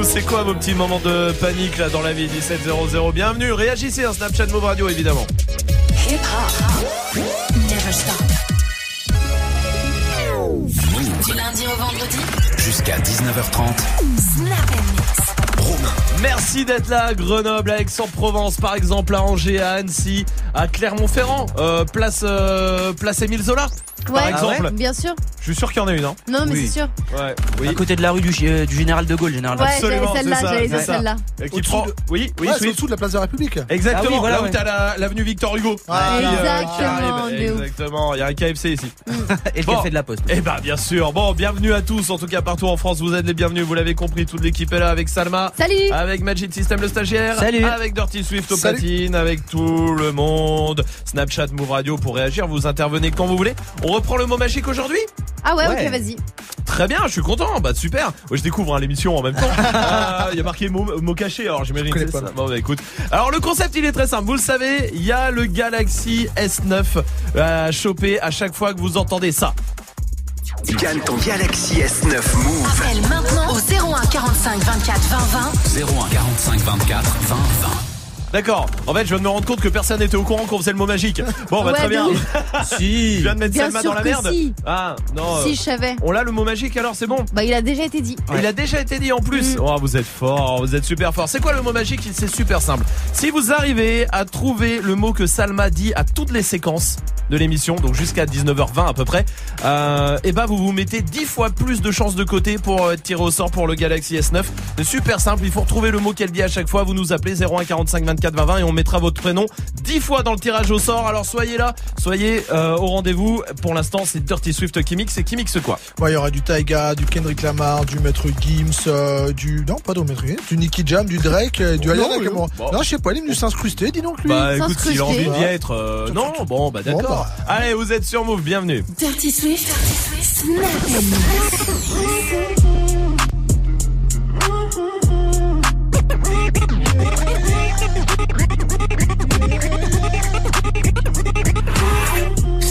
nous c'est quoi vos petits moments de panique là dans la vie 1700 Bienvenue, réagissez un Snapchat Move Radio évidemment. Hip -hop. Never stop. Du lundi au vendredi jusqu'à 19h30. Snap Merci d'être là à Grenoble, à Aix-en-Provence par exemple, à Angers, à Annecy, à Clermont-Ferrand, euh, place, euh, place Émile Zola. Par exemple. Ah bien sûr. Je suis sûr qu'il y en a une, hein Non, mais c'est sûr. Ouais, oui. À côté de la rue du, euh, du Général de Gaulle, généralement. Ouais, Absolument, celle-là, j'allais celle-là. Qui prend. De... Oui, oui, ouais, c'est au-dessous de la place de la République. Exactement. Ah oui, voilà, là où t'as l'avenue Victor Hugo. Ah, exactement. Exactement. Il y a un KFC ici. Mm. Et le café de la Poste. Eh ben, bien sûr. Bon, bienvenue à tous. En tout cas, partout en France, vous êtes les bienvenus. Vous l'avez compris, toute l'équipe est là avec Salma. Salut. Avec Magic System le stagiaire. Salut. Avec Dirty Swift au platine. Avec tout le monde. Snapchat, Move Radio pour réagir. Vous intervenez quand vous voulez. On reprend le mot magique aujourd'hui? Ah ouais, ok, vas-y. Très bien, je suis content. Bah super. je découvre hein, l'émission en même temps. Ah, il y a marqué mot, mot caché. Alors j'imagine que ça. Bon bah écoute. Alors le concept il est très simple. Vous le savez, il y a le Galaxy S9 à choper à chaque fois que vous entendez ça. Gagne ton Galaxy S9 Move. Appelle maintenant au 01 45 24 20 20. 01 45 24 20 20. D'accord. En fait, je viens de me rendre compte que personne n'était au courant qu'on faisait le mot magique. Bon, bah très bien. si. Je viens de mettre Selma dans la merde. Si. Ah, non. Si, je savais. On l'a le mot magique alors, c'est bon Bah, il a déjà été dit. Il a déjà été dit en plus. Mm. Oh, vous êtes fort, vous êtes super fort. C'est quoi le mot magique? C'est super simple. Si vous arrivez à trouver le mot que Salma dit à toutes les séquences de l'émission, donc jusqu'à 19h20 à peu près, euh, et bah vous vous mettez 10 fois plus de chances de côté pour euh, tirer au sort pour le Galaxy S9. C'est super simple, il faut retrouver le mot qu'elle dit à chaque fois. Vous nous appelez 01 45 24 20 20 et on mettra votre prénom 10 fois dans le tirage au sort. Alors soyez là, soyez euh, au rendez-vous. Pour l'instant, c'est Dirty Swift qui mixe. Et qui mixe quoi? Ouais, il y aura du Taiga, du Kendrick Lamar, du Maître Gims, euh, du non pas de Maître Gims, du Nicky Jam, du Drake, euh, du Ayana bon. Non, je sais pas, il est venu s'incruster, dis donc lui. Bah écoute, s'il a envie d'y être, non, bon bah d'accord. Bah. Allez, vous êtes sur Move, bienvenue. Dirty Swift, Dirty Swift, Thank you.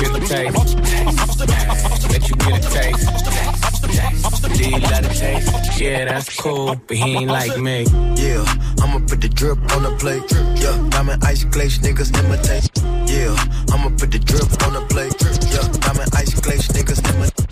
get a taste. Let you get a taste. Do you love the taste? Yeah, that's cool, but he ain't like me. Yeah, I'ma put the drip on the plate. Yeah, diamond ice glaze, niggas imitate. Yeah, I'ma put the drip on the plate. Yeah, diamond ice glaze, niggas imitate.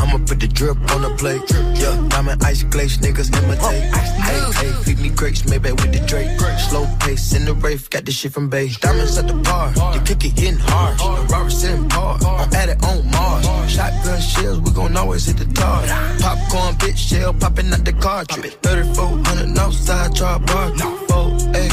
I'ma put the drip on the plate. Yeah, I'm an ice glaze, niggas imitate. Hey, hey, feed me grapes, maybe with the Drake. Slow pace in the rave, got this shit from Bay. Diamonds at the bar, you kick it in hard. The Robert sitting par, I'm at it on Mars. Shotgun shells, we gon' always hit the tar. Popcorn, bitch, shell popping out the cartridge. 3400 outside, drop bar. Four, eight,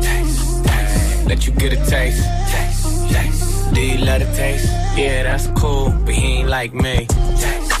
Let you get a taste. taste, taste. Do you love the taste? Yeah, that's cool, but he ain't like me. Taste.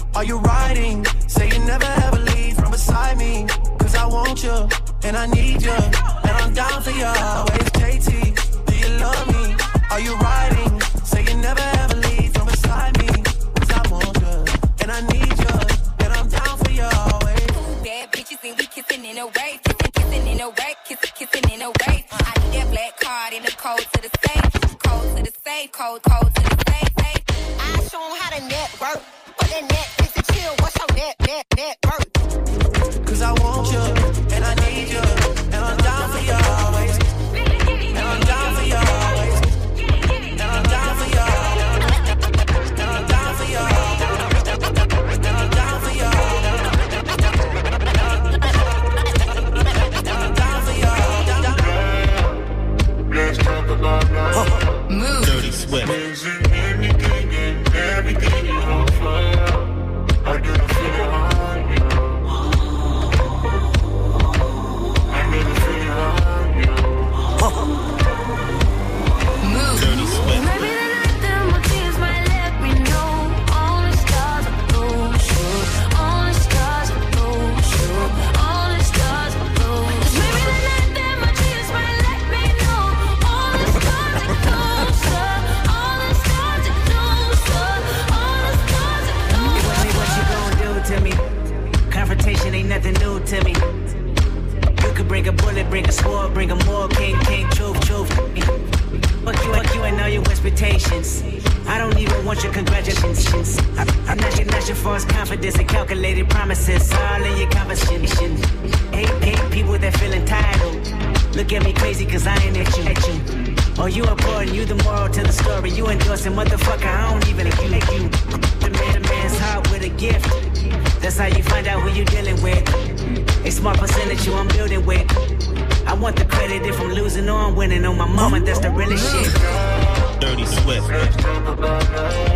Are you riding? Say you never ever leave from beside me. Cause I want you, and I need you. And I'm down for you always. JT, do you love me? Are you riding? Say you never ever leave from beside me. Cause I want you, and I need you. And I'm down for you always. Two bad bitches and we kissing in a way. Kissing, kissing in a way. Kissing, kissing in a way. I need that black card in the code to the safe. Code to the safe. Code, code to the safe. Bring a a more king, king, truth, truth. Fuck you, fuck you and all your expectations. I don't even want your congratulations. I, I'm not your, not your false confidence and calculated promises. All in your conversation. Hate, hate people that feel entitled. Look at me crazy cause I ain't at you. At you. Oh, you important, you the moral to the story. You endorsing, motherfucker, I don't even like you. The man, the man's heart with a gift. That's how you find out who you dealing with. A small percentage you I'm building with. I want the credit if I'm losing or I'm winning. On my mama, that's the realest shit. Dirty Swift.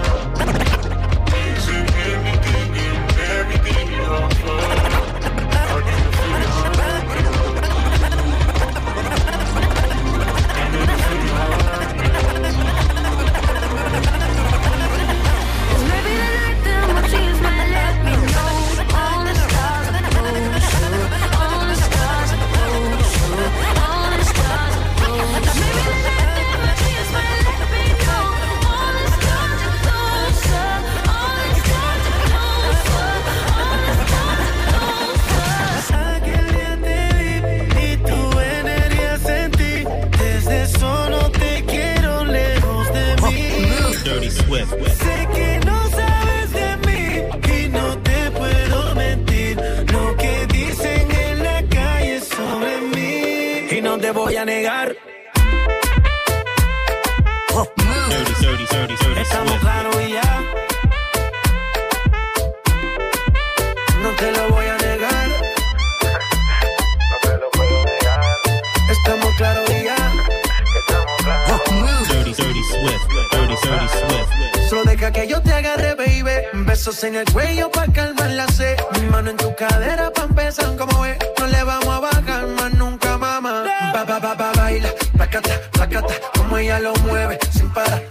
Negar. Dirty, dirty, dirty, dirty Estamos claros y ya. No te lo voy a negar. No te lo puedo negar. Estamos claros y ya. Dirty, dirty Swift. Dirty, dirty Swift. Solo deja que yo te agarre, baby. Besos en el cuello pa' calmar la sed. Mi mano en tu cadera pa' empezar como es. No le vamos a bajar. Ba, ba, ba, ba, baila. Placata, placata. Como ella lo mueve. Sin parar,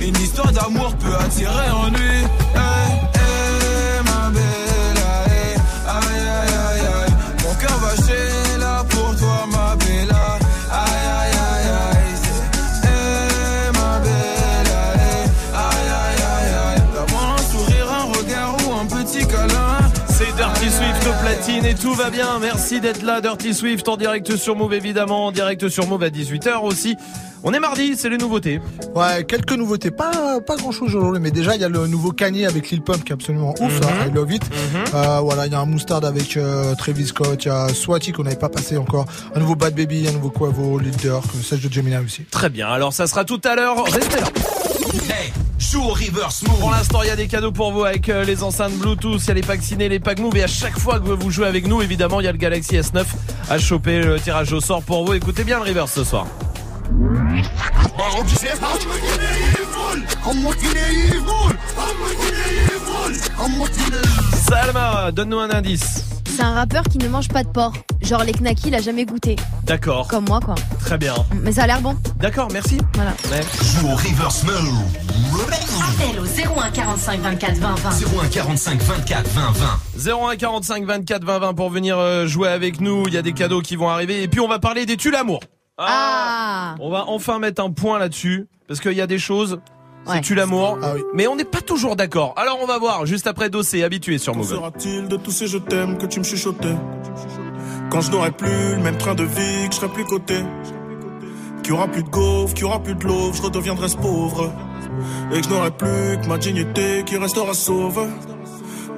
Une histoire d'amour peut attirer en lui. Hey, hey, ma belle, aïe, aïe, aïe, aïe. Mon cœur va chez là pour toi, ma belle. Aïe, aïe, aïe, aïe. Hey, ma belle, aïe, aïe, aïe, aïe. D'avoir un sourire, un regard ou un petit câlin. C'est Dirty Swift au platine et tout va bien. Merci d'être là, Dirty Swift, en direct sur Move évidemment, en direct sur Move à 18h aussi. On est mardi, c'est les nouveautés. Ouais, quelques nouveautés. Pas, pas grand chose aujourd'hui, mais déjà, il y a le nouveau Kanye avec Lil Pump qui est absolument ouf, Mhm. ça, I love it. Euh, voilà, il y a un Moustard avec euh, Travis Scott, il y a Swati qu'on n'avait pas passé encore, un nouveau Bad Baby, un nouveau Quavo, Lil Durk, Sage de Gemini aussi. Très bien, alors ça sera tout à l'heure. Restez là. Hey, joue au reverse move. Pour l'instant, il y a des cadeaux pour vous avec euh, les enceintes Bluetooth, il y a les packs ciné, les packs Move et à chaque fois que vous jouez avec nous, évidemment, il y a le Galaxy S9 à choper le tirage au sort pour vous. Écoutez bien le reverse ce soir. Salma, donne-nous un indice. C'est un rappeur qui ne mange pas de porc. Genre les knackis, il a jamais goûté. D'accord. Comme moi, quoi. Très bien. Mais ça a l'air bon. D'accord, merci. Voilà. Joue au reverse. Appel au 01 45 24 20 20. 01 45 24 20 20. 01 45 24 20 20 pour venir euh, jouer avec nous. Il y a des cadeaux qui vont arriver. Et puis on va parler des tues l'amour. Ah. On va enfin mettre un point là-dessus. Parce qu'il y a des choses. C'est Ouais. tu l'amour. Mais on n'est pas toujours d'accord. Alors on va voir juste après Dossé, habitué sur Qu'en Move. sera-t-il de tous ces je t'aime que tu me chuchotais Quand je n'aurai plus le même train de vie, que je serai plus coté Qu'il y aura plus de gaufres, qu'il y aura plus de l'eau, je redeviendrai ce pauvre Et que je n'aurai plus que ma dignité qui restera sauve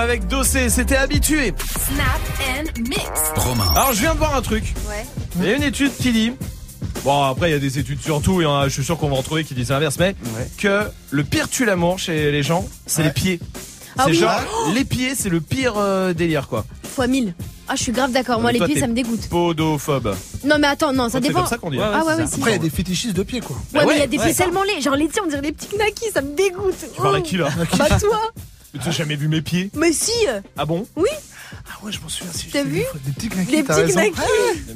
avec Dossé, c'était habitué. Snap and mix. Alors je viens de voir un truc. Ouais. Il y a une étude qui dit. Bon après il y a des études sur tout, en a, je suis sûr qu'on va en trouver qui disent l'inverse, mais que le pire tue l'amour chez les gens, c'est les pieds. Ah c'est oui. genre les pieds, c'est le pire euh, délire quoi. Fois 1000. Ah, je suis grave d'accord. Moi, les Toi, pieds, ça me dégoûte. Podophobe. Non, mais attends, non, ça C'est dépend. comme ça qu'on dit. Ah ouais, ouais, si. Après, il y a des fétichistes de pieds, quoi. Ouais, mais il y a des ouais, pieds ça. tellement laids. Genre les tiens, on dirait des petits knackis, ça me dégoûte. Tu parles à qui là? Bah toi Tu as jamais vu mes pieds Mais si Ah bon Oui Ah ouais, je m'en souviens. Si, T'as vu Des petits knackis, Les t'as petits knackis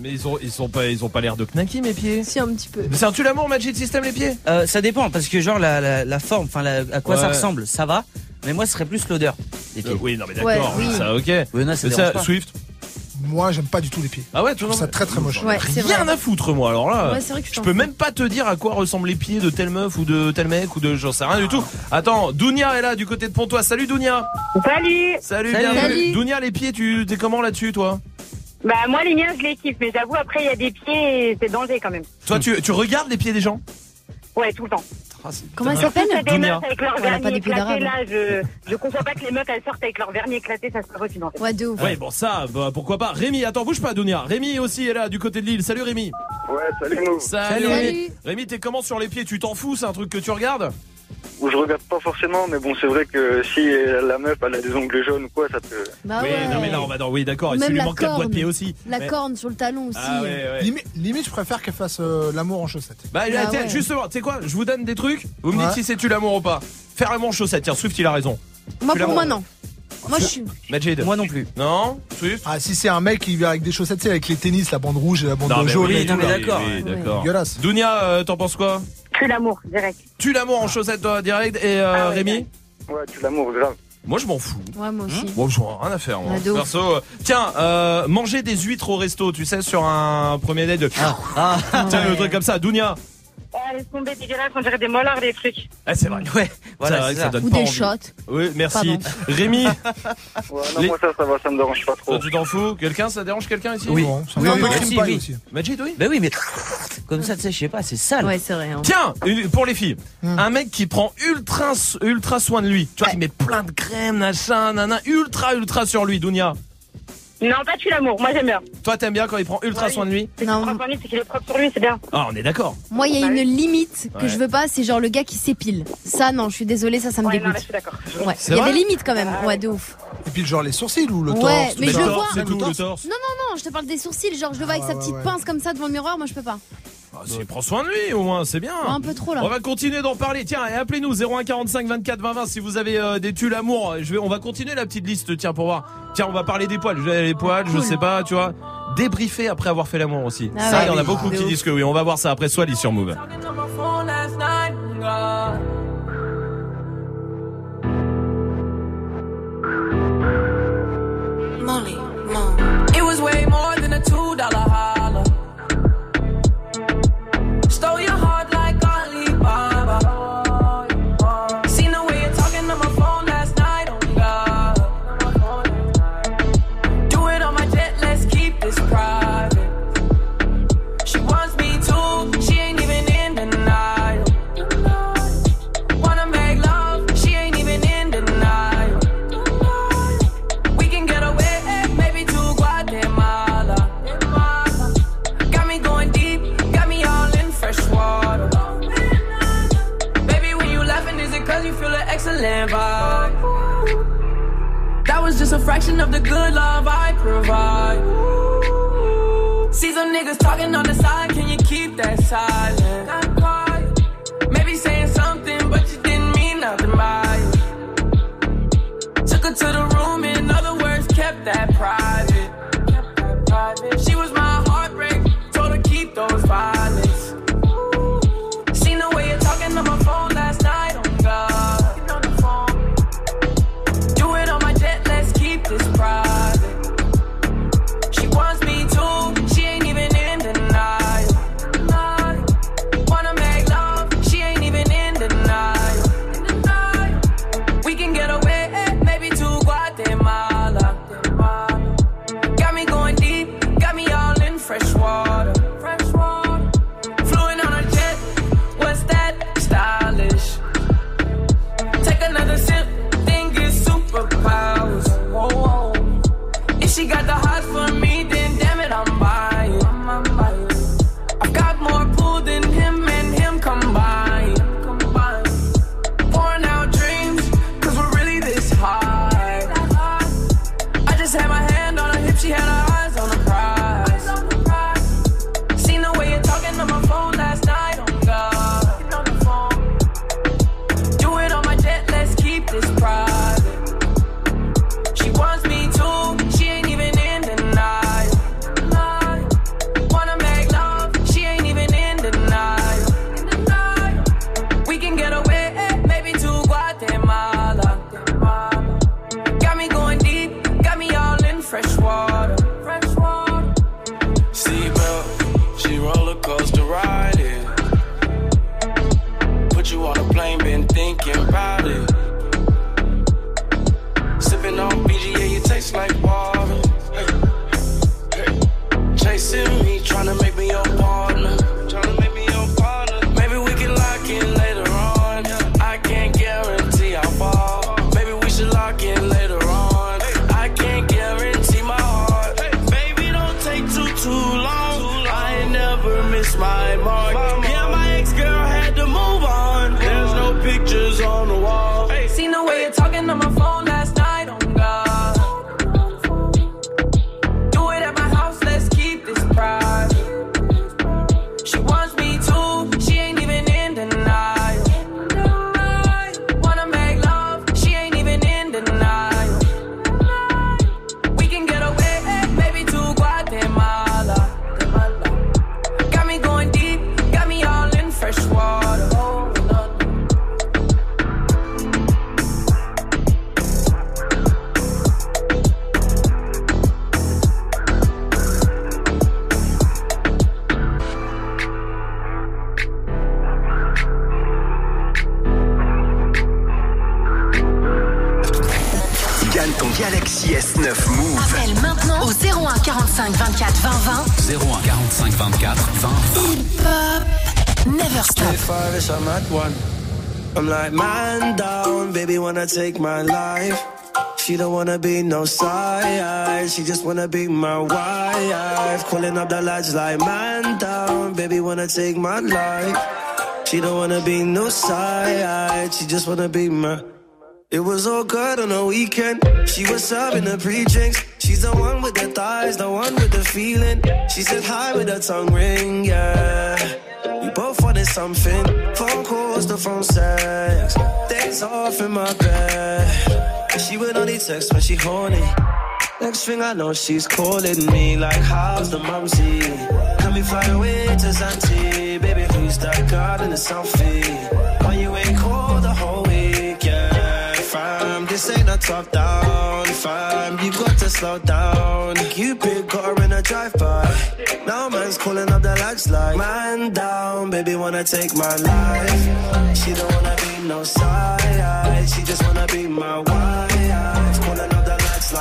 Mais ils ont ils sont pas ils ont pas l'air de knacky mes pieds. Si, un petit peu. Mais c'est un tue l'amour Magic System les pieds Euh, ça dépend parce que genre la, la, la forme, enfin la- à quoi ça Ouais. ressemble, ça va. Mais moi, ce serait plus l'odeur des pieds. Euh, Oui non mais d'accord, Ouais, oui. ça ok. Non, ça Mais dérange pas. Swift. Moi, j'aime pas du tout les pieds. Ah ouais, Je trouve ça très très moche. Ouais, c'est Rien vrai. à foutre moi alors là. Ouais, c'est vrai que je je t'en peux fous. même pas te dire à quoi ressemblent les pieds de telle meuf ou de tel mec ou de j'en sais rien du tout. Attends, Dounia est là du côté de Pontoise. Salut Dounia. Salut Salut, Salut. bienvenue. Salut. Dounia les pieds, tu t'es comment là-dessus toi? Bah moi les miens je les kiffe, mais j'avoue après il y a des pieds et c'est danger quand même. Toi tu, tu regardes les pieds des gens? Ouais, tout le temps. Comment elle Surtout s'appelle des meufs avec leur pas vernis des pieds éclaté là, je, je conçois pas que les meufs elles sortent avec leur vernis éclaté, ça se refuse en fait. Ouais, de ouf. Ouais bon ça, bah, pourquoi pas. Rémi, attends bouge pas Dounia. Rémi aussi est là du côté de l'île. Salut Rémi. Ouais, salut nous. Salut, Salut. Rémi. Rémi t'es comment sur les pieds? Tu t'en fous C'est un truc que tu regardes? Ou je regarde pas forcément, mais bon, c'est vrai que si la meuf elle a des ongles jaunes ou quoi, ça peut. Bah Oui ouais. non mais là on va dans oui d'accord. Ou Et même s'il lui la manque la boîte corne. pied aussi. La Mais- corne sur le talon aussi. Ah ouais ouais. Limite, limite, je préfère qu'elle fasse euh, l'amour en chaussettes. Bah, Bah tiens, ouais. justement, tu sais quoi Je vous donne des trucs. Vous me Ouais. dites si c'est tu l'amour ou pas. Faire l'amour en chaussettes. Tiens, Swift, il a raison. Moi, Tu pour moi, non. Moi, je suis. Majid. Moi non plus. Non Swift Ah, si c'est un mec qui vient avec des chaussettes, tu sais, avec les tennis, la bande rouge et la bande Non, jaune oui, non, mais d'accord. Ouais. Oui, d'accord. Dégueulasse. Dounia, euh, t'en penses quoi? Que l'amour, direct. Tu l'amour en chaussettes, toi, direct? Et euh, Ah ouais, Rémi? Ouais, tu l'amour, grave. Moi, je m'en fous. Ouais, moi aussi. Bon, je vois rien à faire, moi. Ah. Perso, euh, tiens, euh, manger des huîtres au resto, tu sais, sur un premier date de. Ah, Tiens, le Ouais. truc comme ça, Dounia. Ah, laisse tomber, dégueulasse, on dirait des molars les trucs. Ah, c'est vrai. ouais, C'est voilà, vrai c'est que ça ça. donne Ou pas des envie. shots. Oui, merci. Pardon. Rémi, Ouais, non, Les- moi ça, ça va, ça me dérange pas trop. toi, tu t'en fous? Quelqu'un, ça dérange quelqu'un ici? Oui. Bon, ça Oui, un oui, peu oui, crime si, pie oui. aussi. Majid, oui Ben oui, mais comme ça, tu sais, je sais pas, c'est sale. Ouais, c'est vrai. hein. Tiens, une- pour les filles, Hmm. un mec qui prend ultra ultra soin de lui. Tu vois, Ouais. qui met plein de crème, machin, nana, ultra ultra sur lui, Dounia. Non, pas tu l'amour, moi j'aime bien. Toi, t'aimes bien quand il prend ultra Ouais, soin de lui Non. Prendre soin de lui, c'est qu'il est propre sur lui, c'est bien. Ah, on est d'accord. Moi, il y a une limite que je veux pas, c'est genre le gars qui s'épile. Ça, non, je suis désolée, ça, ça me Ouais, non, là, je dégoûte. suis d'accord. Ouais, il y a des limites quand même. Ah, Ouais, de ouf. Et puis genre les sourcils ou le Ouais, torse. mais je le vois. torse, C'est tout, le torse. Non, je te parle des sourcils, genre je le vois ah, avec ouais, sa petite ouais. pince comme ça devant le miroir, moi je peux pas. Bah, prends soin de lui au moins, c'est bien. Un peu trop là. On va continuer d'en parler. Tiens, et appelez-nous 0145 24 20 20 si vous avez euh, des tues l'amour. On va continuer la petite liste. Tiens pour voir. Tiens, on va parler des poils. Les poils, je sais pas, tu vois. Débriefer après avoir fait l'amour aussi. Ah ça, il y en a beaucoup qui disent que oui. On va voir ça après Swally sur Move. Money, It was way more than a. fraction of the good love I provide. See some niggas talking on the side, can you keep that silence? take my life. She don't wanna be no side, she just wanna be my wife. Calling up the lights like man down, baby wanna take my life. She don't wanna be no side, she just wanna be my. It was all good on the weekend. She was serving the pre-drinks. She's the one with the thighs, the one with the feeling. She said hi with her tongue ring, yeah. We both wanted something. Phone calls, the phone sex. Days off in my bed. She would only text when she horny. Next thing I know, she's calling me like, how's the mumsy? Can we fly away to Zante? Baby, who's that girl in the selfie? Why you ain't called the whole week, yeah? Fam, this ain't a top down, fam. You got to slow down. Cupid got her in a drive-by. Now man's calling up the lights like, man down, baby wanna take my life. She don't wanna be no side, she just wanna be my wife.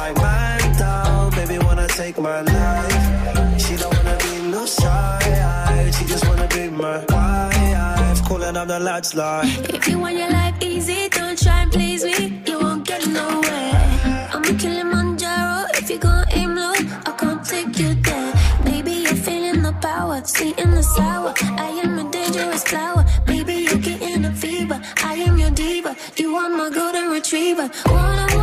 Like, man down, baby wanna take my life. She don't wanna be no side, she just wanna be my wife. Calling up the lights like. If you want your life easy, don't try and please me. You won't get nowhere. I'm a Kilimanjaro. If you gon' aim low, I can't take you there. Maybe you're feeling the power, sweet in the sour. I am a dangerous flower. Maybe you're getting a fever. I am your diva. You are my golden retriever. Wanna,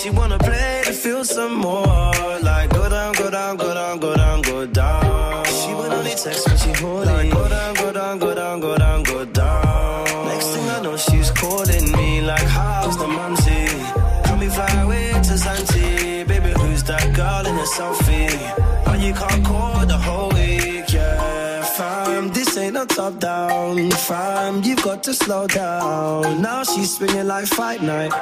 She wanna play to feel some more. Like go down, go down, go down, go down, go down. She would only text when she horny. Like go down, go down, go down, go down, go down. Next thing I know, she's calling me like, how's the mumsy? Can we fly away to Zante? Baby, who's that girl in the selfie? Why you can't call the whole week, yeah, fam. This ain't no top down, fam. You've got to slow down. Now she's swinging like fight night.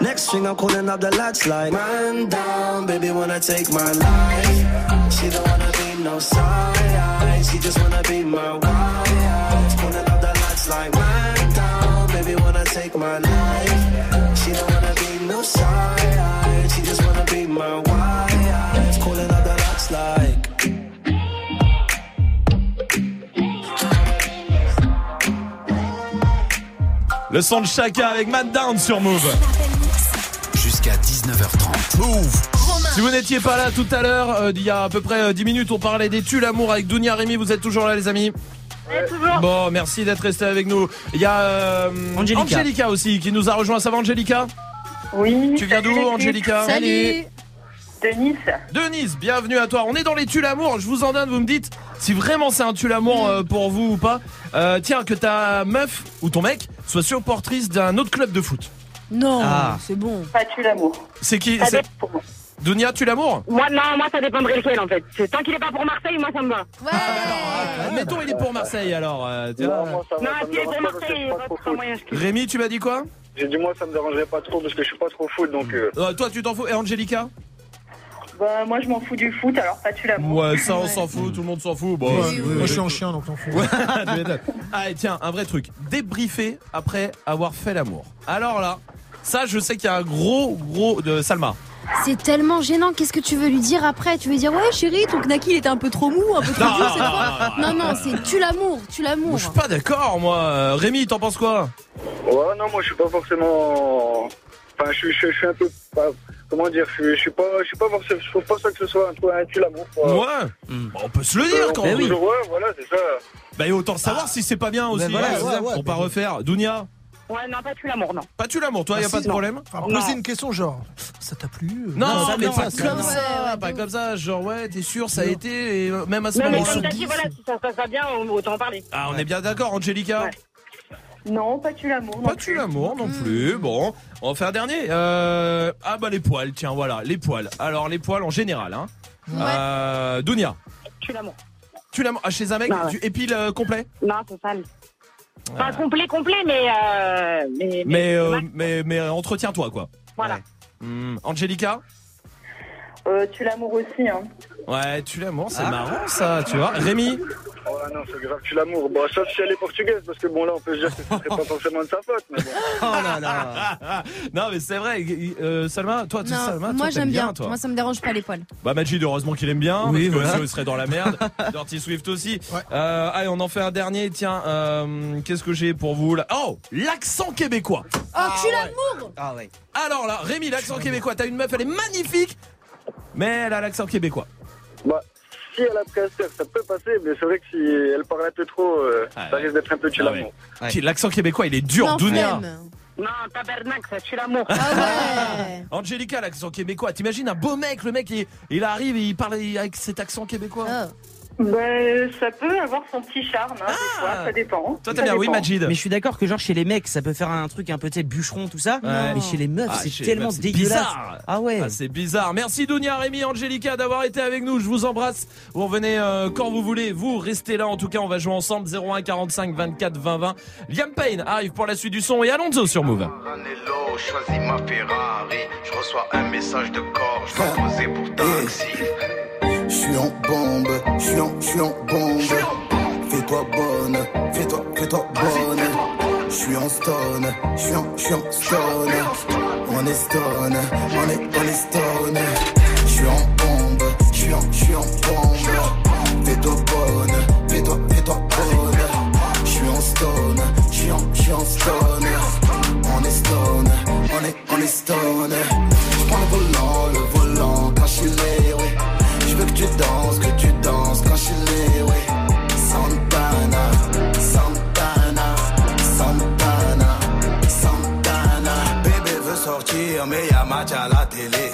Next thing I'm calling up the lights like, man down, baby wanna take my life. She don't wanna be no side, she just wanna be my wife. Calling up the lights like, man down, baby wanna take my life. She don't wanna be no side, she just wanna be my wife. Calling up the lights like. Le son de Chaka avec Matt Down sur Move. Jusqu'à 19h30. Move. Si vous n'étiez pas là tout à l'heure, euh, il y a à peu près euh, 10 minutes, on parlait des tues l'amour avec Dounia Rémi. Vous êtes toujours là, les amis? Bon, merci d'être resté avec nous. Il y a euh, Angelica. Angelica aussi qui nous a rejoint. Ça va, Angelica Oui. Tu viens d'où. Angelica Salut. De Nice. De Nice, bienvenue à toi. On est dans les tues l'amour. Je vous en donne, vous me dites si vraiment c'est un tue l'amour euh, pour vous ou pas. Euh, tiens, que ta meuf ou ton mec soit supportrice d'un autre club de foot. Non, Ah. c'est bon. Pas tu l'amour. C'est qui Ça c'est- dépend pour moi. Dounia, tu l'amour Moi, non, moi, ça dépendrait lequel, en fait. C'est- Tant qu'il est pas pour Marseille, moi, ça me va. Ouais. Admettons, il est pour Marseille alors. euh. Non, moi, ça va, Non, ça me s'il est dérange pour pas parce que je Marseille, suis il pas trop foot. moyen. Rémi, tu m'as dit quoi? J'ai dit moi ça me dérangerait pas trop parce que je suis pas trop foot donc euh, Euh, Toi, tu t'en fous. Et Angelica Bah, moi, je m'en fous du foot, alors pas tu l'amour. Ouais, ça on s'en fout, tout le monde s'en fout. Bon, Ouais, Moi, je suis en chien, donc t'en fous. Allez, tiens, un vrai truc. Débriefer après avoir fait l'amour. Alors là, ça, je sais qu'il y a un gros, gros de Salma. C'est tellement gênant. Qu'est-ce que tu veux lui dire après? Tu veux dire ouais chérie, ton knacky il était un peu trop mou, un peu trop Non, dur non, cette non, fois. non, Non non, c'est tu l'amour, tu l'amour. Je suis pas d'accord, moi. Euh, Rémi, t'en penses quoi? Ouais non moi je suis pas forcément enfin je suis je, suis- je suis un peu pas comment dire je suis je suis pas je suis pas forcément je trouve pas ça que ce soit un truc un tue l'amour quoi. Ouais. Bah, on peut se le dire Euh, quand on même. peut toujours- ouais voilà c'est ça. Bah, et autant savoir si c'est pas bien aussi. voilà, euh, ouais, ouais, pour pas refaire. Dounia Ouais, non, pas tu l'amour, non. Pas tu l'amour, toi, y a Merci, pas de non. problème Enfin, poser une question genre, ça t'a plu euh, Non, ça, mais non, pas ça, comme ça, pas comme ça. Genre, ouais, t'es sûr, ça a été, et même à ce Non, mais moment-là. comme t'as dit, voilà, si ça se passe pas bien, autant en parler. Ah, on est bien d'accord, Angelica Non, pas tu l'amour. non Pas tu l'amour non plus. Bon, on va faire un dernier. Euh, ah bah les poils, tiens voilà, les poils. Alors les poils en général, hein. Euh, Dounia, Tu l'amour. tu l'as ah, chez un mec, Bah ouais. tu épiles euh, complet Non, c'est sale. Pas complet, complet, mais. Euh, mais, Mais euh, mais mais euh, entretiens-toi quoi. Voilà. Hmm, Angelica Euh, tu l'amour aussi, hein. Ouais, tu l'amour, c'est marrant ça, tu vois. Rémi Ouais, non, c'est grave, tu l'amour. Bon, sauf si elle est portugaise, parce que bon, là, on peut se dire que ce serait pas forcément de sa faute, mais bon. Oh là là. Non mais c'est vrai, euh, Salma, toi, tu Non, Salma, toi, moi j'aime bien. toi. Moi ça me dérange pas les poils. Bah Majid heureusement qu'il aime bien Oui, parce voilà. il serait dans la merde Dirty Swift aussi euh, allez on en fait un dernier tiens euh, qu'est-ce que j'ai pour vous là? Oh l'accent québécois Oh, tu l'amour Ah ouais. alors là Rémi l'accent québécois t'as une meuf elle est magnifique mais elle a l'accent québécois Bah, si elle a pris Esther, ça peut passer, mais c'est vrai que si elle parle un peu trop, euh, ça risque d'être un peu tu Ah l'amour. ouais. Qui- l'accent québécois il est dur Dounia. Non, tabernacle, ça tue l'amour. Ah ouais. Angelica l'accent québécois t'imagines un beau mec le mec il, il arrive et il parle avec cet accent québécois Oh. Ben, ça peut avoir son petit charme, hein, des fois, ça dépend. toi t'as bien oui. Majid Mais je suis d'accord que genre chez les mecs, ça peut faire un truc un peu tu sais bûcheron tout ça, Ouais. mais chez les meufs, Ah, c'est les tellement meufs, c'est dégueulasse. bizarre. Ah ouais. Ah, c'est bizarre. Merci Dounia, Rémi, Angelica d'avoir été avec nous. Je vous embrasse. Vous revenez euh, quand vous voulez. Vous restez là. En tout cas, on va jouer ensemble. 01 45 24 20 20. Liam Payne arrive pour la suite du son et Alonso sur Move. Ranello, choisis ma Ferrari. Je reçois un message de corps, je dois poser pour taxi. Je suis en bombe, je suis en, je suis en bombe. Fais-toi bonne, fais-toi, fais-toi bonne. Je suis en stone, je suis en, je suis en stone. On est stone, on est, on est stone. Je suis en bombe, je suis en, je suis en bombe. Fais-toi bonne, fais-toi, fais-toi bonne. Je suis en stone, je suis en, je suis en stone. On est stone, on est, on est stone. Je le volant, que tu danses, que tu danses quand je suis laid, oui. Santana, Santana, Santana, Santana. Bébé veut sortir, mais y'a match à la télé.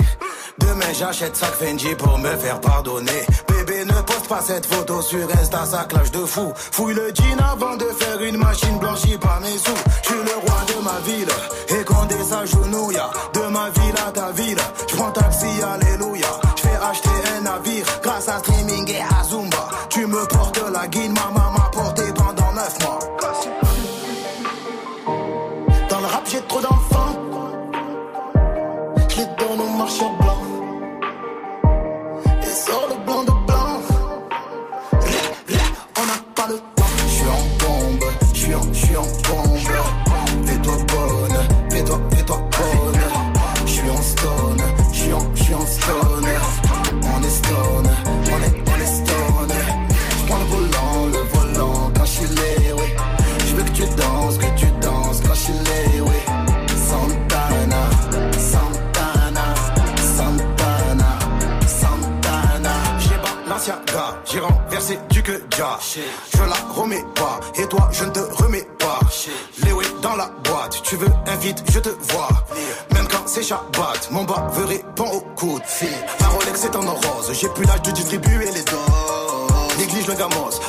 Demain j'achète sac Fendi pour me faire pardonner. Bébé ne poste pas cette photo sur Insta, ça clash de fou. Fouille le jean avant de faire une machine blanchie par mes sous. Je suis le roi de ma ville, et Condé s'agenouille. De ma ville à ta ville, je prends taxi, alléluia. Je la remets pas, et toi je ne te remets pas. Les ouais dans la boîte, tu veux invite, je te vois. Même quand c'est Shabbat, mon bas veut répond au coup de fil. Ma Rolex est en rose, j'ai plus l'âge de distribuer les dons. Néglige le gamos,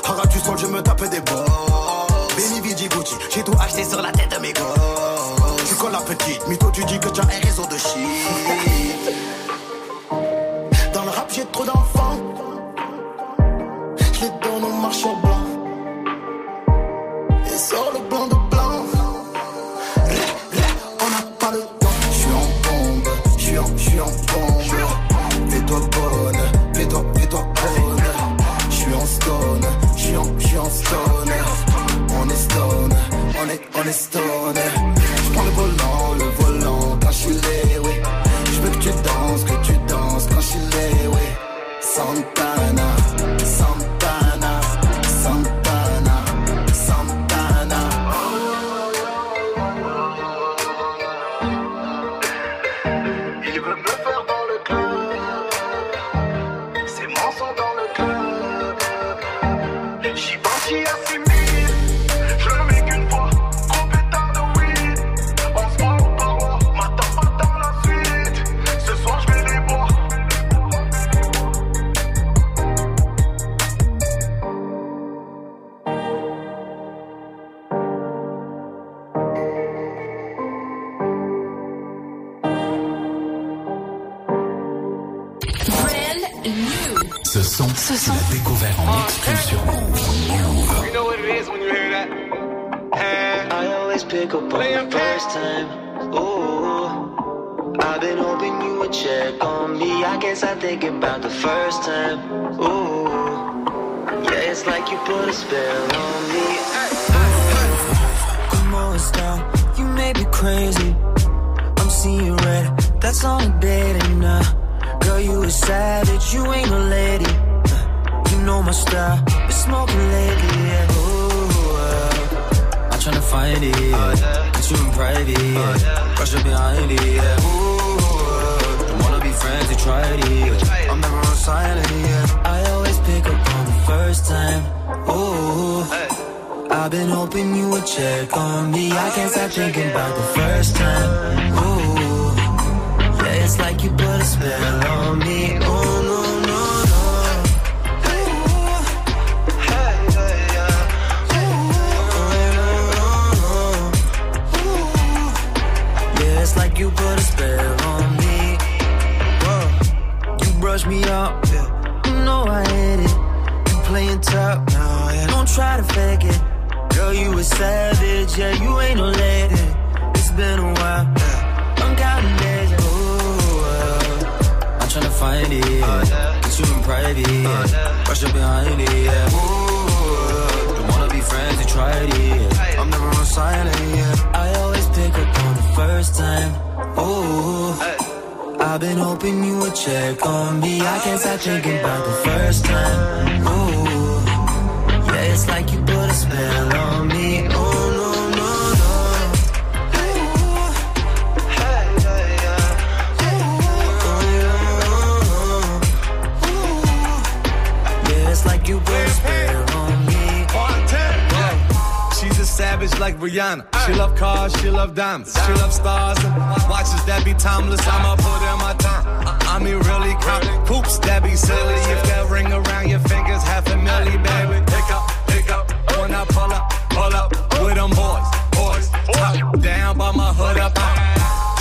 like Rihanna. She love cars, she love diamonds, she love stars and watches that be timeless. I'ma put in my time. I, mean, really count coops that be silly. If that ring around your fingers, half a milli, baby. Pick up, pick up when I pull up, pull up with them boys, boys. Top down by my hood up.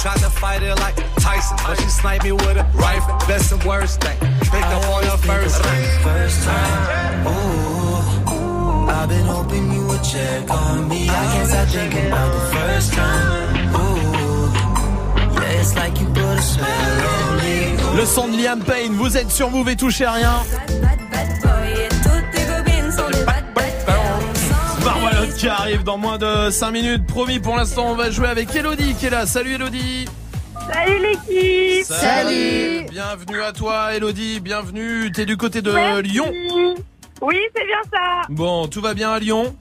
Tried to fight it like Tyson, but she sniped me with a rifle. Best and worst thing. Pick up on her first. First time, ooh. I've been hoping you would check on me. I can't stop thinking about the first time. Ooh, yeah, it's like you put a spell on me. Le son de Liam Payne, vous êtes sur Move et touchez à rien. Barbalotte qui arrive dans moins de 5 minutes. Promis, pour l'instant, on va jouer avec Elodie qui est là. Salut Elodie. Salut l'équipe Bienvenue à toi Elodie, bienvenue. T'es du côté de Merci. Lyon. Oui, c'est bien ça. Bon, tout va bien à Lyon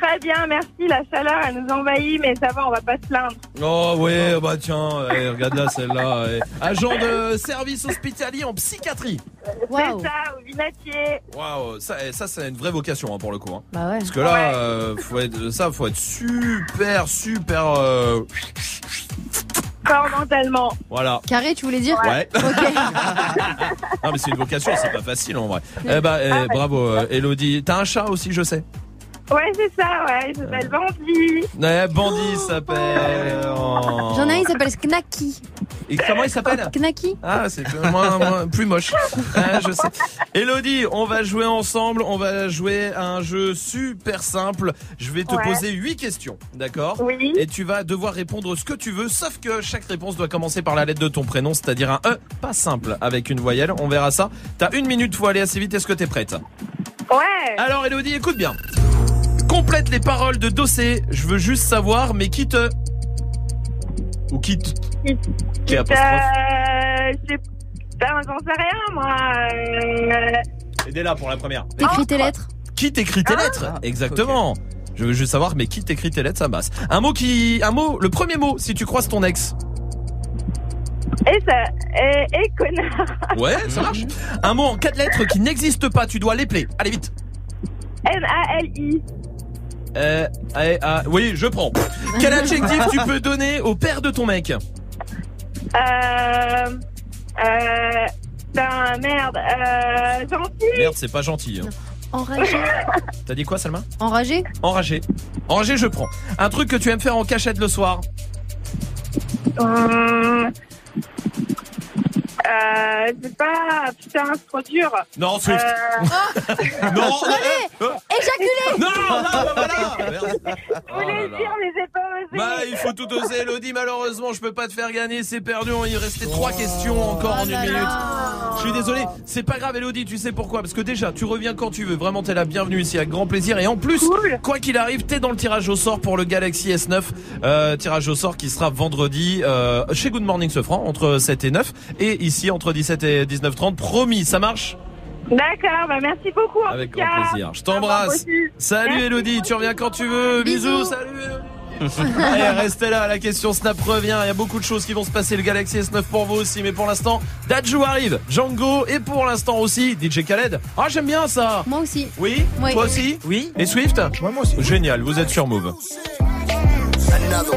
Très bien, merci. La chaleur, elle nous envahit, mais ça va, on va pas se plaindre. Oh ouais, bah tiens, eh, regarde là celle-là. eh. Agent de service hospitalier en psychiatrie. C'est ça, au Vinatier. Waouh, ça, eh, ça c'est une vraie vocation hein, pour le coup. hein. Bah ouais. Parce que là, euh, faut être, ça, faut être super, super. euh, Mentalement. voilà. Carré, tu voulais dire Ouais. Ok. Non mais c'est une vocation, c'est pas facile en vrai. Eh bah, eh, bravo, euh, Elodie. T'as un chat aussi, je sais. Ouais, c'est ça, ouais. Il s'appelle Bambi. Ouais, Bandit s'appelle. Oh. J'en ai un, il s'appelle Knacky. Et comment il s'appelle Knacky Ah, c'est moins, moins- plus moche. Ah, je sais. Elodie, on va jouer ensemble. On va jouer à un jeu super simple. Je vais te Ouais. poser huit questions, d'accord Oui. Et tu vas devoir répondre ce que tu veux, sauf que chaque réponse doit commencer par la lettre de ton prénom, c'est-à-dire un E, pas simple, avec une voyelle. On verra ça. T'as une minute, faut aller assez vite. Est-ce que t'es prête? Ouais. Alors, Elodie, écoute bien. Complète les paroles de Dossé. Je veux juste savoir, mais qui te ou qui te Qui apostrophe Euh, je sais ben, j'en sais rien, moi. Euh, Aidez-la pour la première. T'écris tes lettres Qui t'écrit tes lettres Exactement. Je veux juste savoir, mais qui t'écrit tes lettres, ça passe. Un mot qui, un mot, le premier mot, si tu croises ton ex. Et ça, et, et connard. Ouais, ça marche. Un mot en quatre lettres qui n'existe pas, tu dois l'épeler. Allez vite. N-A-L-I. Euh, eh, ah, oui, je prends. Quel adjectif tu peux donner au père de ton mec? Euh, euh, ben, merde, euh, gentil. Merde, c'est pas gentil. hein. Enragé. T'as dit quoi, Salma? Enragé Enragé. Enragé, je prends. Un truc que tu aimes faire en cachette le soir? Hum, Euh, c'est pas. Putain, c'est trop dur. Non, Swift. Euh, Non, Allez, éjaculez Non, non, bah voilà je voulais le dire, mais j'ai pas osé. Bah, il faut tout oser, Elodie. Malheureusement, je peux pas te faire gagner. C'est perdu. Il restait trois questions encore en une minute. Je suis désolé. C'est pas grave, Elodie. Tu sais pourquoi Parce que déjà, tu reviens quand tu veux. Vraiment, t'es la bienvenue ici avec grand plaisir. Et en plus, quoi qu'il arrive, t'es dans le tirage au sort pour le Galaxy S9. Euh, tirage au sort qui sera vendredi euh, chez Good Morning Sofran entre 7 et 9 et ici entre 17 et 19h30. Promis, ça marche? D'accord, bah merci beaucoup. en Avec tout grand cas. plaisir. Je t'embrasse. Salut Merci. Elodie, tu reviens quand tu veux. Bisous, salut Elodie. Allez, restez là, la question Snap revient. Il y a beaucoup de choses qui vont se passer. Le Galaxy S9 pour vous aussi. Mais pour l'instant, Dajou arrive, Django et pour l'instant aussi DJ Khaled. Ah, j'aime bien ça. Moi aussi. Oui, Oui. Toi aussi Oui. Et Swift Ouais, moi aussi. Génial, vous êtes sur Move. Another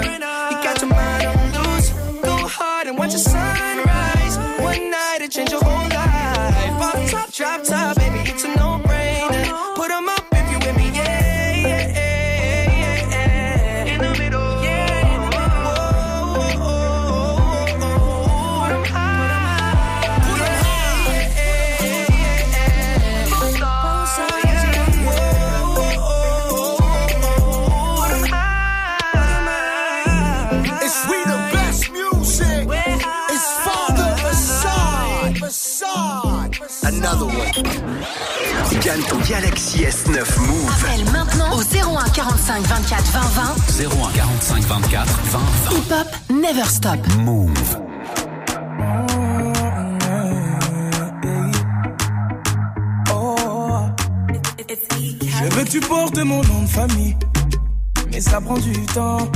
You Gagne ton Galaxy S9 Move. Appelle maintenant au 01 45 24 20 20. 01 45 24 20 20. Hip Hop Never Stop. Move. Je veux que tu portes mon nom de famille, mais ça prend du temps.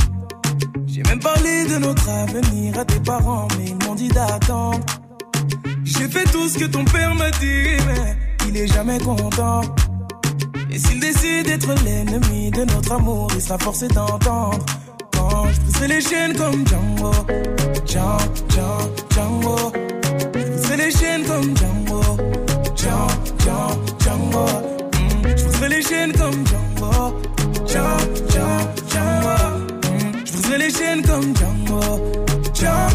J'ai même parlé de notre avenir à tes parents, mais ils m'ont dit d'attendre. J'ai fait tout ce que ton père m'a dit, mais il est jamais content. Et s'il décide d'être l'ennemi de notre amour, il sera forcé d'entendre. Quand je briserai les chaînes comme Django, Django, Django, Django. Je briserai les chaînes comme Django, Django, Django, Django. Mm, briserai les chaînes comme Django, Django, Django, Django. Mm, Je briserai les chaînes comme Django, Django, Django,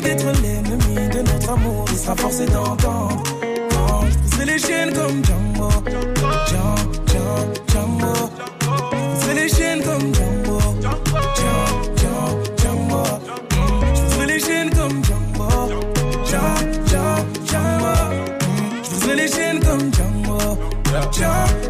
d'être l'ennemi de notre amour. Il sera forcé d'entendre. Quand je pousserai les chaînes comme Django. Django, Django, Django. Je pousserai les chaînes comme Django. Django, Django, Django. Je pousserai les chaînes comme Django. Django, Django, Django. Je pousserai les chaînes comme Django. Django.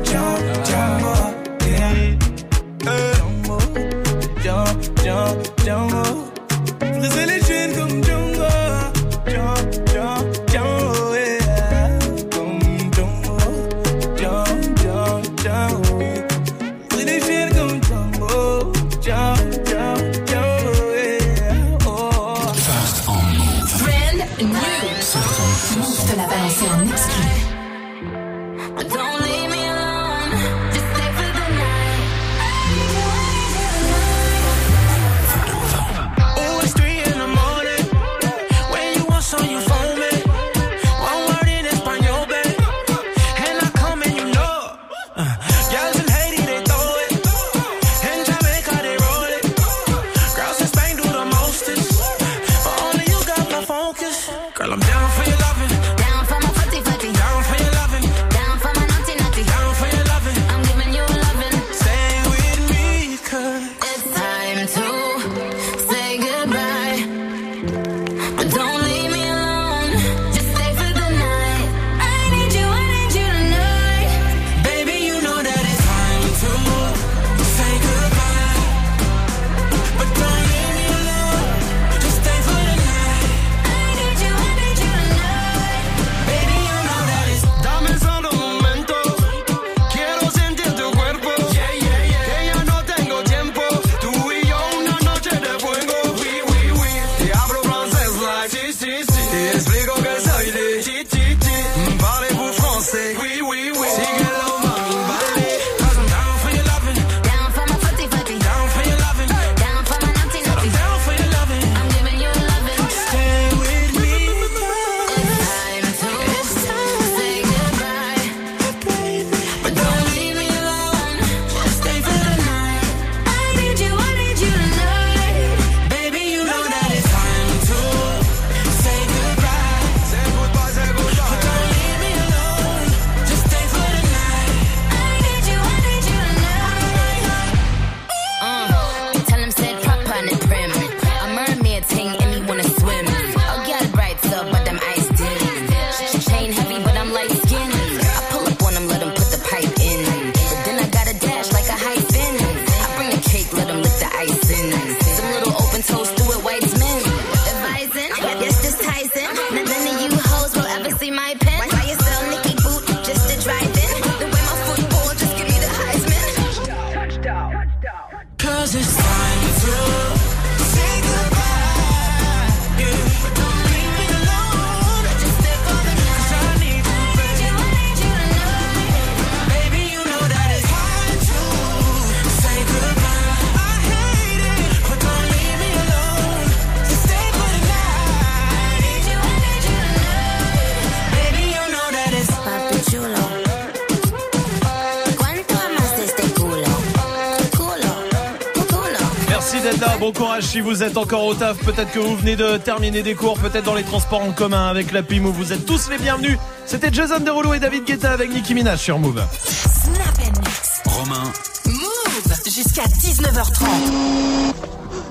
Si vous êtes encore au taf, peut-être que vous venez de terminer des cours, peut-être dans les transports en commun avec la PIMO, vous êtes tous les bienvenus. C'était Jason Derulo et David Guetta avec Nicki Minaj sur Move. Snap and mix. Romain, Move jusqu'à 19h30.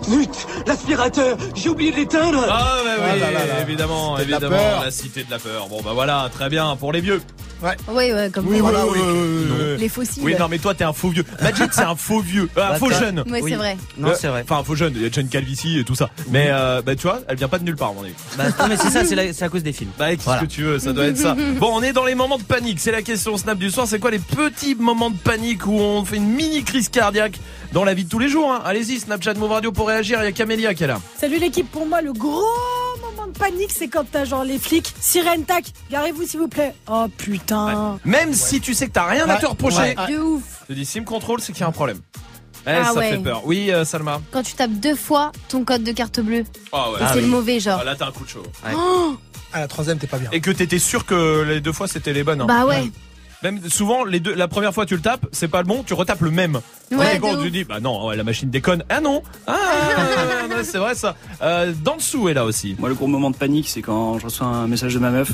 Vite, l'aspirateur, j'ai oublié de l'éteindre. Ah ouais, oui, Ah là là là. évidemment, la évidemment, peur. la cité de la peur. Bon bah voilà, très bien, pour les vieux. Ouais. Oui, ouais, comme Oui, voilà, oui. Non. Les fossiles. Oui, non mais toi t'es un faux vieux. Magic c'est un faux vieux, Euh, un Bah, faux jeune. Ouais, c'est vrai. Non, Euh, c'est vrai. Enfin un faux jeune, il y a John Calvici et tout ça. Mais euh, bah tu vois, elle vient pas de nulle part à mon avis. Bah, non, mais c'est ça, c'est à cause des films. Bah qu'est-ce Voilà. que tu veux, ça doit être ça. Bon, on est dans les moments de panique, c'est la question Snap du soir, c'est quoi les petits moments de panique où on fait une mini crise cardiaque dans la vie de tous les jours hein? Allez-y, Snapchat Move Radio pour réagir, il y a Camélia qui est là. Salut l'équipe, pour moi le gros panique c'est quand t'as genre les flics, sirène tac, garez-vous s'il vous plaît. Oh putain. Même si tu sais que t'as rien à Ouais. te reprocher, Ouais. De ouf. je te dis sim control, c'est qu'il y a un problème. Eh, Ah ça ouais. fait peur. Oui, euh, Salma. Quand tu tapes deux fois ton code de carte bleue, Ah ouais. et c'est le mauvais genre. Ah, là t'as un coup de chaud. Oh, À la troisième, t'es pas bien. Et que t'étais sûr que les deux fois c'était les bonnes. hein. bah ouais. Même souvent les deux, la première fois tu le tapes, c'est pas le bon, tu retapes le même. Ouais, de tu dis bah non, ouais, la machine déconne. Ah non. Ah c'est vrai ça. Euh, Dansou est là aussi. Moi, le gros moment de panique, c'est quand je reçois un message de ma meuf.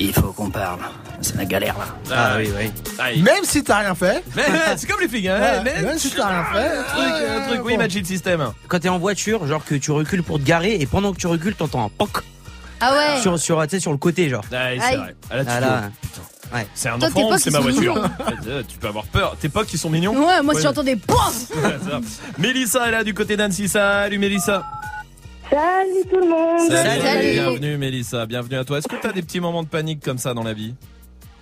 Il faut qu'on parle. C'est la galère là. Ah oui, oui. Ah, il- Même si t'as rien fait. Mais, c'est comme les filles, hein. Ouais, mais- même si t'as rien fait. un truc, un truc, oui, bon. Magic System. Quand t'es en voiture, genre que tu recules pour te garer et pendant que tu recules, t'entends un poc Ah ouais. sur, sur, tu sais, sur le côté, genre. Ah, oui, c'est vrai. Ah, là, tu Ah dois- là. Putain. Ouais. C'est un Toi, enfant, c'est ma voiture. Euh, tu peux avoir peur. Tes potes qui sont mignons Ouais, moi si Ouais. j'entendais POF. Mélissa est là du côté d'Annecy. Salut Mélissa. Salut tout le monde. Salut. Bienvenue Mélissa, bienvenue à toi. Est-ce que tu as des petits moments de panique comme ça dans la vie?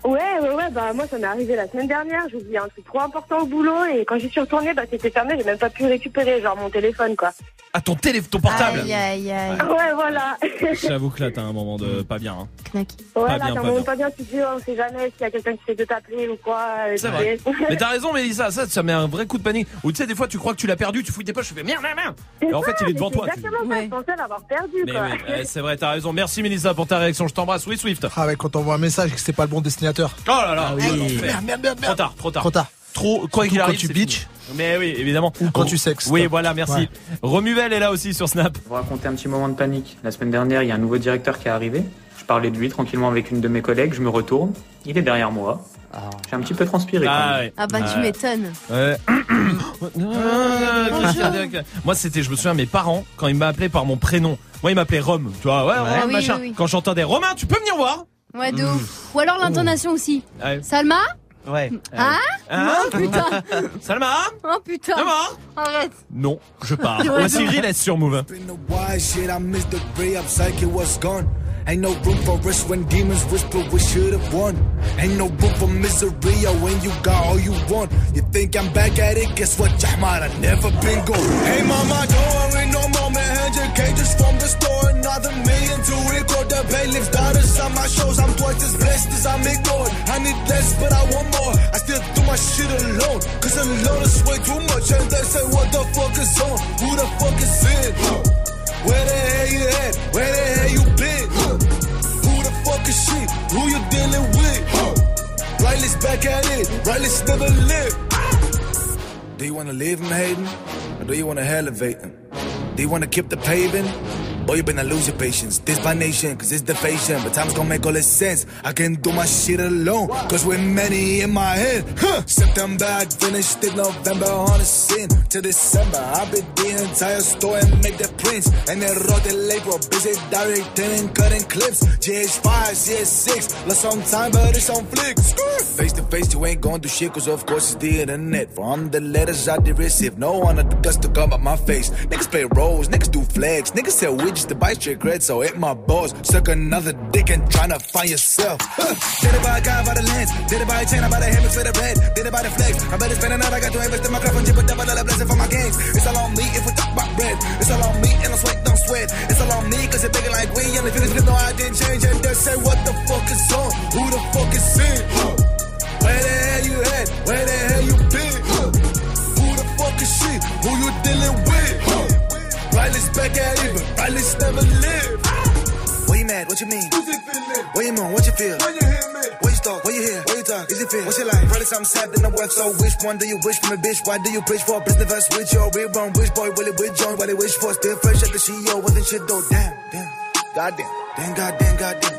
Ouais, ouais, ouais, bah moi ça m'est arrivé la semaine dernière, j'ai oublié un truc trop important au boulot et quand j'y suis retournée, bah c'était fermé, j'ai même pas pu récupérer genre mon téléphone quoi. Ah ton téléphone, ton portable Aïe aïe aïe. Ouais, voilà. J'avoue que là t'as un moment de pas bien. hein. Knacky. Ouais, Pas là, bien, t'as vraiment bien. pas bien, tu te dis, oh, on sait jamais s'il y a quelqu'un qui fait de t'appeler ou quoi. euh, C'est tu vrai. sais. Mais t'as raison Mélissa, ça, ça met un vrai coup de panique. Ou tu sais des fois tu crois que tu l'as perdu, tu fouilles tes poches, tu fais merde merde merde. Et en fait il est devant toi. Exactement ça, je pensais l'avoir perdu Mais quoi. oui, ouais, c'est vrai, t'as raison. Merci Mélissa pour ta réaction, je t'embrasse. Oui Swift. Ah ouais, quand on voit un message et que c'est pas le bon Oh là là, oui. oh, l'enfer. Merde, merde, merde, Trop tard, trop tard. Trop tard. Trop, quoi qu'il quand arrive, tu c'est bitches. Mais oui, évidemment. Ou quand tu sexes. Oui, voilà, merci. Ouais. Romuvel est là aussi sur Snap. Vous raconter un petit moment de panique. La semaine dernière, il y a un nouveau directeur qui est arrivé. Je parlais de lui tranquillement avec une de mes collègues. Je me retourne. Il est derrière moi. J'ai un petit peu transpiré. quand Ah même. ouais. Ah bah tu m'étonnes. Ouais. Moi, c'était, je me souviens, mes parents, quand ils m'appelaient par mon prénom. Moi, ils m'appelaient Rome. Tu vois, ouais, Ah Rome, oui, machin. oui, oui. Quand j'entendais Romain, tu peux venir voir? Ouais de ouf. Ou alors l'intonation aussi. Ouais. Salma Ouais. Hein Hein Oh putain Salma Oh putain Salma Arrête Non, je pars. Ouais, Voici. Riles sur Move. Why shit, I missed the what's gone? Ain't no room for us when demons whisper we should've won. Ain't no room for misery when you got all you want. You think I'm back at it? Guess what, Jahmar? I never been gone. Hey mama, don't worry no more, man. 100k just from the store. Another million to record the bailiff's daughters on my shows. I'm twice as blessed as I'm ignored. I need less, but I want more. I still do my shit alone. Cause alone is way too much. And they say, what the fuck is on? Who the fuck is in? Where the hell you at? Where the hell you been? Who the fuck is she? Who you dealing with? Riley's back at it. Riley's never lived. Do you wanna leave him hating? Or do you wanna elevate him? Do you wanna keep the paving? Boy, you better lose your patience. This my nation, cause it's the fashion. But time's gonna make all this sense. I can do my shit alone, cause we're many in my head. Huh. September, I finished it. November, on the scene. To December, I beat the entire store and make the prints. And then wrote the label, busy directing and cutting clips. GH5, CS6, lost some time, but it's on flicks. Face to face, you ain't gonna do shit, cause of course it's the internet. From the letters I did receive, no one had the guts to come up my face. Niggas play roles, niggas do flags, niggas sell widgets just a bite trick, red, so hit my balls. Suck another dick and tryna find yourself. Did it by a guy by the lens, did it by a chain, I by the hammer for the red, did it by the flex. I better spend another, I got to invest in my cup and chip a double dollar blessing for my games. It's all on me if we talk about bread. It's all on me and I sweat, don't sweat. It's all on me cause you're like we And only finish no, I didn't change and just say what the fuck is on, who the fuck is in. Huh. Where the hell you at? Where the hell you been? Huh. Who the fuck is she? Who you dealing with? Huh. Riley's back at even. Riley's never live. What you mad? What you mean? What you moan? What you feel? What you stalk? What you hear? What you talk? Is it feel? What's your life? Probably something sad in the work. So which one do you wish from a bitch? Why do you preach for? Business verse with your real wrong. Which boy will it with join? What they wish for? Still fresh at the CEO. Wasn't shit though. Damn, damn. Goddamn. Damn, goddamn, goddamn.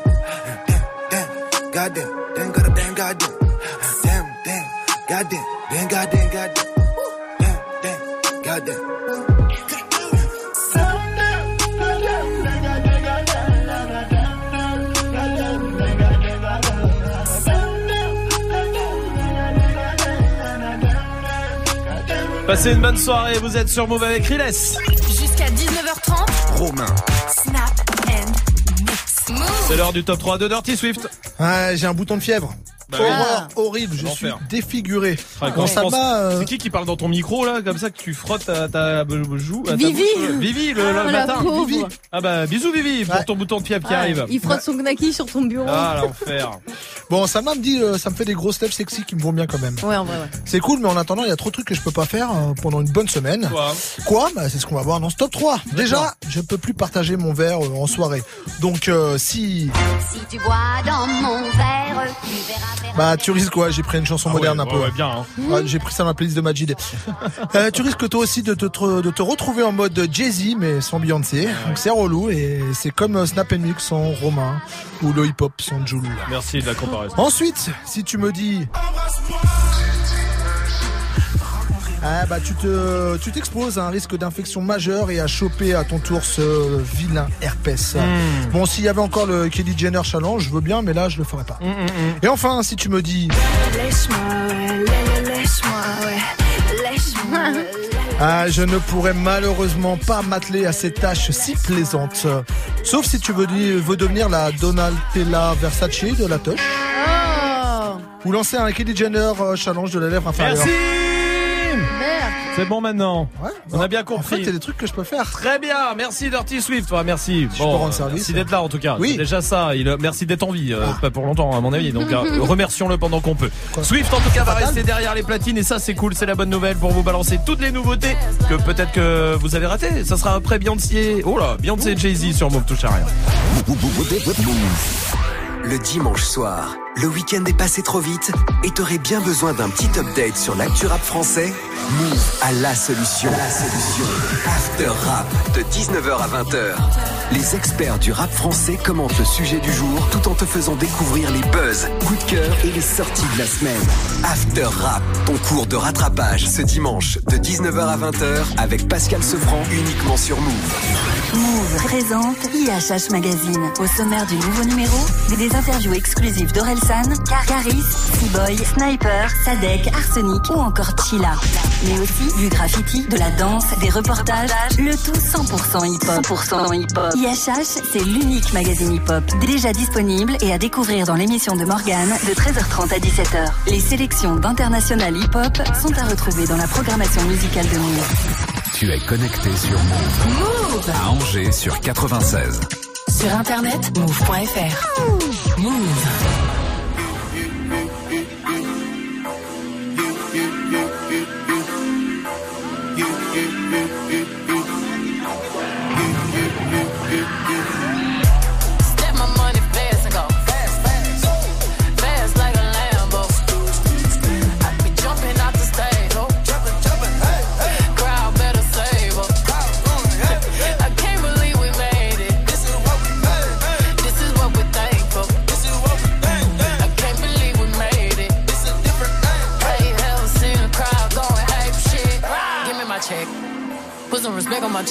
Damn, damn. Goddamn. Damn, goddamn, damn, goddamn. Damn, damn. Goddamn. Damn, goddamn, goddamn. Damn, damn. Goddamn. Passez une bonne soirée, vous êtes sur Move avec Riles. Jusqu'à 19h30. Romain. Snap and mix. Move. C'est l'heure du top 3 de Dirty Swift. Ouais, j'ai un bouton de fièvre. Bah. Horreur, horrible, je suis défiguré. Quand je pense- euh, C'est qui qui parle dans ton micro là, comme ça que tu frottes ta, ta joue à ta Vivi. bouche, euh, Vivi le, Ah, matin. Vivi. Ah bah bisous Vivi pour ton bouton de fièvre qui Ouais, arrive. Il frotte son knacky sur ton bureau. Ah l'enfer. Bon, ça m'a me dit, euh, ça me fait des grosses lèvres sexy qui me vont bien quand même. Ouais, en vrai, ouais. C'est cool, mais en attendant, il y a trop de trucs que je peux pas faire euh, pendant une bonne semaine. Quoi Quoi bah, C'est ce qu'on va voir dans ce top 3. Déjà, je peux plus partager mon verre euh, en soirée. Donc, euh, si... Si tu bois dans mon verre, tu verras, verras. Bah, tu risques quoi J'ai pris une chanson Ah moderne ouais, un peu. ouais, bien, hein. J'ai pris ça dans la playlist de Majid. Euh, tu risques toi aussi de te, tr- de te retrouver en mode Jay-Z, mais sans Beyoncé. Donc c'est relou et c'est comme euh, Snap Mix sans Romain ou le hip-hop sans Joule. Merci de la comparaison. Ensuite, si tu me dis... Ah bah tu te tu t'exposes à un risque d'infection majeure et à choper à ton tour ce vilain herpès. Hmm. Bon s'il y avait encore le Kelly Jenner challenge, je veux bien mais là je le ferai pas. Hmm, Et enfin si tu me dis Laisse-moi, ouais, laisse-moi, ouais, laisse-moi. Ah, je ne pourrais malheureusement pas m'atteler à ces tâches si plaisantes. Sauf si tu veux, devenir la Donatella Versace de la touche. Oh Ou lancer un Kylie Jenner euh, challenge de la lèvre inférieure. Merci. Merde C'est bon maintenant. On a bien En compris. fait, y a des trucs que je peux faire. Très bien, merci Dirty Swift. Ouais, merci. peux rendre service. Merci d'être là en tout cas. Oui. Déjà ça. Il, merci d'être en vie. euh, Pas pour longtemps à mon avis. Donc euh, remercions-le pendant qu'on peut. Swift en tout cas va rester derrière les platines et ça c'est cool. C'est la bonne nouvelle pour vous balancer toutes les nouveautés que peut-être que vous avez ratées. Ça sera après Beyoncé. Oh là, Beyoncé et Jay-Z sur Move touche à rien. Le dimanche soir, le week-end est passé trop vite et t'aurais bien besoin d'un petit update sur l'actu rap français? Move à la solution. La solution. After Rap de 19h à 20h. Les experts du rap français commentent le sujet du jour tout en te faisant découvrir les buzz, coups de cœur et les sorties de la semaine. After Rap, ton cours de rattrapage ce dimanche de 19h à 20h avec Pascal Sefranc uniquement sur Move. Move présente IHH Magazine. Au sommaire du nouveau numéro, des interviews exclusives d'Orelsan, Caris, Seaboy, Sniper, Sadek, Arsenic ou encore Chila. Mais aussi du graffiti, de la danse, des reportages, le tout 100% hip-hop. 100% hip-hop. IHH, c'est l'unique magazine hip-hop déjà disponible et à découvrir dans l'émission de Morgane de 13h30 à 17h. Les sélections d'international hip-hop sont à retrouver dans la programmation musicale de Move. Tu es connecté sur Move. Move À Angers sur 96. Sur internet, move.fr. Move.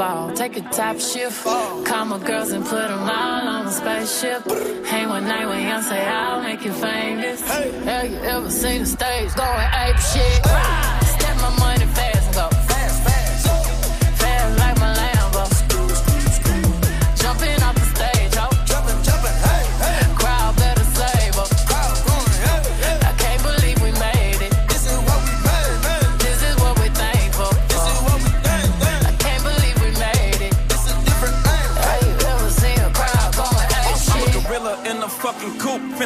ball, take a top shift. Call my girls and put them all on a spaceship. Hang one night with young, say I'll make you famous. Have you ever seen the stage going ape shit?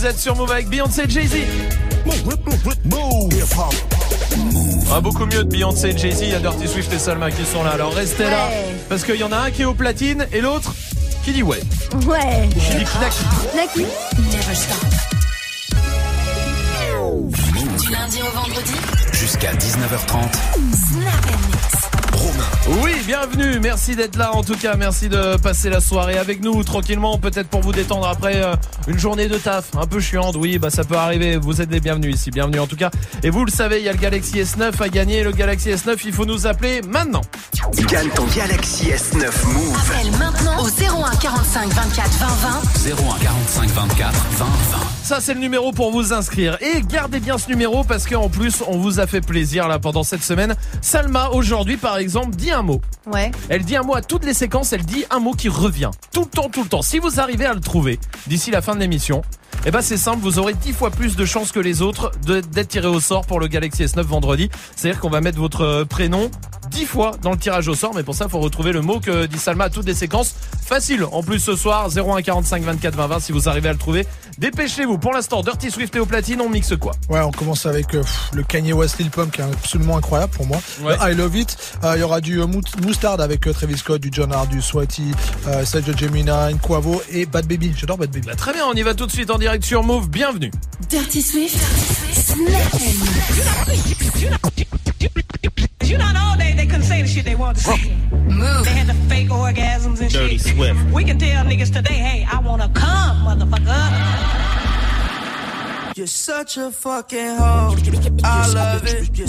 Vous êtes sur Move avec Beyoncé et Jay-Z. Ah, beaucoup mieux de Beyoncé et Jay-Z, il y a Dirty Swift et Salma qui sont là. Alors restez là, parce qu'il y en a un qui est au platine et l'autre qui dit ouais. Ouais. Qui dit Knaki. Naki. Never stop. Du lundi au vendredi, Jusqu'à 19h30. Snap Mix. Oui, bienvenue, merci d'être là en tout cas, merci de passer la soirée avec nous tranquillement, peut-être pour vous détendre après euh, une journée de taf un peu chiante, oui, bah ça peut arriver, vous êtes les bienvenus ici, bienvenue en tout cas. Et vous le savez, il y a le Galaxy S9 à gagner, le Galaxy S9, il faut nous appeler maintenant. Gagne ton Galaxy S9 Move. Appelle maintenant au 01 45 24 20 20. 01 45 24 20 20. Ça c'est le numéro pour vous inscrire et gardez bien ce numéro parce qu'en plus on vous a fait plaisir là pendant cette semaine. Salma aujourd'hui par exemple dit un mot. Ouais. Elle dit un mot à toutes les séquences, elle dit un mot qui revient. Tout le temps, tout le temps. Si vous arrivez à le trouver d'ici la fin de l'émission, eh ben c'est simple, vous aurez 10 fois plus de chances que les autres d'être tiré au sort pour le Galaxy S9 vendredi. C'est-à-dire qu'on va mettre votre euh, prénom 10 fois dans le tirage au sort, mais pour ça, il faut retrouver le mot que dit Salma à toutes les séquences. Facile. En plus, ce soir, 01 45 24 20 20, si vous arrivez à le trouver. Dépêchez-vous. Pour l'instant, Dirty Swift et au platine, on mixe quoi Ouais, on commence avec euh, pff, le Kanye West Lil Pump qui est absolument incroyable pour moi. Ouais. Le I Love It. Euh, Il y aura du euh, Moustard avec euh, Travis Scott, du John Hart, du Swati, euh, Sergio Gemina, Quavo et Bad Baby. J'adore Bad Baby. Bah, Très bien, on y va tout de suite en direct sur Move. Bienvenue. Dirty Swift. Snap You not all day they couldn't say the shit they wanted to say. Move. They had the fake orgasms and Dirty shit. Swift. We can tell niggas today, hey, I wanna come, motherfucker. You're such a fucking hoe. I love it. You're,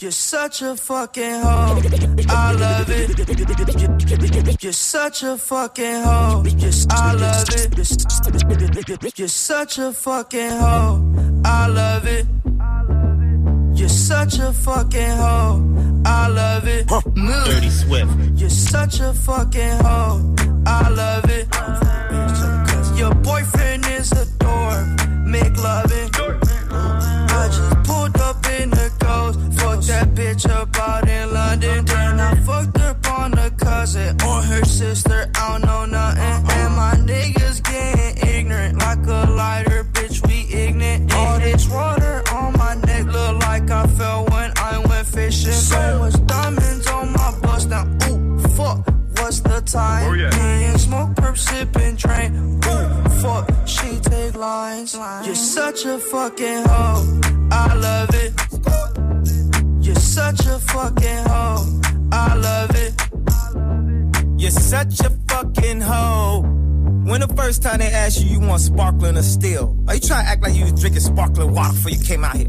you're such a fucking hoe. I love it. You're such a fucking hoe. I love it. You're such a fucking hoe. I love it. You're such a fucking hoe. I love it. Move. Dirty Swift. You're such a fucking hoe. I love it. Your boyfriend is a dork. Make loving. I just pulled up in the ghost. Fuck that bitch up out in London. Then I fucked up on the cousin or her sister. I So much diamonds on my bust now. Ooh, fuck. What's the time? Oh, yeah. And smoke, perp, sip, and drink. Ooh, fuck. She take lines. You're such a fucking hoe. I love it. You're such a fucking hoe. I love it. You're such a fucking hoe. When the first time they asked you, you want sparkling or still? Are you trying to act like you was drinking sparkling water before you came out here?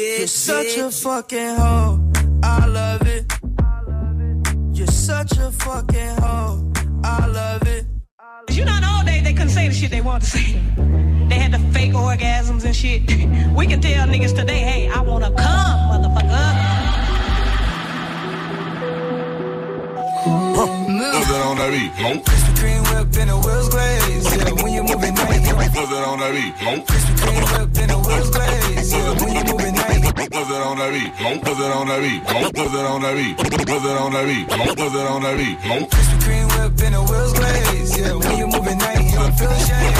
You're such a fucking hoe. I love it. You're such a fucking hoe. I love it. You know, in the old days they couldn't say the shit they wanted to say. They had the fake orgasms and shit. We can tell niggas today, hey, I wanna come, motherfucker. Put that on that beat. Krispy Kreme whip and the wheels glaze. Yeah, when you're moving nice. Put that on that beat. Krispy Kreme whip and the wheels glaze. Yeah, when you're moving nice. Put that on that beat. Put that on that beat. Put that on that beat. Put that on that beat. Put that on that beat. Krispy Kreme whip and the wheels glaze. Yeah, when you're moving nice, you don't feel ashamed.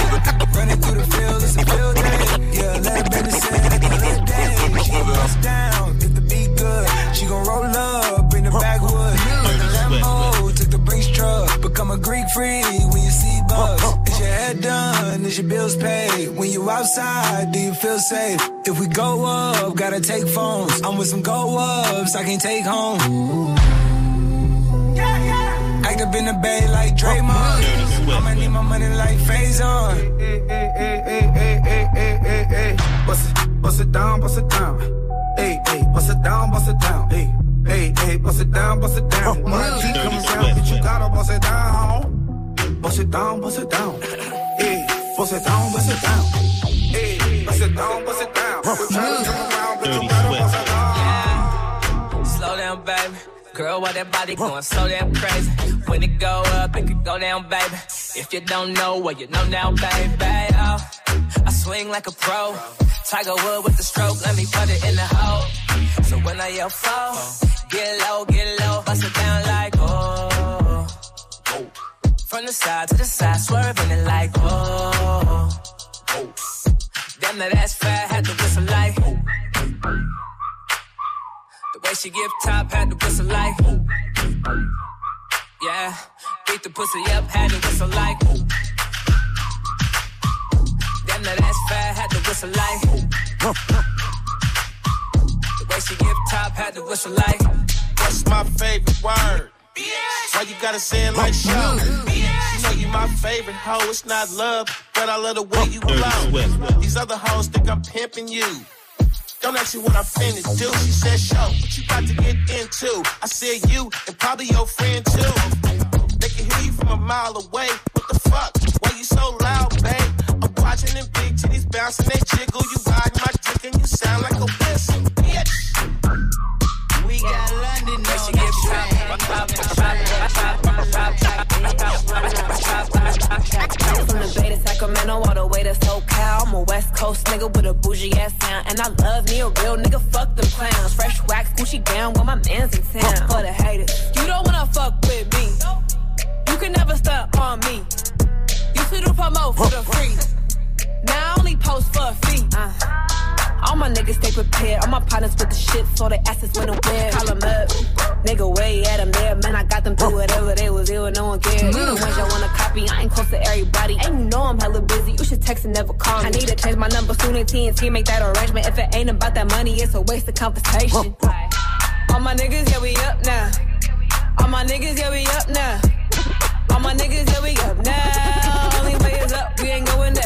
Running through the field, it's a field day. Yeah, let it bend the sand, let dance. She gon' bust down, get the beat good. She gon' roll up, bring the backwood. Become a Greek freak when you see bugs. Is your head done? Is your bills paid? When you outside, do you feel safe? If we go up, gotta take phones. I'm with some go ups, I can't take home. Yeah, yeah. Act up in the bay like Draymond. I'ma need my money like phase on. Bust it, bust it down, bust it down. Hey, hey, bust it down, bust it down. Hey hey, hey, bust it down, bust it down. Money keep coming down, bitch, you gotta bust it down. Bust it down, bust it down. Hey, bust it down, bust it down. Hey, bust it down, bust it down. Quit trying to come around, bitch, you gotta bust it down. Slow down, baby. Girl, why that body going so damn crazy? When it go up, it could go down, baby. If you don't know, well, you know now, baby. Oh, I swing like a pro. Tiger Wood with the stroke, let me put it in the hole. So when I yell fall, get low, get low, bust it down like oh. From the side to the side, swerving it like oh. Damn, that ass fat, had to whistle like. Oh. The way she give top, had to whistle like. Oh. Yeah, beat the pussy up, had to whistle like. Oh. Damn, that ass fat, had to whistle like. The way she give top, had to whistle like. What's my favorite word? Why you gotta say it like show? You know you my favorite hoe. It's not love, but I love the way you blow. These other hoes think I'm pimping you. Don't ask me what I'm finna do. She said, show what you about to get into. I said you and probably your friend too. They can hear you from a mile away. What the fuck? Why you so loud, babe? I'm watching them big titties bouncing, they jiggle. You ride my dick and you sound like a whistle, bitch. We got London Way she give From the Bay to Sacramento, all the way to SoCal. I'm a West Coast nigga with a bougie ass sound. And I love me a real nigga, fuck them clowns. Fresh wax, Gucci down while my man's in town. For the haters, you don't wanna fuck with me. You can never stunt on me. Used to do promo for the free. Now I only post for a fee. Uh. All my niggas stay prepared. All my partners with the shit, so they asses when I'm weird. Call 'em up. Nigga, way at 'em there. Man, I got them through whatever they was ill, no one cared. You the ones y'all wanna copy. I ain't close to everybody. And you know I'm hella busy. You should text and never call me. I need to change my number soon in TNT. Make that arrangement. If it ain't about that money, it's a waste of conversation. All my niggas, yeah, we up now. All my niggas, yeah, we up now. All my niggas, yeah, we up now. Only way is up, we ain't going there.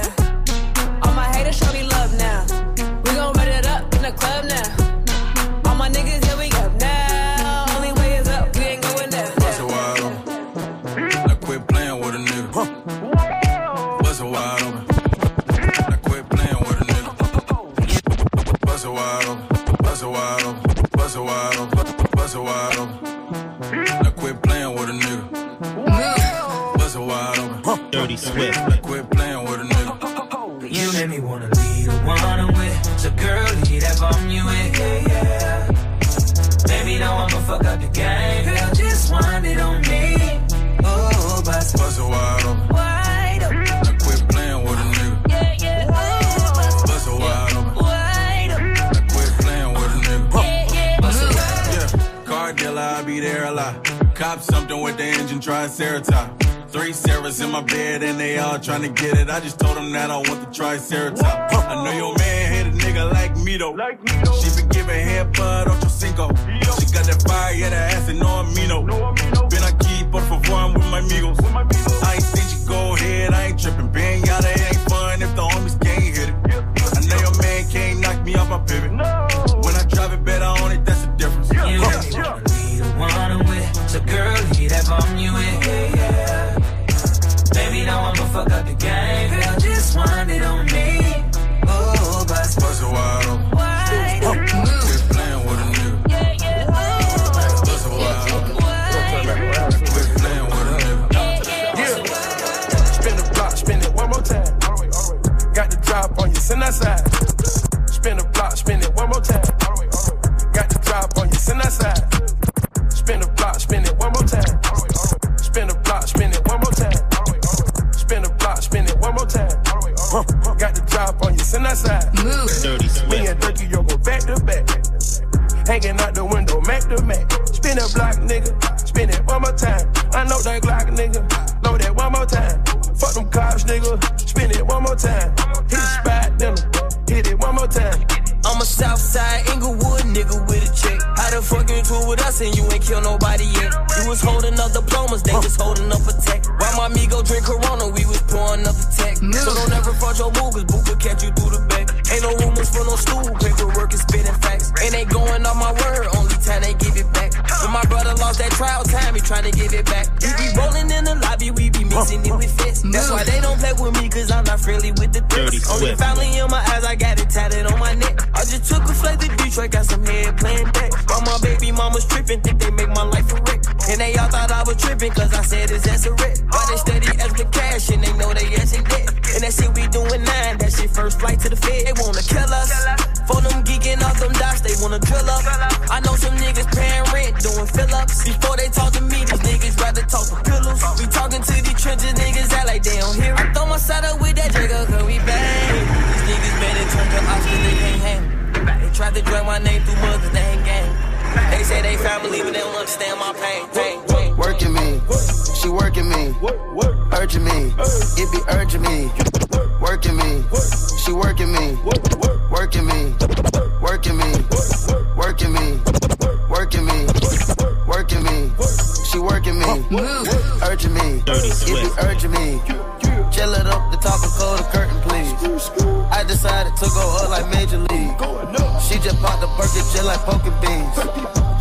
Open. Bust it wide open. Bust it wide open. Bust it wide open. Now quit playing with a nigga. Bust it wide open. Dirty Swift. Now quit playing with a nigga. You make me wanna be the one I'm with. So girl, leave that bomb you with. Yeah, yeah. Baby, now I'ma fuck up the game. Girl, just wind it on me. Side. Cop something with the engine, triceratops. Three Sarahs in my bed and they all trying to get it. I just told them that I want the triceratops. I know your man hit a nigga like me though. like me She been giving head bud off your cinco. She got that fire, yeah, that ass and no amino. Been aquí, por favor, I'm with my amigos. I ain't seen you go ahead, I ain't tripping. Being fuck up the game. Girl, just wind it on me. Oh, bust, Bust it wide open. wide. Quit playing with a nigga. Bust it wide open. Quit playing with a nigga. Yeah. Spin the block, spin it one more time. Got the drop on you, send that side. Spin the block, spin it one more time. Got the drop on you, send that side. Drop on you, send that side. Me and Dirty, yo, go back to back. Hanging out the window, Mac to Mac. Spin a block, nigga. Spin it one more time. I know that Glock, nigga. Know that one more time. Fuck them cops, nigga. Spin it one more time. Hit the spot, then hit it one more time. I'm a Southside Inglewood nigga with a check. How the fuck you tour with us and you ain't kill nobody yet? You was holding up diplomas, they just holding up a tech. While my amigo drink Corona, we was pouring up a tech. So don't ever front your move, cause Book will catch you through the back. Ain't no rumors for no stool, paperwork is spitting facts. And they going on my word, only time they give it back. When my brother lost that trial time, he trying to give it back. We be rolling in the lobby, we be mixing it with fists. That's why they don't play with me, cause I'm not friendly with the threats. Only family in my eyes, I got it tatted on my neck. I just took a flight to Detroit, got some head playing back. While my baby mama's tripping, think they make my life a wreck. And they all thought I was tripping, cause I said it's as a wreck. But they steady extra cash, and they know they ass in debt. And that shit we doing nine, that shit first flight to the Fed. Up. I know some niggas paying rent, doing fill ups. Before they talk to me, these niggas rather talk to pillows. We talking to these trenches, niggas act like they don't hear it. I throw my side up with that Draco, cause we bang. These niggas better turn to Oscar, they can't hang. They tried to drag my name through mud, they ain't gang. They say they family, but they don't understand my pain. pain, pain. Working me, she working me, urging me, it be urging me. Working me, she working me, working me, working me, it be urging me. Chill it up, the top and close the curtain, please. I decided to go up like Major League. She just popped the perky just like poking beans.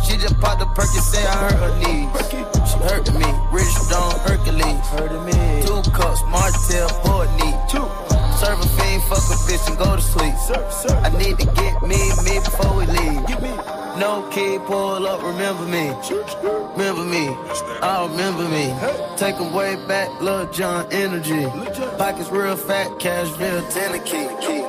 She just popped the perky, say I hurt her knees. She hurting me, Rich Stone Hercules. Two cups, Martell, neat. Serve a fiend, fuck a bitch and go to sleep. I need to get me, me before we leave. Kid, pull up, remember me. Remember me, I remember me. Take 'em way back, Lil John energy. Pockets real fat, Cashville, Tennessee.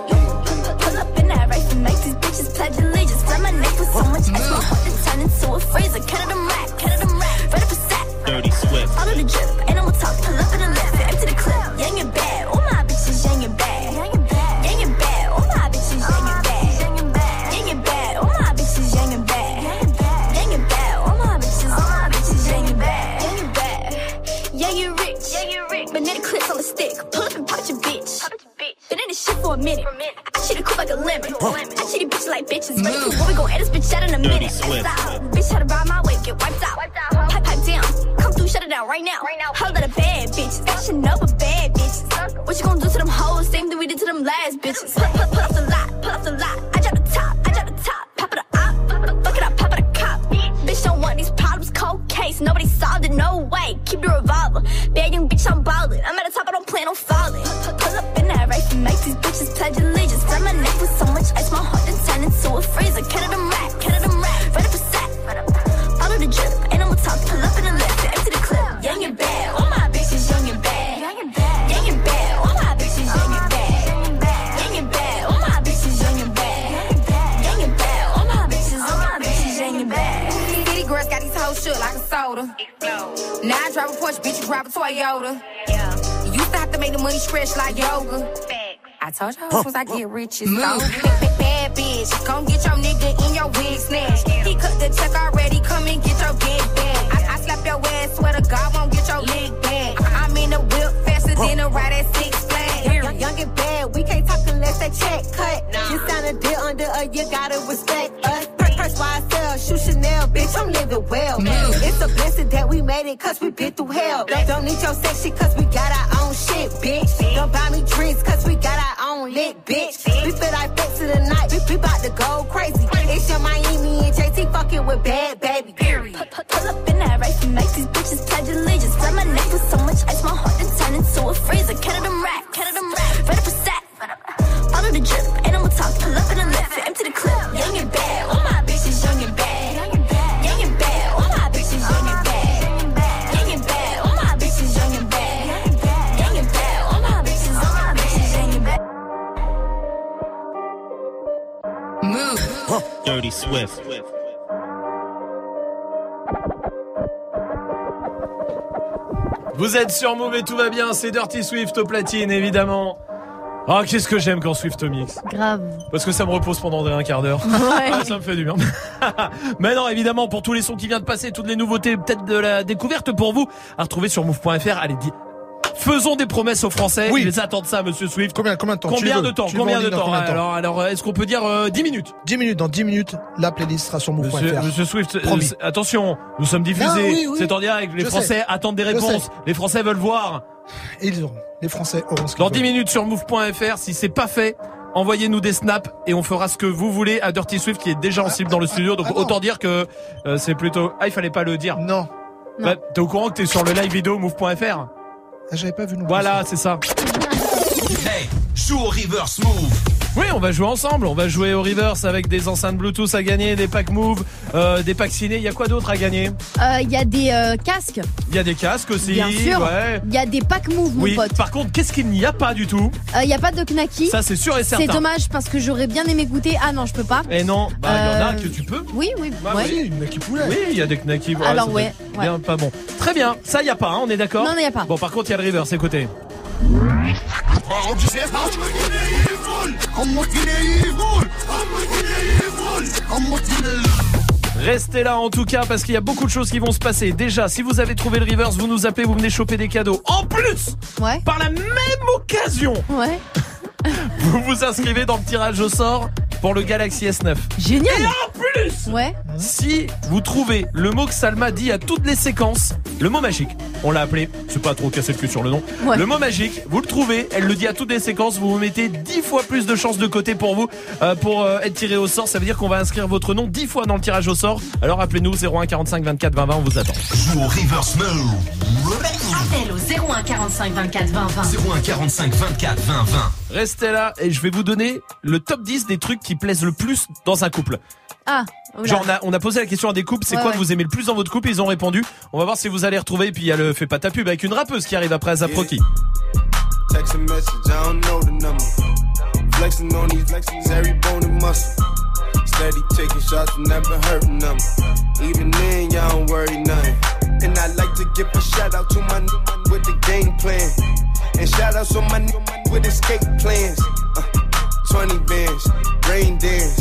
I get rich, it's. Bad, bad bitch, come get your nigga in your wig snatch. He cut the check already, come and get your get back. I, I slap your ass, swear to God, won't get your leg back. I, I'm in the whip faster than a ride at Six Flags. Young, and bad, we can't talk unless that check cut. You sound a deal under a, you gotta respect us. Purse sell, shoe Chanel, bitch, I'm living well. It's a blessing that we made it, cause we been through hell. Don't need your sex shit, cause Vous êtes sur Move et tout va bien, c'est Dirty Swift au platine évidemment. Ah, qu'est-ce que j'aime quand Swift mix. Grave. Parce que ça me repose pendant un quart d'heure. Ouais. Ah, ça me fait du bien. Mais non, évidemment, pour tous les sons qui viennent de passer, toutes les nouveautés, peut-être de la découverte pour vous, à retrouver sur move.fr. Allez, dis. Faisons des promesses aux Français. Oui. Ils attendent ça, monsieur Swift. Combien, combien de temps Combien de temps Combien en de temps Alors, alors, est-ce qu'on peut dire euh, 10 minutes 10 minutes, dans 10 minutes, la playlist sera sur move.fr. Monsieur, monsieur Swift, Promis. euh, attention, nous sommes diffusés, Non, oui, oui. c'est en direct, les Je Français sais. attendent des réponses, les Français veulent voir. Et ils auront. Les Français auront ce Dans veulent. 10 minutes sur move.fr, si c'est pas fait, envoyez-nous des snaps et on fera ce que vous voulez à Dirty Swift qui est déjà en cible dans le studio. Donc ah non. autant dire que euh, c'est plutôt... Ah, il fallait pas le dire. Non. Bah, T'es au courant que t'es sur le live vidéo move.fr Ah, J'avais pas vu non. Voilà, c'est ça. Hey, joue au reverse move. Oui, on va jouer ensemble. On va jouer au reverse avec des enceintes Bluetooth à gagner, des packs Move, euh, des packs ciné. Il y a quoi d'autre à gagner Euh, Il y a des euh, casques, Il y a des casques aussi. bien sûr. Ouais. Il y a des packs move, mon Oui. pote. Par contre, qu'est-ce qu'il n'y a pas du tout Euh, Il y a pas de knacky. Ça, c'est sûr et certain. C'est dommage parce que j'aurais bien aimé goûter. Ah non, je peux pas. Et non, bah il y en a Euh, que tu peux. Oui, oui. Bah ouais. oui, Knacky poulet. Oui, il y a des knackis. Alors, ouais, pas bon. Très bien. Ça, il y a pas. hein, on est d'accord Non, non, y a pas. Bon, par contre, il y a le reverse. Écoutez. Restez là en tout cas parce qu'il y a beaucoup de choses qui vont se passer. Déjà, si vous avez trouvé le reverse, vous nous appelez, vous venez choper des cadeaux. En plus, Ouais. par la même occasion, Ouais. vous vous inscrivez dans le tirage au sort pour le Galaxy S9. Génial. Et en plus, Ouais. Si vous trouvez le mot que Salma dit à toutes les séquences, le mot magique, on l'a appelé, c'est pas trop casser le cul sur le nom, Ouais. le mot magique, vous le trouvez, elle le dit à toutes les séquences, vous vous mettez 10 fois plus de chances de côté pour vous, euh, pour euh, être tiré au sort, ça veut dire qu'on va inscrire votre nom 10 fois dans le tirage au sort, alors appelez-nous 01 45 24 20 20, on vous attend. Joue au reverse. Appel au 01 45 24 20 20. 01 45 24 20 20. Restez là et je vais vous donner le top 10 des trucs qui plaisent le plus dans un couple. Ah. oula. Genre on a, on a posé la question à des couples, c'est Ouais, quoi ouais. que vous aimez le plus dans votre couple? Ils ont répondu. On va voir si vous allez retrouver. Et puis il y a le fait pas ta pub avec une rappeuse qui arrive après Azap Rocky. Text a message, I don't know the number. Flexing on these flexings, every bone and muscle. Steady taking shots, never hurting them. Even then, y'all don't worry nothing. And I like to give a shout out to my new man with the game plan. And shout outs on my new man with escape plans. Uh, 20 bands, rain dance.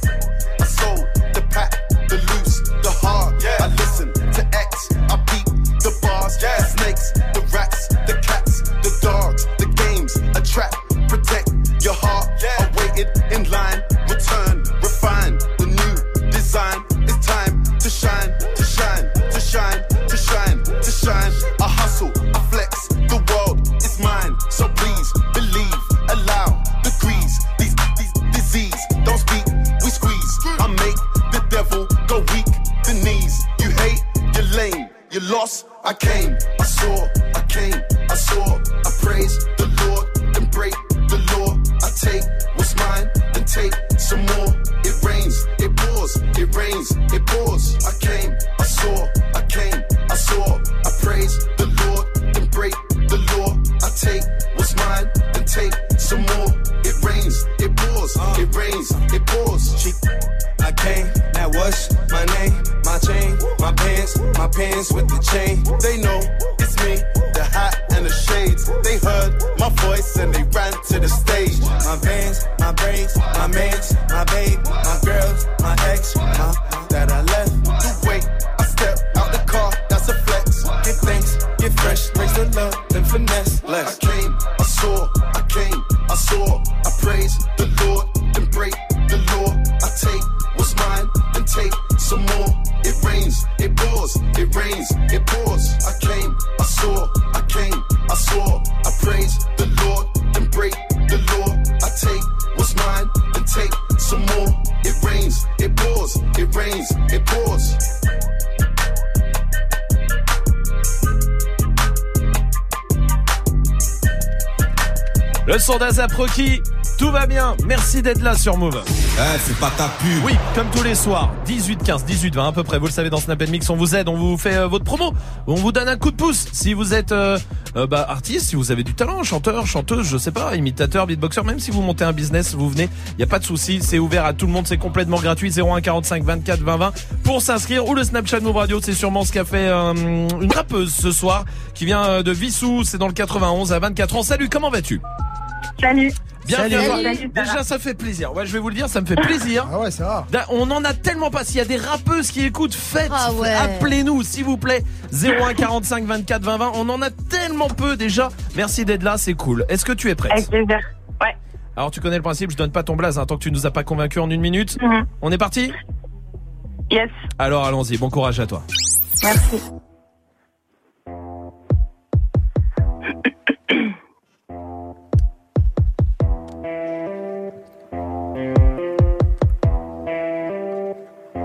lost, I came, I saw, I came, I saw, I praise my pants with the chain. They know it's me, the hat and the shades. They heard my voice and they ran to the stage. My vans, my brakes, my mans, my babe, my girls, my ex, that I left. You wait, I step out the car, that's a flex. Give thanks, get fresh, raise the love, then finesse. Less. It pours. Le son d'Azap Rocky, tout va bien. Merci d'être là sur Move. Eh, c'est pas ta pub. Oui, comme tous les soirs, 18 15, 18 20 à peu près. Vous le savez dans Snap Mix, on vous aide, on vous fait euh, votre promo, on vous donne un coup de pouce. Si vous êtes euh, euh, bah, artiste, si vous avez du talent, chanteur, chanteuse, je sais pas, imitateur, beatboxer, même si vous montez un business, vous venez, il y a pas de souci, c'est ouvert à tout le monde, c'est complètement gratuit. 01 45 24 20 20 pour s'inscrire ou le Snapchat Move Radio, c'est sûrement ce qu'a fait euh, une rappeuse ce soir qui vient euh, de Vissou, c'est dans le 91 à 24 ans. Salut, comment vas-tu? Salut. Bien, Salut. bien, Salut. bien. Salut. Déjà, ça fait plaisir. Ouais, je vais vous le dire, ça me fait plaisir. Ah ouais, c'est rare. Da- On en a tellement pas. S'il y a des rappeuses qui écoutent, faites, Ah ouais. appelez-nous, s'il vous plaît. 01 45 24 20 20. On en a tellement peu déjà. Merci d'être là, c'est cool. Est-ce que tu es prête? Avec plaisir. Ouais. Alors, tu connais le principe, je donne pas ton blaze, hein, tant que tu nous as pas convaincu en une minute. Mhm. On est parti? Yes. Alors, allons-y. Bon courage à toi. Merci.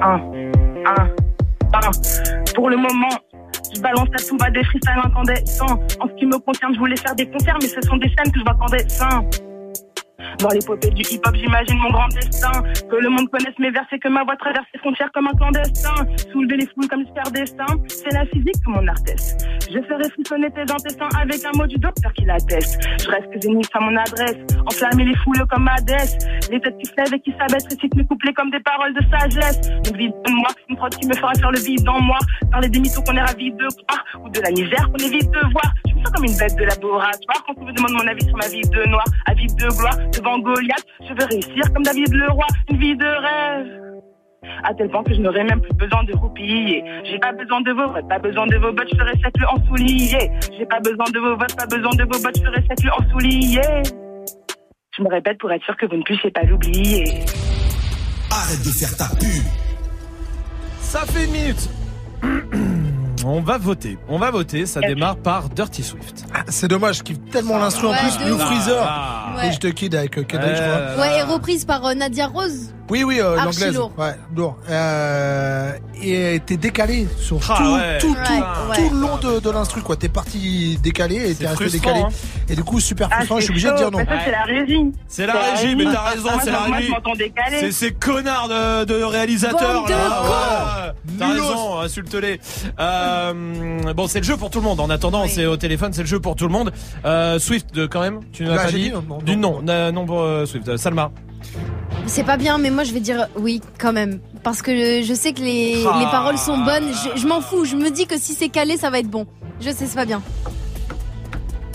Un, un, un. Pour le moment, je balance à tout bas des freestyles incandescents. En ce qui me concerne, je voulais faire des concerts, mais ce sont des scènes que je vois clandestins. Dans l'épopée du hip-hop, j'imagine mon grand destin. Que le monde connaisse mes versets, que ma voix traverse les frontières comme un clandestin. Soulever les foules comme super destin, c'est la physique comme mon artiste. Je ferai frissonner tes intestins avec un mot du docteur qui l'atteste. Je reste zénith à mon adresse, enflammer les foules comme Hadès. Les têtes qui se et qui s'abaissent récitent mes couplets comme des paroles de sagesse. N'oublie de moi, une prod qui me fera faire le vide en moi. Parler des mythos qu'on est ravis de croire, ou de la misère qu'on évite de voir. Je me sens comme une bête de laboratoire quand on me demande mon avis sur ma vie de noir, avide de gloire, devant Goliath. Je veux réussir comme David le roi, une vie de rêve. À tel point que je n'aurai même plus besoin de roupiller. J'ai pas besoin de vos votes, pas besoin de vos bottes, je ferai sec le en soulier. J'ai pas besoin de vos votes, pas besoin de vos bottes, je ferai sec le en soulier. Je me répète pour être sûr que vous ne puissiez pas l'oublier. Arrête de faire ta pub. Ça fait une minute. On va voter. On va voter. Ça démarre par Dirty Swift. Ah, C'est dommage, je kiffe tellement l'instru en Ouais, plus. de ouf. Freezer. Ah. Ouais. Et je te kid avec euh, Kendrick, je crois. Ouais, et reprise par euh, Nadia Rose. Oui, oui, euh, Archi l'anglaise. lourd. Ouais, lourd. Euh, et t'es décalé sur Ah, tout, ouais. tout, tout, ouais. tout le long de, de l'instru, quoi. T'es parti décalé et t'es resté frustrant, décalé. hein. Et du coup, super Ah, frustrant, je suis obligé de dire non. Ça, c'est la régie. C'est la régie, mais t'as raison, c'est la moi, régie. je m'entends décaler. C'est ces connards de, de réalisateurs Bande de là. Ouais. T'as Nulos. raison, insulte-les. Euh, bon, c'est le jeu pour tout le monde. En attendant, Oui. c'est au téléphone, c'est le jeu pour tout le monde. Euh, Swift, de- quand même, tu nous as Bah, pas dit dit non, non, Du euh, pour euh, Swift. Euh, Salma. C'est pas bien, mais moi je vais dire oui quand même. Parce que je sais que les, Ah. les paroles sont bonnes. Je, je m'en fous. Je me dis que si c'est calé, ça va être bon. Je sais, c'est pas bien.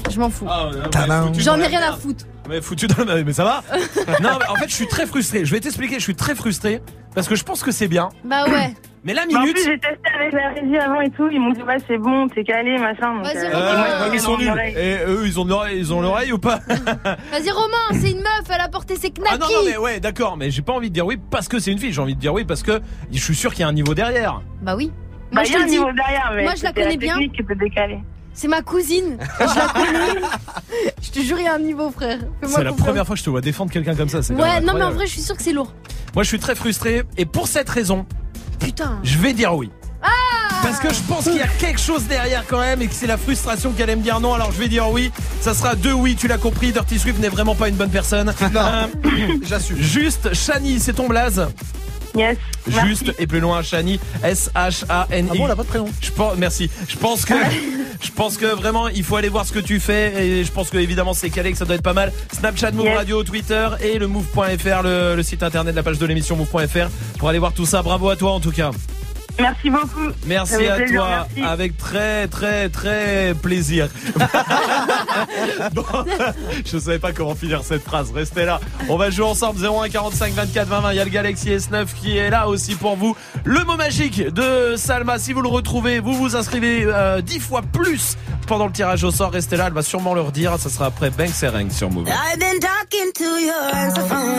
Je m'en fous. Tadam. J'en ai rien à foutre. Mais foutu dans le... Mais ça va Non, mais en fait, je suis très frustré. Je vais t'expliquer, je suis très frustré. Parce que je pense que c'est bien. Bah ouais. Mais la Mais en minute... plus, j'ai testé avec la régie avant et tout. Ils m'ont dit, ouais, c'est bon, t'es calé, machin. donc, Vas-y, euh, Euh, ils sont dans nuls. l'oreille. Et eux, ils ont l'oreille, ils ont l'oreille ou pas? Vas-y Romain, c'est une meuf, elle a porté ses knackis. Ah non, non, mais ouais, d'accord, mais j'ai pas envie de dire oui parce que c'est une fille, j'ai envie de dire oui parce que je suis sûr qu'il y a un niveau derrière. Bah oui. Bah, Moi il je y a te un dis. niveau derrière, mais Moi, je la connais bien. technique qui peut décaler. C'est ma cousine. Je la connais. je te jure, il y a un niveau, frère. C'est la première fois que je te vois défendre quelqu'un comme ça. Ouais, non, mais en vrai, je suis sûre que c'est lourd. Moi, je suis très frustré et pour cette raison, putain. Je vais dire oui. Ah Parce que je pense qu'il y a quelque chose derrière quand même et que c'est la frustration qu'elle aime dire non. Alors je vais dire oui. Ça sera deux oui, tu l'as compris. Dirty Swift n'est vraiment pas une bonne personne. Non. Euh, J'assume. Juste, Shani, c'est ton blaze. Yes. Juste et plus loin, Shani. S-H-A-N-I. Ah bon, elle a de prénom? Je pense, merci. Je pense que, je pense que vraiment, il faut aller voir ce que tu fais et je pense que évidemment c'est calé, que ça doit être pas mal. Snapchat, Move. Radio, Twitter et le move.fr, le, le, site internet, la page de l'émission move.fr pour aller voir tout ça. Bravo à toi en tout cas. Merci beaucoup. Merci à toi. Avec très très très plaisir. bon, je savais pas comment finir cette phrase. Restez là. On va jouer ensemble 01 45 Il y a le Galaxy S9 qui est là aussi pour vous. Le mot magique de Salma. Si vous le retrouvez, vous vous inscrivez euh, 10 fois plus pendant le tirage au sort. Restez là. Elle va sûrement le redire. Ça sera après Banks et Rank sur Move. I've been talking to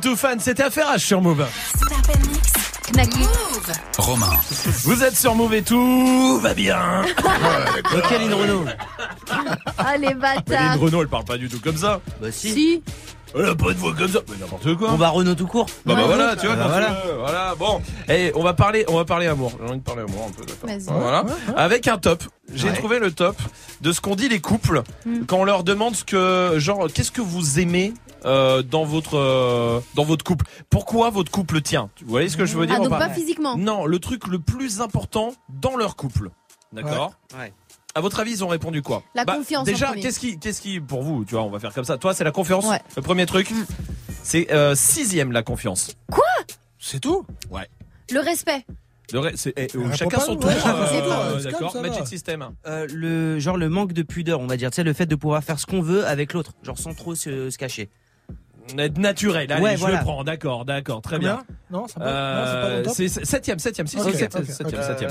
De tout fan, c'était affaire H sur Move. Romain. Vous êtes sur Move et tout va bien. Ok, Lynn Renault. Ah les. Renault, elle parle pas du tout comme ça. Bah si. Si. Elle a pas de voix comme ça. Mais n'importe quoi. On va Renault tout court. Bah, bah voilà, tu vois, Bah quand voilà. tu veux, voilà. Bon, et on va parler, on va parler amour. J'ai envie de parler amour un peu. d'accord. Vas-y. Voilà, avec un top. J'ai Ouais. trouvé le top de ce qu'on dit les couples Mm. quand on leur demande ce que, genre, qu'est-ce que vous aimez euh, dans votre euh, dans votre couple. Pourquoi votre couple tient Vous voyez ce que je veux dire Ah donc pas pas physiquement. Non, le truc le plus important dans leur couple. D'accord. Ouais. À votre avis, ils ont répondu quoi La confiance en Déjà, premier. qu'est-ce qui, qu'est-ce qui, pour vous, tu vois, on va faire comme ça. Toi, c'est la confiance. Ouais. Le premier truc, c'est euh, sixième la confiance. C'est tout Ouais. Le respect. Le c'est- eh, euh, répond chacun pas, son ouais, tour. chacun son tour, c'est D'accord. Magic. System. Euh, le genre le manque de pudeur, on va dire, tu sais, le fait de pouvoir faire ce qu'on veut avec l'autre, genre sans trop se, se cacher. Naturel. Allez, Ouais, je voilà. le prends. D'accord, d'accord, très bien. Non, ça Euh, c'est septième, septième, si, septième, ok. septième.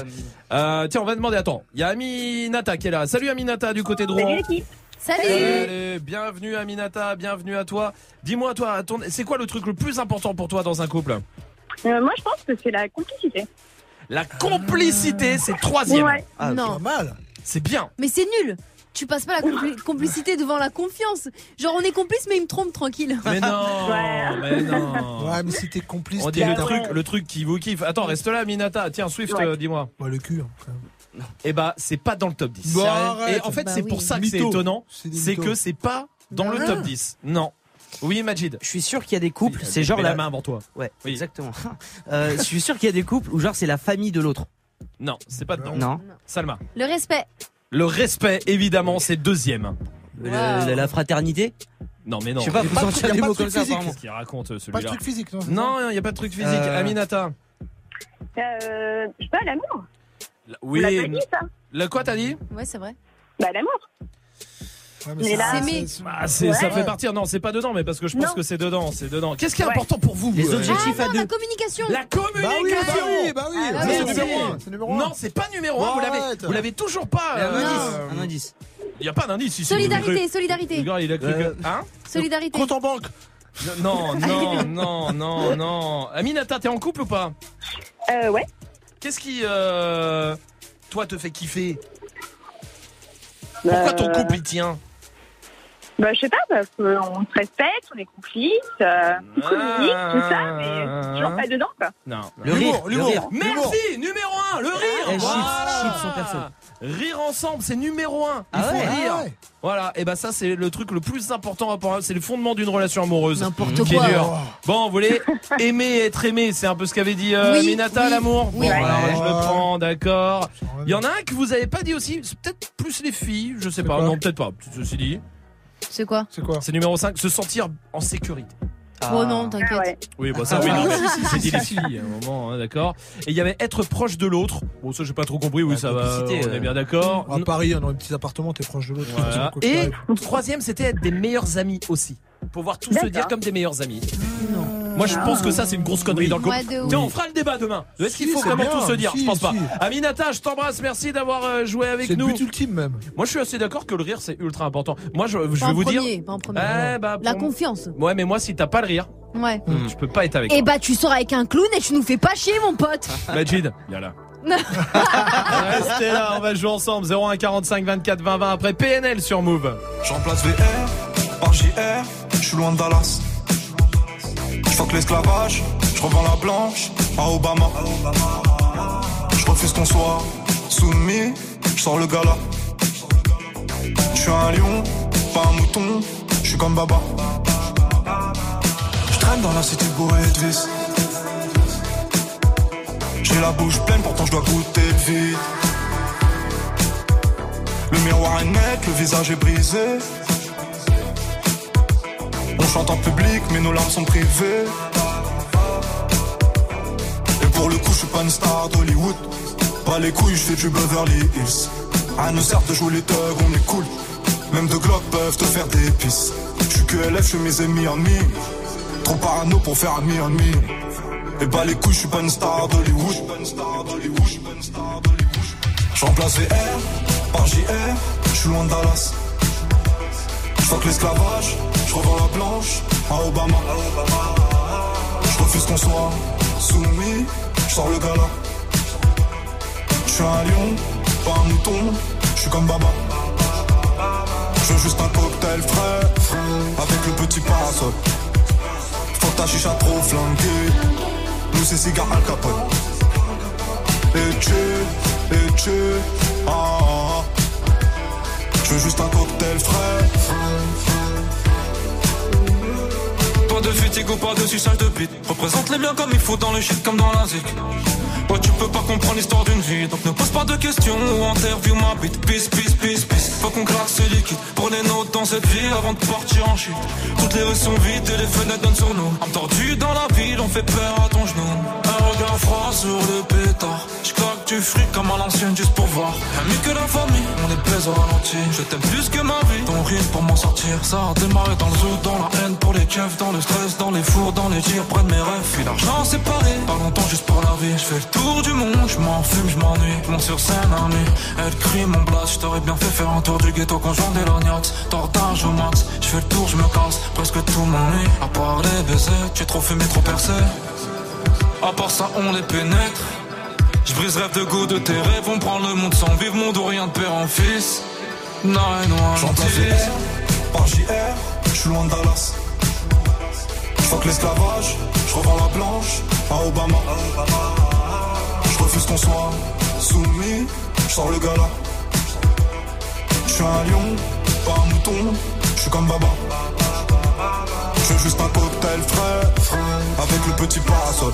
Euh, tiens, on va demander. Attends, il y a Aminata qui est là. Salut Aminata du côté de Rouen. Salut. Allez, bienvenue Aminata, bienvenue à toi. Dis-moi toi, à ton- c'est quoi le truc le plus important pour toi dans un couple Euh, moi, je pense que c'est la complicité. La complicité, c'est troisième. Ouais. Ah, non. mal. C'est bien. Mais c'est nul. Tu passes pas la compli- complicité devant la confiance. Genre on est complice mais il me trompe tranquille. Mais non, mais non. Ouais, mais si t'es complice, On dit t'es- le truc, le truc qui vous kiffe. Attends, reste là, Minata. Tiens, Swift, Ouais. euh, dis-moi. Ouais, le cul. hein, quand même. Eh bah, c'est pas dans le top 10. Bon, Sérieux arrête. Et en fait, Bah c'est oui. pour ça que c'est étonnant. C'est que c'est pas dans Bah le ouais. top 10. Non. Oui, Majid. Je suis sûr qu'il y a des couples, c'est genre la la main avant toi. Ouais, exactement. Euh, je suis sûr qu'il y a des couples où genre c'est la famille de l'autre. Non, c'est pas dedans. Non. Salma. Le respect. Le respect, évidemment, c'est deuxième. Le- la, la fraternité Non, mais non. Je sais pas, Il y a faut pas de sortir truc- des il y a mots pas de comme ça, truc physique. apparemment. Qu'est-ce qu'il raconte, celui-là Pas de truc physique, non Non, il n'y a pas de truc physique. Euh, Aminata. Euh, je sais pas, l'amour. Oui. On l'a pas dit, ça. Le quoi t'as dit? Ouais c'est vrai. Bah, l'amour. Ouais, Mais là-. Bah, c'est- Ouais. Ça fait partir. Non, c'est pas dedans, mais parce que je pense Non. que c'est dedans. C'est dedans. Qu'est-ce qui est Ouais. important pour vous Les euh, objectifs Ah à non, deux. la communication. La communication. Bah oui, bah bah. Ah, c'est numéro numéro un. Non, c'est pas numéro 1, vous l'avez, vous l'avez toujours pas. Un euh, indice. euh, Un indice. Il y a pas d'indice ici. Solidarité, Le solidarité. gars, il a cru que. Hein Solidarité. Compte en banque. Non, non, non, non, non. Aminata, t'es en couple ou pas Euh, ouais. Qu'est-ce qui, euh, toi, te fait kiffer? Pourquoi ton couple il tient? Bah, je sais pas, parce qu'on se respecte, on est complices, euh, on communique, tout ça, mais toujours pas dedans, quoi. Non. Le rire, le l'humour. rire. Merci, numéro 1, le rire. Eh, Voilà. Rire ensemble, c'est numéro 1. Il Ah faut ouais rire. Ah ouais. Voilà, et bah ça c'est le truc le plus important, c'est le fondement d'une relation amoureuse. N'importe quoi. Bon, vous voulez aimer et être aimé, c'est un peu ce qu'avait dit euh, Oui, Minata oui, l'amour. oui. Bon, alors je le prends, d'accord. Il y en a un que vous avez pas dit aussi, c'est peut-être plus les filles, je sais pas, non peut-être pas, ceci dit. C'est quoi C'est quoi C'est numéro 5, se sentir en sécurité. Oh non, Ah t'inquiète. ouais. Oui, bah ça, oui, non, mais si, si, c'est dit les filles, à un moment, hein, d'accord. Et il y avait être proche de l'autre. Bon, ça, j'ai pas trop compris, oui, La ça va, on est euh. bien d'accord. À Paris, dans les petits appartements, t'es proche de l'autre. Voilà. Et troisième, c'était être des meilleurs amis aussi. Pouvoir tous se dire comme des meilleurs amis. Non. Moi, je pense que ça, c'est une grosse connerie dans le couple. Ouf. Tiens, on fera le débat demain. Est-ce qu'il Si, faut c'est vraiment tout se dire Si, Je pense pas. si. Aminata, je t'embrasse. Merci d'avoir euh, joué avec C'est le nous. but ultime même. Moi, je suis assez d'accord que le rire, c'est ultra important. Moi, je, je vais vous dire. pas en premier. Eh, bah, La pour confiance. Ouais, mais moi, si t'as pas le rire, Ouais. je peux pas être avec Et toi. bah tu sors avec un clown et tu nous fais pas chier mon pote. Majid, viens là. Restez là, on va jouer ensemble. 01 45 24 20 20 après PNL sur Move. Je remplace VR par JR, je suis loin de Dallas. Je l'esclavage, je revends la blanche à Obama. Je refuse qu'on soit soumis, je sors le gala. Je suis un lion, pas un mouton, je suis comme Baba. Je traîne dans la cité de vis. J'ai la bouche pleine, pourtant je dois goûter le vide. Le miroir est net, le visage est brisé. Chante en public, mais nos larmes sont privées. Et pour le coup, je suis pas une star d'Hollywood. Pas les couilles, je fais du Beverly Hills. À nous sert de jouer les thugs, on est cool. Même deux glocks peuvent te faire des pisses. Je suis que LF, je mes ennemis en mi. Trop parano pour faire un mi en mi. Et bah les couilles, je suis pas une star d'Hollywood. Je remplace VR par JR, je suis loin de Dallas. Je fuck l'esclavage, je revends la blanche à Obama. Je refuse qu'on soit soumis, je sors le gala. Je suis un lion, pas un mouton, je suis comme Baba. Je veux juste un cocktail frais, avec le petit parasol. Faut ta chicha trop flanquée, nous c'est cigare Al Capone. Et tu, et tu, ah, ah, ah. Je veux juste un cocktail frais. Pas de fatigue ou pas de suçage de bite. Représente les biens comme il faut dans le shit comme dans la zik. Ouais, tu peux pas comprendre l'histoire d'une vie. Donc ne pose pas de questions ou interview ma bite. Peace, peace, peace, peace. Faut qu'on claque ce liquide. Pour les notes dans cette vie avant de partir en chute. Toutes les rues sont vides et les fenêtres donnent sur nous. Tordue dans la ville, on fait peur à ton genou. Un regard froid sur le pétard. J'claque du fric comme à l'ancienne juste pour voir. Rien mieux que la famille, on est baise au ralenti. Je t'aime plus que ma vie. Ton rire pour m'en sortir. Ça a démarré dans le zoo, dans la haine pour les keufs, dans le stress, dans les fours, dans les tirs, près de mes rêves. Puis l'argent séparé, pas longtemps juste pour la vie. Je fais le tour du monde, je m'en fume, je m'ennuie. Je sur scène à. Elle crie mon blast, je bien fait faire un tour du ghetto conjoint des lorgnax. Tordage au max, je fais le tour, je me casse. Presque tout m'ennuie. À part les baisers, tu es trop fumé, trop percé. À part ça, on les pénètre. Je brise rêve de goût de tes rêves, on prend le monde sans vivre, monde ou rien de père en fils. Non, non, Je remplace VR par JR, je suis loin de Dallas. Je fuck l'esclavage, je revends la blanche à Obama. Je refuse qu'on soit soumis, je sors le gala. Je suis un lion, pas un mouton, je suis comme Baba. Je veux juste un cocktail frais, avec le petit parasol.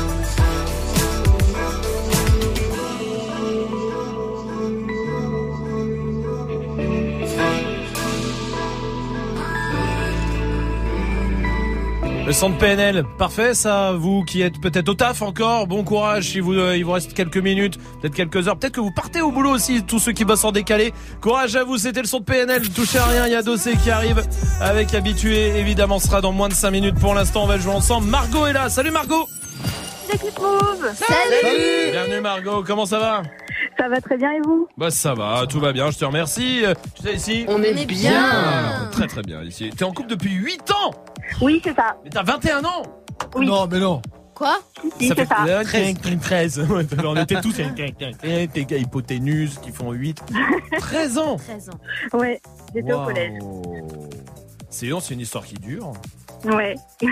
Le centre PNL, parfait ça, vous qui êtes peut-être au taf encore, bon courage si vous, euh, il vous reste quelques minutes, peut-être quelques heures, peut-être que vous partez au boulot aussi, tous ceux qui bossent en décalé. Courage à vous, c'était le son de PNL, touchez à rien, il y a Dossé qui arrive avec habitué, évidemment ce sera dans moins de 5 minutes pour l'instant, on va jouer ensemble. Margot est là, salut Margot L'équipe Move Salut Bienvenue Margot, comment ça va? Ça va très bien et vous? Bah ça va, tout va bien, je te remercie. Tu sais ici On est bien. Ah, Très très bien ici. T'es en couple depuis 8 ans Oui, c'est ça. Mais t'as 21 ans Non, mais non. Quoi? Si, c'est ça. Euh, 13. 13. Ouais, On était tous des gars hypoténuse qui font 8. 13 ans 13 ans. Ouais, j'étais au Waouh. collège. C'est long, c'est une histoire qui dure. Ouais.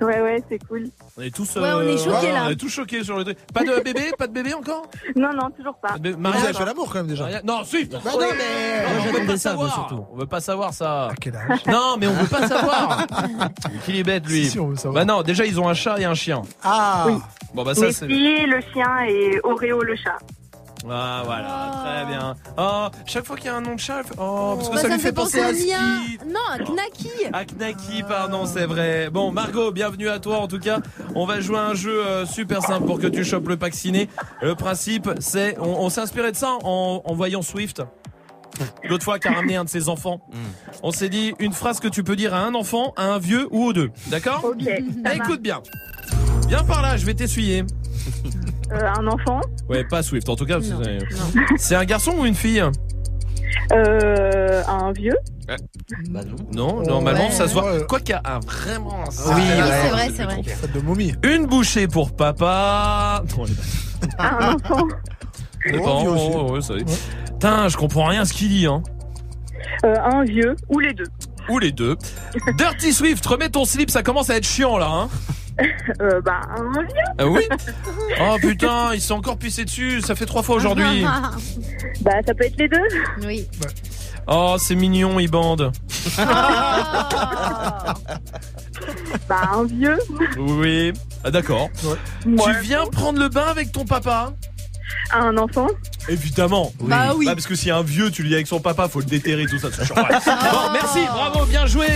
Ouais, ouais, c'est cool. On est tous. Ouais, on est choqués, là. On est tous choqués sur le truc. Pas de bébé Pas de bébé encore? Non, non, toujours pas. Bébé- Vous Mariage avez fait l'amour quand même déjà. Non, si Bah non, mais. Non, on veut pas ça, savoir. surtout. On veut pas savoir ça. À quel âge? Non, mais on veut pas savoir. Qu'il est bête, lui. Si, si, on veut savoir. Bah non, déjà, ils ont un chat et un chien. Ah Bon, bah ça, c'est. le chien et Oreo le chat. Ah, voilà, très bien. Oh, chaque fois qu'il y a un nom de chat, oh, parce que Bah, ça, me lui fait penser à ski. Non, à Knacky. À Knacky, pardon, c'est vrai. Bon, Margot, bienvenue à toi en tout cas. On va jouer à un jeu euh, super simple pour que tu chopes le pack ciné. Le principe, c'est, on, on s'est inspiré de ça en, en voyant Swift. L'autre fois, qui a ramené un de ses enfants. On s'est dit une phrase que tu peux dire à un enfant, à un vieux ou aux deux. D'accord? Ok. ça Écoute bien. Viens par là, je vais t'essuyer. Euh, un enfant. Ouais, pas Swift en tout cas. Non, c'est- un garçon ou une fille Euh, un vieux. Bah non. Non, normalement Ouais. ça se voit. Ouais. Quoi qu'il y a un vraiment. un Oui, c'est vrai, c'est vrai. De momie. Une bouchée pour papa. Non, elle est pas- Un enfant. oh, ouais, ça y est. Putain, je comprends rien à ce qu'il dit. Hein. Euh, un vieux. Ou les deux. Ou les deux. Dirty Swift, remets ton slip, ça commence à être chiant là. Hein. Euh, bah, un vieux. Ah oui Oh putain, il s'est encore pissé dessus, ça fait trois fois aujourd'hui. Bah, ça peut être les deux. oui. Oh, c'est mignon, il bande. Bah, un vieux. Oui. Ah, d'accord. Tu viens prendre le bain avec ton papa Un enfant. Évidemment. Bah oui. Bah, parce que si un vieux, tu le dis avec son papa, faut le déterrer, tout ça. bon, merci, bravo, bien joué.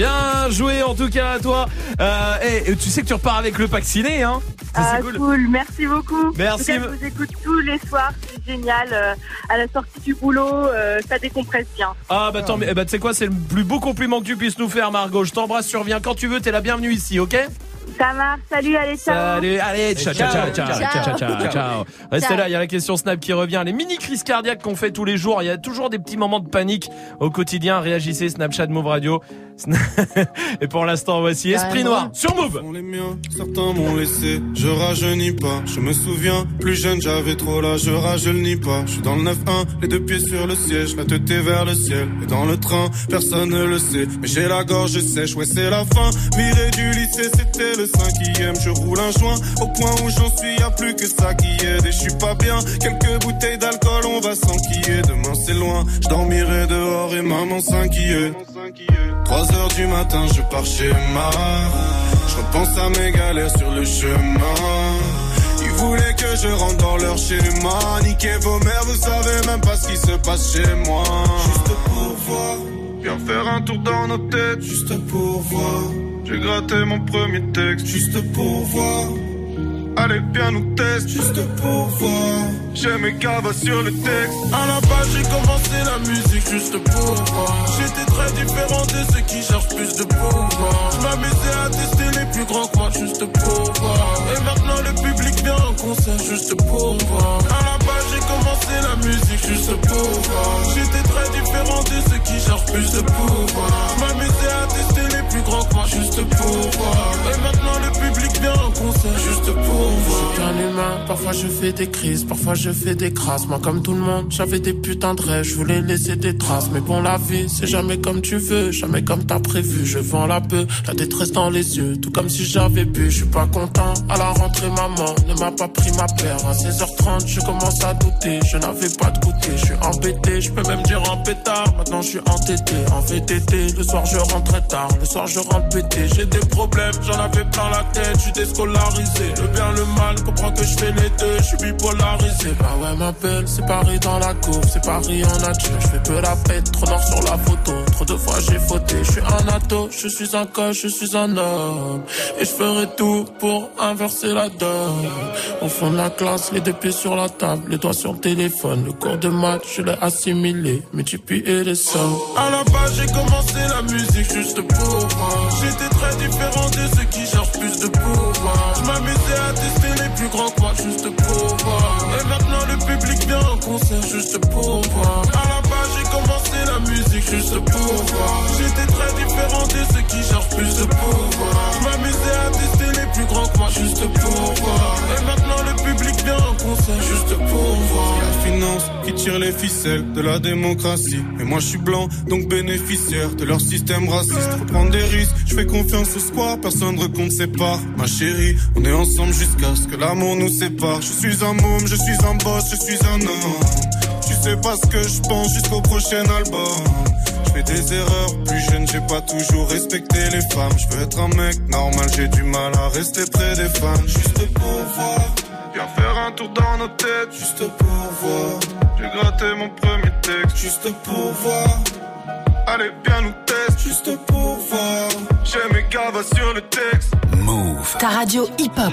Bien joué en tout cas à toi. Euh, tu sais que tu repars avec le pack ciné, hein ah, cool. Merci beaucoup. Merci. Je vous écoute tous les soirs, c'est génial. Euh, à la sortie du boulot, euh, ça décompresse bien. Ah bah tant mieux. Eh bah, tu sais quoi, c'est le plus beau compliment que tu puisses nous faire, Margot. Je t'embrasse, tu reviens quand tu veux, t'es la bienvenue ici, ok? Ça marche, salut, allez, ciao. Salut, allez, eh, ciao, ciao, ciao, ciao, ciao, ciao, ciao. Restez là, il y a la question Snap qui revient. Les mini crises cardiaques qu'on fait tous les jours, il y a toujours des petits moments de panique au quotidien. Réagissez, Snapchat, Mauve Radio. Et pour l'instant, voici Esprit Noir sur Move. Les miens, certains m'ont laissé, je rajeunis pas. Je me souviens, plus jeune, j'avais trop là, je rajeunis pas. Je suis dans le 9-1, les deux pieds sur le siège, la tête est vers le ciel. Et dans le train, personne ne le sait, mais j'ai la gorge sèche, ouais, c'est la fin. Viré du lycée, c'était le cinquième. Je roule un joint, au point où j'en suis, y a plus que ça qui aide. Et je suis pas bien, quelques bouteilles d'alcool, on va s'enquiller. Demain, c'est loin, je dormirai dehors et maman s'inquiète du matin, je pars chez ma. Je repense à mes galères sur le chemin. Ils voulaient que je rentre dans leur schéma. Niquez vos mères, vous savez même pas ce qui se passe chez moi. Juste pour voir. Viens faire un tour dans nos têtes. Juste pour voir. J'ai gratté mon premier texte. Juste pour voir. Allez, viens nous test. Juste pour voir. J'ai mes cavas sur le texte. À la base, j'ai commencé la musique juste pour voir. J'étais très différent de ceux qui cherchent plus de pouvoir. Je m'amusais à tester les plus grands quoi, juste pour voir. Et maintenant, le public vient en concert juste pour voir. À la base, j'ai commencé la musique juste pour voir. J'étais très différent de ceux qui cherchent plus de pouvoir. Je m'amusais à tester les plus grands quoi, juste pour voir. Et maintenant, le public vient en juste pour voir. Je suis qu'un humain, parfois je fais des crises, parfois je fais des crasses. Moi, comme tout le monde, j'avais des putains de rêves, je voulais laisser des traces. Mais bon, la vie, c'est jamais comme tu veux, jamais comme t'as prévu. Je vends la peu, la détresse dans les yeux, tout comme si j'avais bu. Je suis pas content, à la rentrée, maman ne m'a pas pris ma paire. À 16h30, je commence à douter, je n'avais pas de goûter. Je suis embêté, je peux même dire en pétard. Maintenant, je suis entêté, en VTT. Le soir, je rentre très tard, le soir, je rentre pété. J'ai des problèmes, j'en avais plein la tête, je suis Le bien, le mal, comprends que je fais les deux, je suis bipolarisé. Bah ouais, ma belle, c'est Paris dans la cour, c'est Paris en nature. Je fais peu la fête, trop noir sur la photo. Trop de fois j'ai fauté, je suis un ado, je suis un coche, je suis un homme. Et je ferai tout pour inverser la donne. Au fond de la classe, les deux pieds sur la table, les doigts sur le téléphone. Le cours de maths, je l'ai assimilé, multiplié les sommes. À la base, j'ai commencé la musique juste pour moi. J'étais très différent de ceux qui cherchent plus de pouvoir. Je m'amusais à tester les plus grands quoi juste pour voir. Et maintenant le public vient en concert juste pour voir. À la base j'ai commencé la musique juste pour voir. J'étais très différent de ceux qui cherchent plus de pouvoir. Je m'amusais à tester les plus grand que moi juste pour voir. Et maintenant le public vient en concert juste pour voir. La finance qui tire les ficelles de la démocratie. Et moi je suis blanc, donc bénéficiaire de leur système raciste. Faut prendre des risques, je fais confiance au square, personne ne sépare. Ma chérie, on est ensemble jusqu'à ce que l'amour nous sépare. Je suis un môme, je suis un boss, je suis un homme. Tu sais pas ce que je pense jusqu'au prochain album. Je fais des erreurs, plus jeune, j'ai pas toujours respecté les femmes. Je veux être un mec normal, j'ai du mal à rester près des femmes. Juste pour voir, viens faire un tour dans nos têtes. Juste pour voir, j'ai gratté mon premier texte. Juste pour voir, allez, viens nous tester. Juste pour voir, j'ai mes gavas sur le texte. Move. Ta radio hip-hop.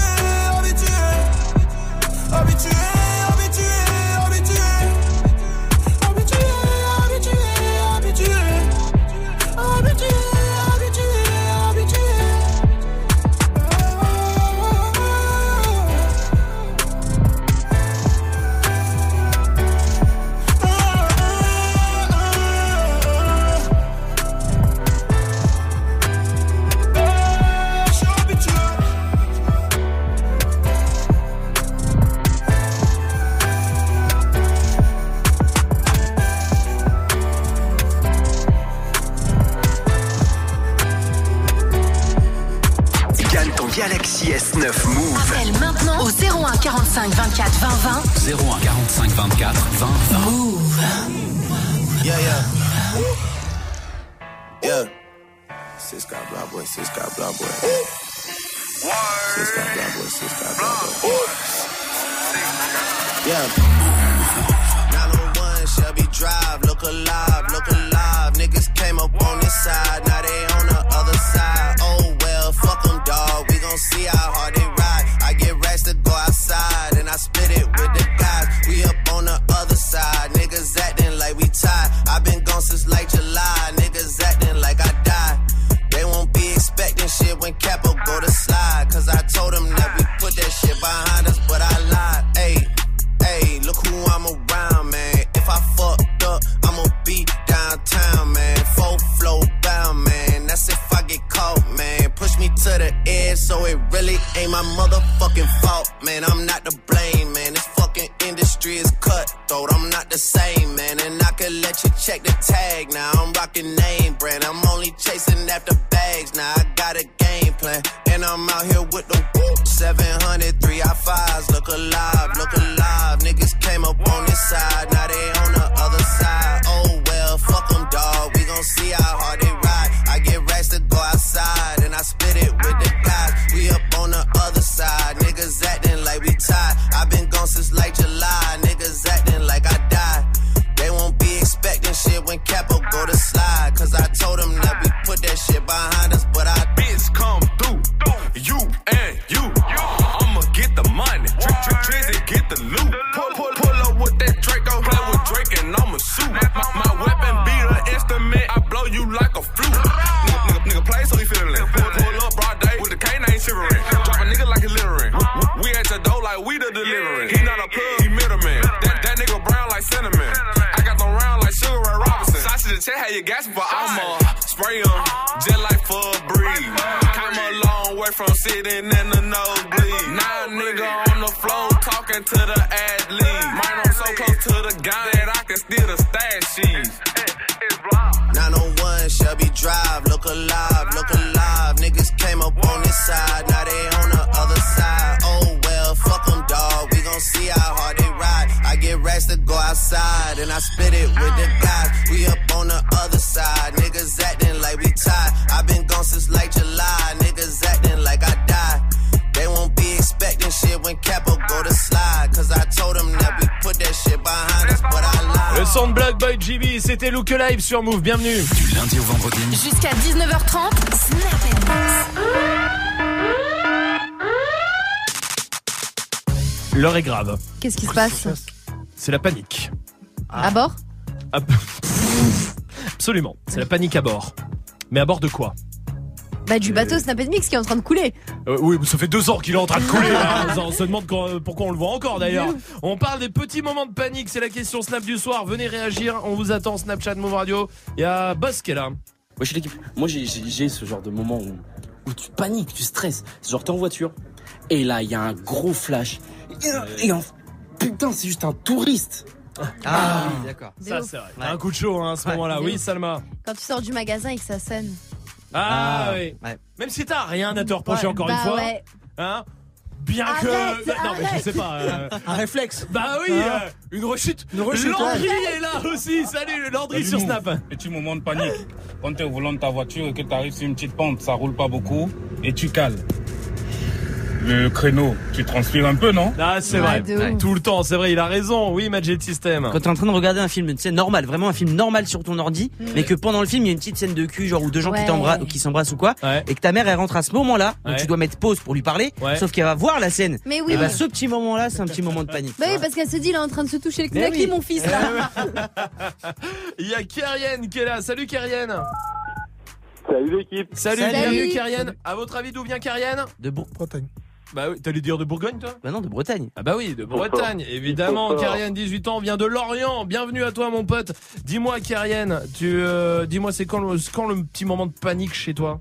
45 24 20 20. 01 45 24 20 20. Move. Yeah, yeah. Yeah. Sis got blah boy, sis got blah boy. Sis got blah boy, sis got blah boy. Yeah. 901 Shelby Drive, look alive, look alive. Niggas came up on this side, now they on the other side. Oh well, fuck them, dog. We gon' see how hard they ride. To go outside, and I split it with the guys. We up on the other side, niggas acting like we tied. i been gone since like July, niggas acting like I died. They won't be expecting shit when Capo go to slide. So it really ain't my motherfucking fault. Man, I'm not to blame, man. This fucking industry is cutthroat. I'm not the same, man. And I could let you check the tag. Now I'm rocking name brand. I'm only chasing after bags. Now I got a game plan. And I'm out here with the whoop. 700, three fives. Look alive, look alive. Niggas came up on this side. Now they on the other side. Oh well, fuck them, dog. We gon' see how hard they i been gone since like July. Niggas acting like I died. They won't be expecting shit when Capo go to slide. Cause I told them that Sausage and check how you gasping for I'ma spray 'em just like for a breeze. Came a long way from sitting in the nosebleed. Now a nigga on the floor talking to the athlete. Mine I'm so close to the gun that I can steal the stash sheets. 901 Shelby Drive, look alive, look alive. Niggas came up on this side, now they on the other side. Oh well, fuck them, dog. We gon' see how hard they ride. I get racks to go outside, and I spit it with the guys. We up on the other side, niggas acting like we tied. i been gone since like July, niggas acting like I died. They won't be expecting shit when Capo go to slide. Cause I told them that we put that shit behind us, but I lied. Le son de Black Boy GB, c'était Look Live sur Move, bienvenue. Du lundi au vendredi. Jusqu'à 19h30, Snap and L'heure est grave. Qu'est-ce qui se passe? C'est la panique. À bord Ah, Absolument, c'est la panique à bord. Mais à bord de quoi Bah du bateau Snap Mix qui est en train de couler. Euh, oui, ça fait deux ans qu'il est en train de couler. là. On se demande quand- pourquoi on le voit encore d'ailleurs. On parle des petits moments de panique. C'est la question Snap du soir. Venez réagir. On vous attend. Snapchat, Move Radio. Il y a Boss qui est là. Wesh l'équipe, moi j'ai- j'ai j'ai ce genre de moment où, où tu paniques, tu stresses. C'est genre t'es en voiture et là il y a un gros flash. Et, et en- putain c'est juste un touriste. Ah, oui, d'accord. Ça, c'est vrai. T'as Un coup de chaud hein, à ce moment-là. Oui. Salma. Quand tu sors du magasin et que ça sonne. Ah, Ah, oui. ouais. Même si t'as rien à te reprocher Ouais, encore bah une fois. ouais. Hein Bien Arrête, que. Non, mais je arrête. sais pas. euh, Un réflexe. Bah oui, Hein euh, une rechute. Une rechute, Landry ouais. est là aussi. Salut, Landry sur Snap. Petit moment de panique. Quand tu es au volant de ta voiture et que tu arrives sur une petite pente, ça roule pas beaucoup et tu cales. Le créneau, tu transpires un peu, non Ah, c'est Ouais, vrai. Tout le temps, c'est vrai, il a raison. Oui, Magic System. Quand t'es en train de regarder un film, tu sais, normal, vraiment un film normal sur ton ordi, mais que pendant le film, il y a une petite scène de cul, genre, ou deux gens qui Ouais. qui s'embrassent ou quoi, Ouais. et que ta mère, elle rentre à ce moment-là, donc Ouais. tu dois mettre pause pour lui parler, Ouais. sauf qu'elle va voir la scène. Mais oui. Et bah, ce petit moment-là, c'est un petit moment de panique. Bah oui, parce qu'elle se dit, il est en train de se toucher le knacky, oui. mon fils, là. Il y a Kyrian qui est là. Salut Kyrian. Salut l'équipe. Salut, Salut. bienvenue Kyrian. À votre avis, d'où vient Kyrian? De Bour- Bretagne. Bah oui, t'allais dire de Bourgogne toi Bah non, de Bretagne. Ah bah oui, de Bretagne, évidemment. Kyrian, 18 ans, vient de Lorient. Bienvenue à toi, mon pote. Dis-moi, Kyrian, tu, euh, dis-moi, c'est quand le, c'est quand le petit moment de panique chez toi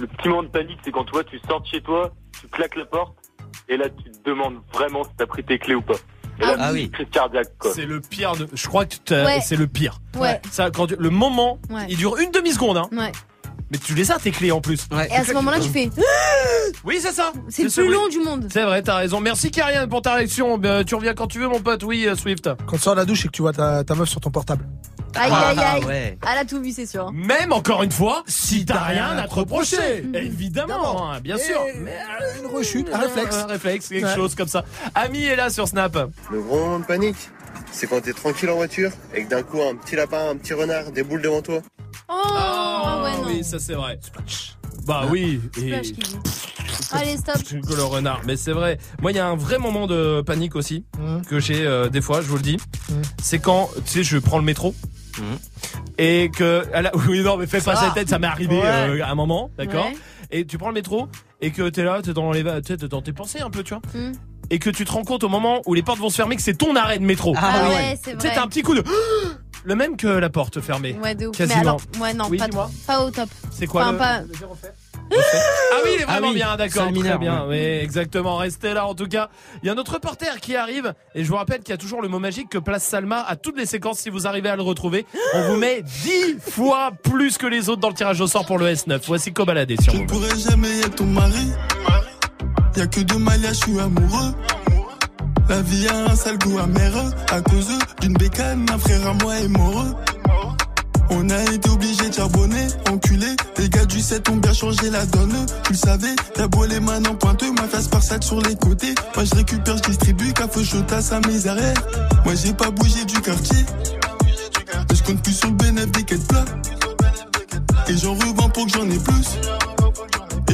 Le petit moment de panique, c'est quand toi, tu sors de chez toi, tu claques la porte, et là, tu te demandes vraiment si t'as pris tes clés ou pas. Et là, Ah c'est oui. une crise cardiaque, quoi. C'est le pire de. Je crois que t'as- Ouais. c'est le pire. Ouais. Ça, quand tu- le moment, Ouais. il dure une demi seconde, hein. Ouais. Mais tu les as tes clés en plus. Ouais. Et à ce moment-là, tu fais. Oui, c'est ça. C'est le plus long du monde. C'est vrai, t'as raison. Merci Kyrian pour ta réaction. Ben, tu reviens quand tu veux, mon pote. Oui, euh, Swift. Quand tu sors de la douche et que tu vois ta, ta meuf sur ton portable. Aïe, Ah, aïe, aïe. ouais. Elle a tout vu, c'est sûr. Même encore une fois, si t'as rien à te reprocher. Mhm. Évidemment, hein, bien Et sûr. Une rechute, un réflexe. Un réflexe, quelque Ouais. chose comme ça. Ami est là sur Snap. Le gros moment de panique, c'est quand t'es tranquille en voiture et que d'un coup un petit lapin, un petit renard déboule devant toi. Oh, ouais, non. oui, ça c'est vrai. Bah oui. Et... Allez, stop. Que le renard, mais c'est vrai. Moi, il y a un vrai moment de panique aussi Mmh. que j'ai euh, des fois, je vous le dis. Mmh. C'est quand, tu sais, je prends le métro et que, la- oui, non, mais fais pas Ça. cette tête, ça m'est arrivé Ouais. euh, à un moment, d'accord. Ouais. Et tu prends le métro et que t'es là, t'es dans les, va- t'es dans tes pensées un peu, tu vois. Et que tu te rends compte au moment où les portes vont se fermer que c'est ton arrêt de métro. Ah oui. ouais, c'est Tu sais, vrai. t'as un petit coup de, le même que la porte fermée. Ouais, de ouf. Quasiment. Mais alors, ouais, non, Oui, pas, dis-moi. pas au top. C'est quoi Enfin, le, pas- le zéro fait Ah oui, il est vraiment Ah oui, bien, d'accord. mineur, très bien. Oui, exactement. Restez là en tout cas. Il y a notre reporter qui arrive et je vous rappelle qu'il y a toujours le mot magique que place Salma à toutes les séquences. Si vous arrivez à le retrouver, on vous met 10 fois plus que les autres dans le tirage au sort pour le S9. Voici Cobaladé sur Je vous. pourrais jamais être ton mari. Y'a que de Malia, je suis amoureux. La vie a un sale goût amer à cause d'une bécane, un frère à moi est mort. On a été obligé de charbonner, enculé. Les gars du 7 ont bien changé la donne. Tu le savais, t'as beau les mains en pointeux, ma face par sac sur les côtés. Moi je récupère, je distribue, café chotas à mes arrières. Moi j'ai pas bougé du quartier. Je compte plus sur le bénéfice des plats. Et j'en revends pour que j'en ai plus.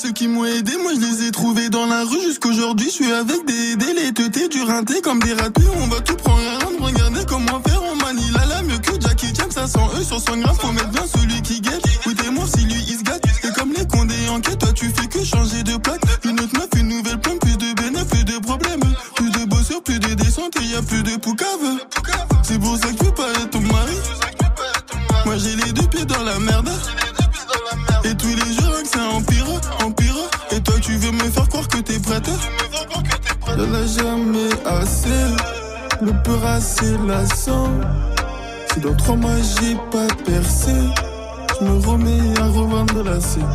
ceux qui m'ont aidé, moi je les ai trouvés dans la rue jusqu'aujourd'hui. Je suis avec des teutés, du rinté comme des ratés. On va tout prendre à rendre, regardez comment faire. On manie la la mieux que Jackie Chan, 500 E sur 100 grammes. Faut mettre bien celui qui guette. Écoutez-moi si lui il se gâte. Et comme les condés en quête, toi tu fais que changer de plaque. Une autre meuf, une nouvelle pompe, plus de bénéfices, plus de problèmes. Plus de bosseurs, plus de descente et y a plus de poucave. C'est pour ça que tu pas être ton mari. Moi j'ai les deux pieds dans la merde. Empire, empire. Et toi tu veux me faire croire que t'es prête Y'en a jamais assez. Le peur assez lassant. Si dans trois mois j'ai pas percé, je me remets à revendre la scène.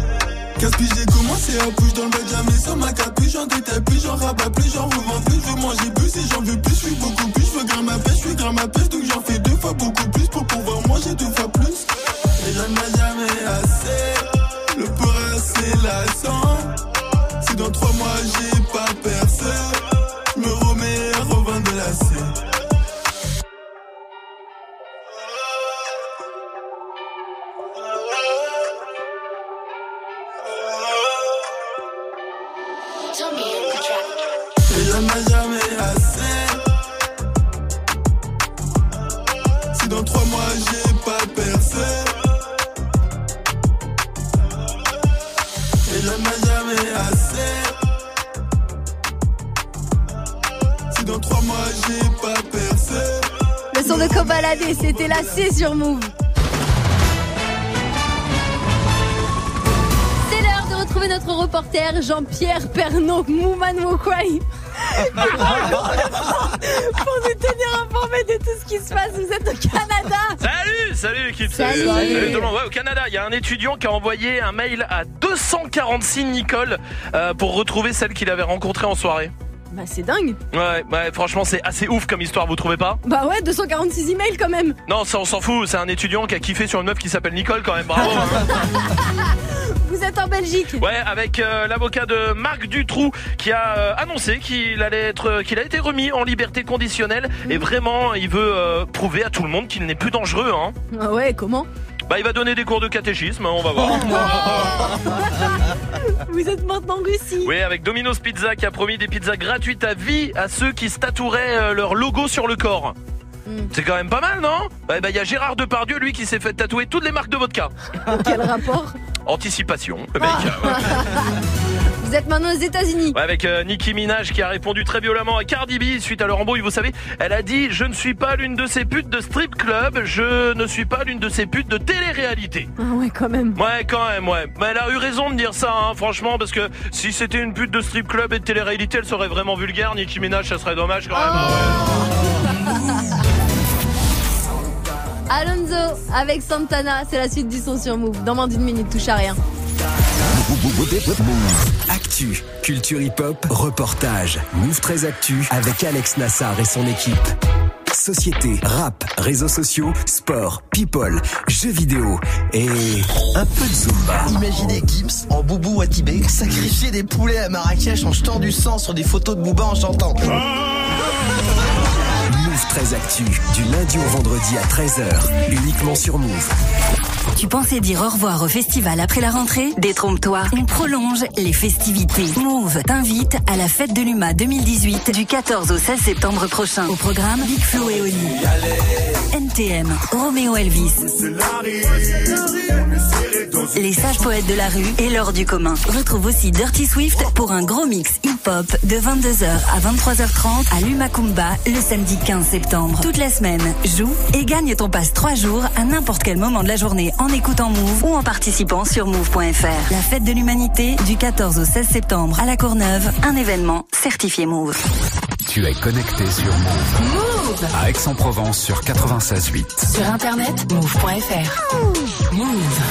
Que j'ai commencé à bouger dans le jamais sans ma capuche, j'en détaille plus, j'en rabats plus, j'en revends plus, je veux manger plus et j'en veux plus, je suis beaucoup plus, je veux grimper ma pêche, je suis grimper ma pêche, donc j'en fais deux fois beaucoup plus pour pouvoir manger deux fois plus. Et j'en ai jamais assez, lassant. Si dans trois mois j'ai Cobaladé, c'était la C sur Move. C'est l'heure de retrouver notre reporter Jean-Pierre Pernaud, Mouman Wokwai. Pour nous tenir informés de tout ce qui se passe, vous êtes au Canada. Salut, salut l'équipe. Salut. tout le monde. Ouais, au Canada, il y a un étudiant qui a envoyé un mail à 246 Nicole euh, pour retrouver celle qu'il avait rencontrée en soirée. Bah c'est dingue. Ouais, ouais, franchement, c'est assez ouf comme histoire, vous trouvez pas? Bah ouais, 246 emails quand même. Non, ça on s'en fout, c'est un étudiant qui a kiffé sur une meuf qui s'appelle Nicole quand même, bravo. hein. Vous êtes en Belgique. Ouais, avec euh, l'avocat de Marc Dutroux qui a euh, annoncé qu'il allait être, qu'il a été remis en liberté conditionnelle et vraiment, il veut euh, prouver à tout le monde qu'il n'est plus dangereux. Hein. Ah ouais, comment? Bah, il va donner des cours de catéchisme, on va voir. Vous êtes maintenant en Russie. Oui, avec Domino's Pizza qui a promis des pizzas gratuites à vie à ceux qui se tatoueraient euh, leur logo sur le corps. C'est quand même pas mal, non? Bah, bah, il y a Gérard Depardieu, lui, qui s'est fait tatouer toutes les marques de vodka. Quel rapport? Anticipation, le mec. Vous êtes maintenant aux États-Unis. Ouais, avec euh, Nicki Minaj qui a répondu très violemment à Cardi B suite à leur embrouille, vous savez. Elle a dit Je ne suis pas l'une de ces putes de strip club, je ne suis pas l'une de ces putes de télé-réalité. Ah ouais, quand même. Ouais, quand même, ouais. Mais elle a eu raison de dire ça, hein, franchement, parce que si c'était une pute de strip club et de télé-réalité, elle serait vraiment vulgaire. Nicki Minaj, ça serait dommage quand même. Alonso avec Santana, c'est la suite du son sur Move. Dans moins d'une minute, touche à rien. Actu, culture hip-hop, reportage. Move 13 Actu avec Alex Nassar et son équipe. Société, rap, réseaux sociaux, sport, people, jeux vidéo et un peu de Zumba. Imaginez Gims en boubou à Tibet sacrifier des poulets à Marrakech en jetant du sang sur des photos de Booba en chantant. Move 13 Actu, du lundi au vendredi à 13h, uniquement sur Move. Tu pensais dire au revoir au festival après la rentrée? Détrompe-toi, on prolonge les festivités. Move t'invite à la fête de l'UMA 2018 du 14 au 16 septembre prochain. Au programme Big Flo et Oli. NTM, Roméo Elvis. Les sages poètes de la rue et l'or du commun. Retrouve aussi Dirty Swift pour un gros mix hip-hop de 22h à 23h30 à l'Umakumba le samedi 15 septembre. Toute la semaine, joue et gagne ton passe 3 jours à n'importe quel moment de la journée en écoutant Move ou en participant sur move.fr. La fête de l'humanité du 14 au 16 septembre à la Courneuve, un événement certifié Move. Tu es connecté sur Move. Move À Aix-en-Provence sur 96.8. Sur internet, move.fr. Move.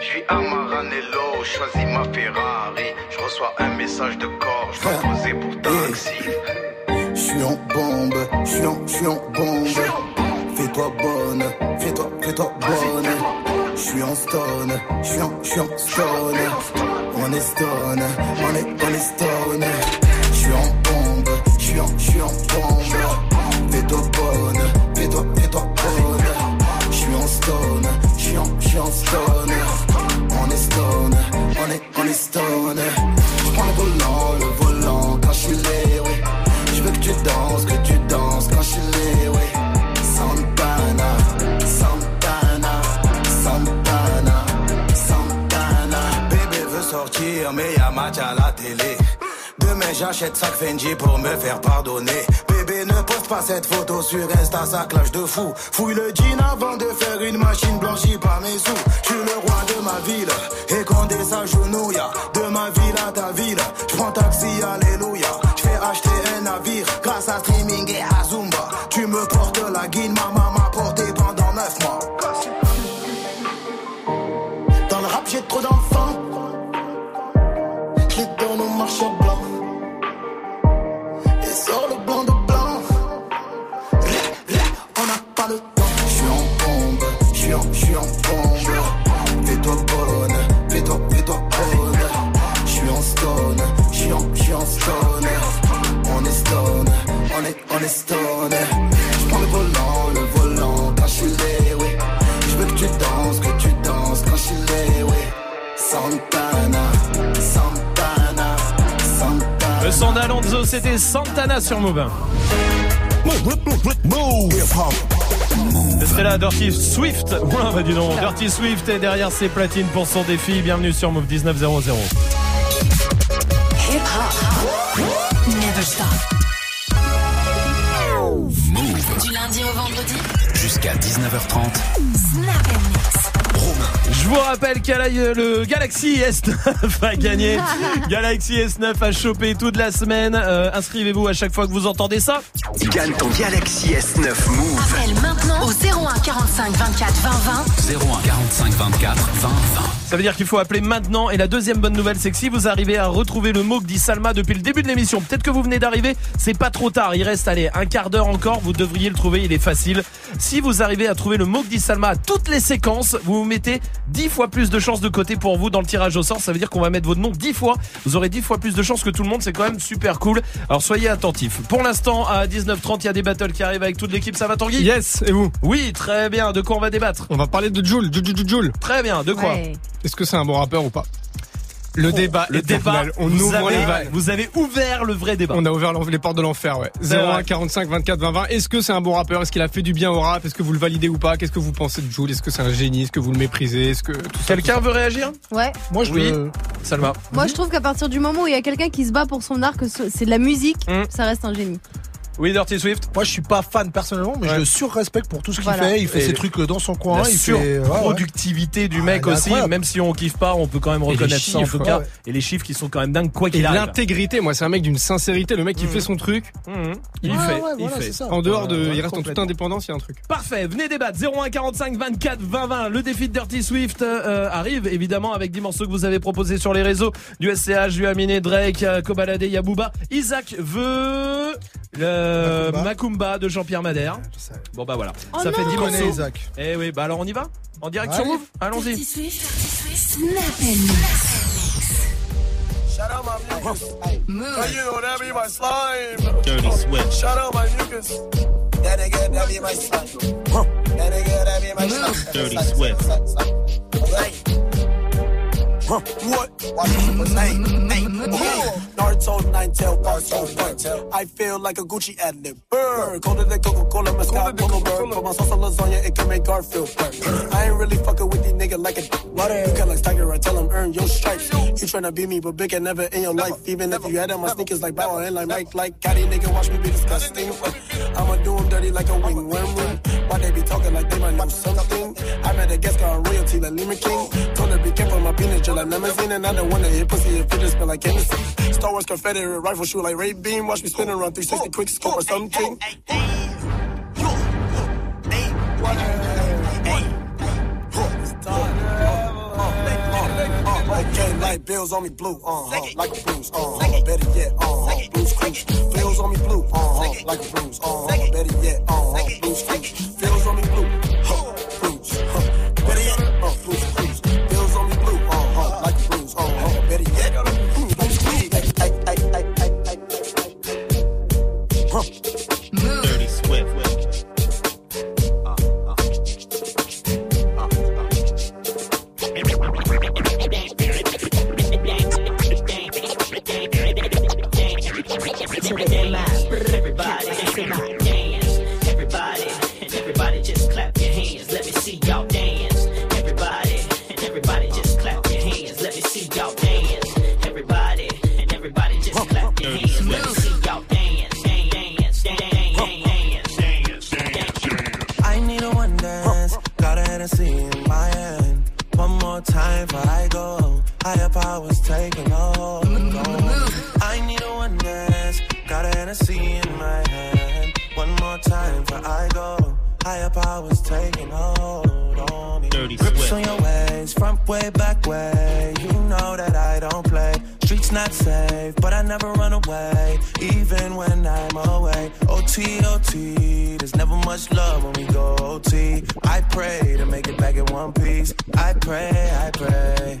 Je suis à Maranello, choisis ma Ferrari. Reçois un message de corps, je dois poser pour taxi. Je suis en bombe, je suis en, je suis en bombe. Fais-toi bonne, fais-toi, fais-toi bonne. Je suis en stone, je suis en, je suis en stone. On est stone, on est, on est stone. Je suis en bombe, je suis en, je suis en bombe. Fais-toi bonne, fais-toi, fais-toi bonne. Je suis en stone, je suis en, je suis en stone. On est stone, on est, on est stone. Je prends le volant, le volant quand je suis lé, oui. Je veux que tu danses, que tu danses quand je suis lé, oui. Santana, Santana, Santana, Santana. Bébé veut sortir, mais y'a match à la télé. Demain j'achète sac Fendi pour me faire pardonner. Bébé ne poste pas cette photo sur Insta, ça clash de fou. Fouille le jean avant de faire une machine blanchie par mes sous. Je suis le roi de ma ville et Condé s'agenouille. De ma ville à ta ville, je prends taxi, alléluia. Je fais acheter un navire grâce à streaming on est, on est stone. Je prends le volant, le volant quand je suis lé, oui. Je veux que tu danses, que tu danses quand je suis lé, oui. Santana, Santana, Santana. Le son d'Alonso, c'était Santana sur Move. C'était là Dirty Swift. Ouais, bah dis donc. Dirty Swift est derrière ses platines pour son défi. Bienvenue sur Move 1900. Hip hop. Never stop. Du lundi au vendredi. Jusqu'à 19h30. Snap and mix. Je vous rappelle a le Galaxy S9 à gagner. Galaxy S9 à choper toute la semaine. Euh, Inscrivez-vous à chaque fois que vous entendez ça. Gagne ton Galaxy S9 Move. Appelle maintenant au 01 45 24 20 20. 01 45 24 20 20. Ça veut dire qu'il faut appeler maintenant. Et la deuxième bonne nouvelle, c'est que si vous arrivez à retrouver le mot que dit Salma depuis le début de l'émission, peut-être que vous venez d'arriver, c'est pas trop tard. Il reste, allez, un quart d'heure encore. Vous devriez le trouver. Il est facile. Si vous arrivez à trouver le mot que dit Salma à toutes les séquences, vous vous mettez 10 fois plus de chances de côté pour vous dans le tirage au sort. Ça veut dire qu'on va mettre votre nom 10 fois. Vous aurez 10 fois plus de chances que tout le monde. C'est quand même super cool. Alors soyez attentifs. Pour l'instant, à 19h30, il y a des battles qui arrivent avec toute l'équipe. Ça va, Tanguy Yes, et vous? Oui, très bien. De quoi on va débattre? On va parler de Joule, Joule, Joule, Joule. Très bien. De quoi? Ouais. Est-ce que c'est un bon rappeur ou pas? Le débat Le débat. On vous ouvre avez, les vannes. vous avez ouvert le vrai débat. On a ouvert les portes de l'enfer, ouais. C'est 01 vrai. 45 24 20 20. Est-ce que c'est un bon rappeur? Est-ce qu'il a fait du bien au rap? Est-ce que vous le validez ou pas? Qu'est-ce que vous pensez de Joule Est-ce que c'est un génie? Est-ce que vous le méprisez? Est-ce que tout ça, Quelqu'un veut réagir? Ouais. Moi, je Oui. le- Salma. Moi, je trouve qu'à partir du moment où il y a quelqu'un qui se bat pour son art, que ce- c'est de la musique, Mm. ça reste un génie. Oui, Dirty Swift. Moi, je suis pas fan personnellement, mais Ouais. je le surrespecte pour tout ce qu'il Voilà. fait. Il fait Et ses trucs dans son coin. La il fait, ouais, ouais. du Ah, mec aussi, incroyable. même si on kiffe pas, on peut quand même reconnaître ça en chiffres, tout cas. ouais. Et les chiffres qui sont quand même dingues, quoi qu'il arrive. l'intégrité, moi c'est un mec d'une sincérité, le mec qui Mhm. fait son truc. Mhm. Il Ouais, fait, ouais, il voilà, fait. ça. En dehors de, Ouais, il reste en toute indépendance, il y a un truc. Parfait, venez débattre. 01 45 24 20 20. Le défi de Dirty Swift euh, arrive évidemment avec 10 morceaux que vous avez proposés sur les réseaux. Du SCH, du Aminé, Drake, euh, Kobalade, Yabouba. Isaac veut le Macumba. Macumba de Jean-Pierre Madère. Bon bah voilà, Oh ça fait non. 10 Je connais morceaux. Isaac. Eh oui, bah alors on y va En direct Allez. sur Move Allons-y. Dirty Swift, Dirty Swift, Snap and mix. out my mucus. Cause you know that be my slime? Dirty Swift. Shout out my mucus. That nigga, that be my slime. That nigga, that be my slime. Dirty Swift. What? Hey, hey, Naruto, nine tail, Naruto, I feel like a Gucci ad lib. Burr, colder than Coca Cola, Mezcal, Polo Bird. Put my sauce on lasagna, it can make Garfield burn. I ain't really fucking with these niggas like a butter. You can like Tiger, I tell him earn your stripes. You tryna be me, but big and never in your life. Even if you had on my sneakers like Bow and like Mike, like Caddy, nigga, watch me be disgusting. I'ma do 'em dirty like a wing worm. Why they be talking like they might know something? I met a guest on royalty like Lima King. Told her be careful, my peanut gel like limousine. And I don't wanna hit pussy if it just smell like Hennessy. Star Wars Confederate rifle shoot like Ray Beam. Watch me spin around 360 quick scope or something. Okay, like bills on me blue, uh huh, like a bruise, uh huh, better yet, uh huh, blues cruise. Bills on me blue, uh huh, like a bruise, uh huh, better yet, uh huh, blues cruise. Got in my hand. One more time before I go. Higher powers taking hold on me. Dirty Grips Swift. on your ways, front way, back way. You know that I don't play. Streets not safe, but I never run away, even when I'm away. OT, OT, there's never much love when we go OT. I pray to make it back in one piece. I pray, I pray.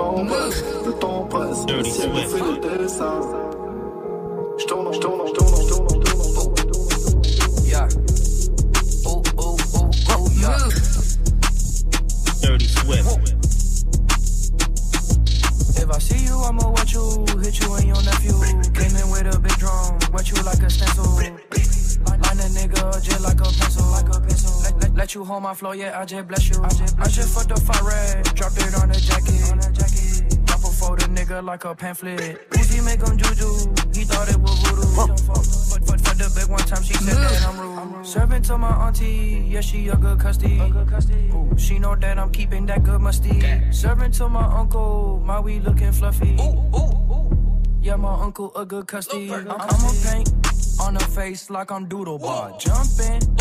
temps passe. Le temps presse. Le ciel fait des dessins. Je tourne, je tourne, je. Dirty Swift. If I see you, I'ma watch you, hit you and your nephew. Came in with a big drum, wet you like a stencil. Line a nigga just like a pencil, like a pencil. Let, let, let you hold my flow, yeah, I just bless you. I just, like a pamphlet. Uzi make him juju. He thought it was voodoo. For, for, for the big one time, she said that I'm rude. Serving to my auntie, yeah, she a good custody. Ooh, she know that I'm keeping that good musty. Serving to my uncle, my weed looking fluffy. Ooh, ooh, ooh. Yeah, my uncle a good custody. I'm, I'ma paint on her face like I'm doodle bar. Jumping.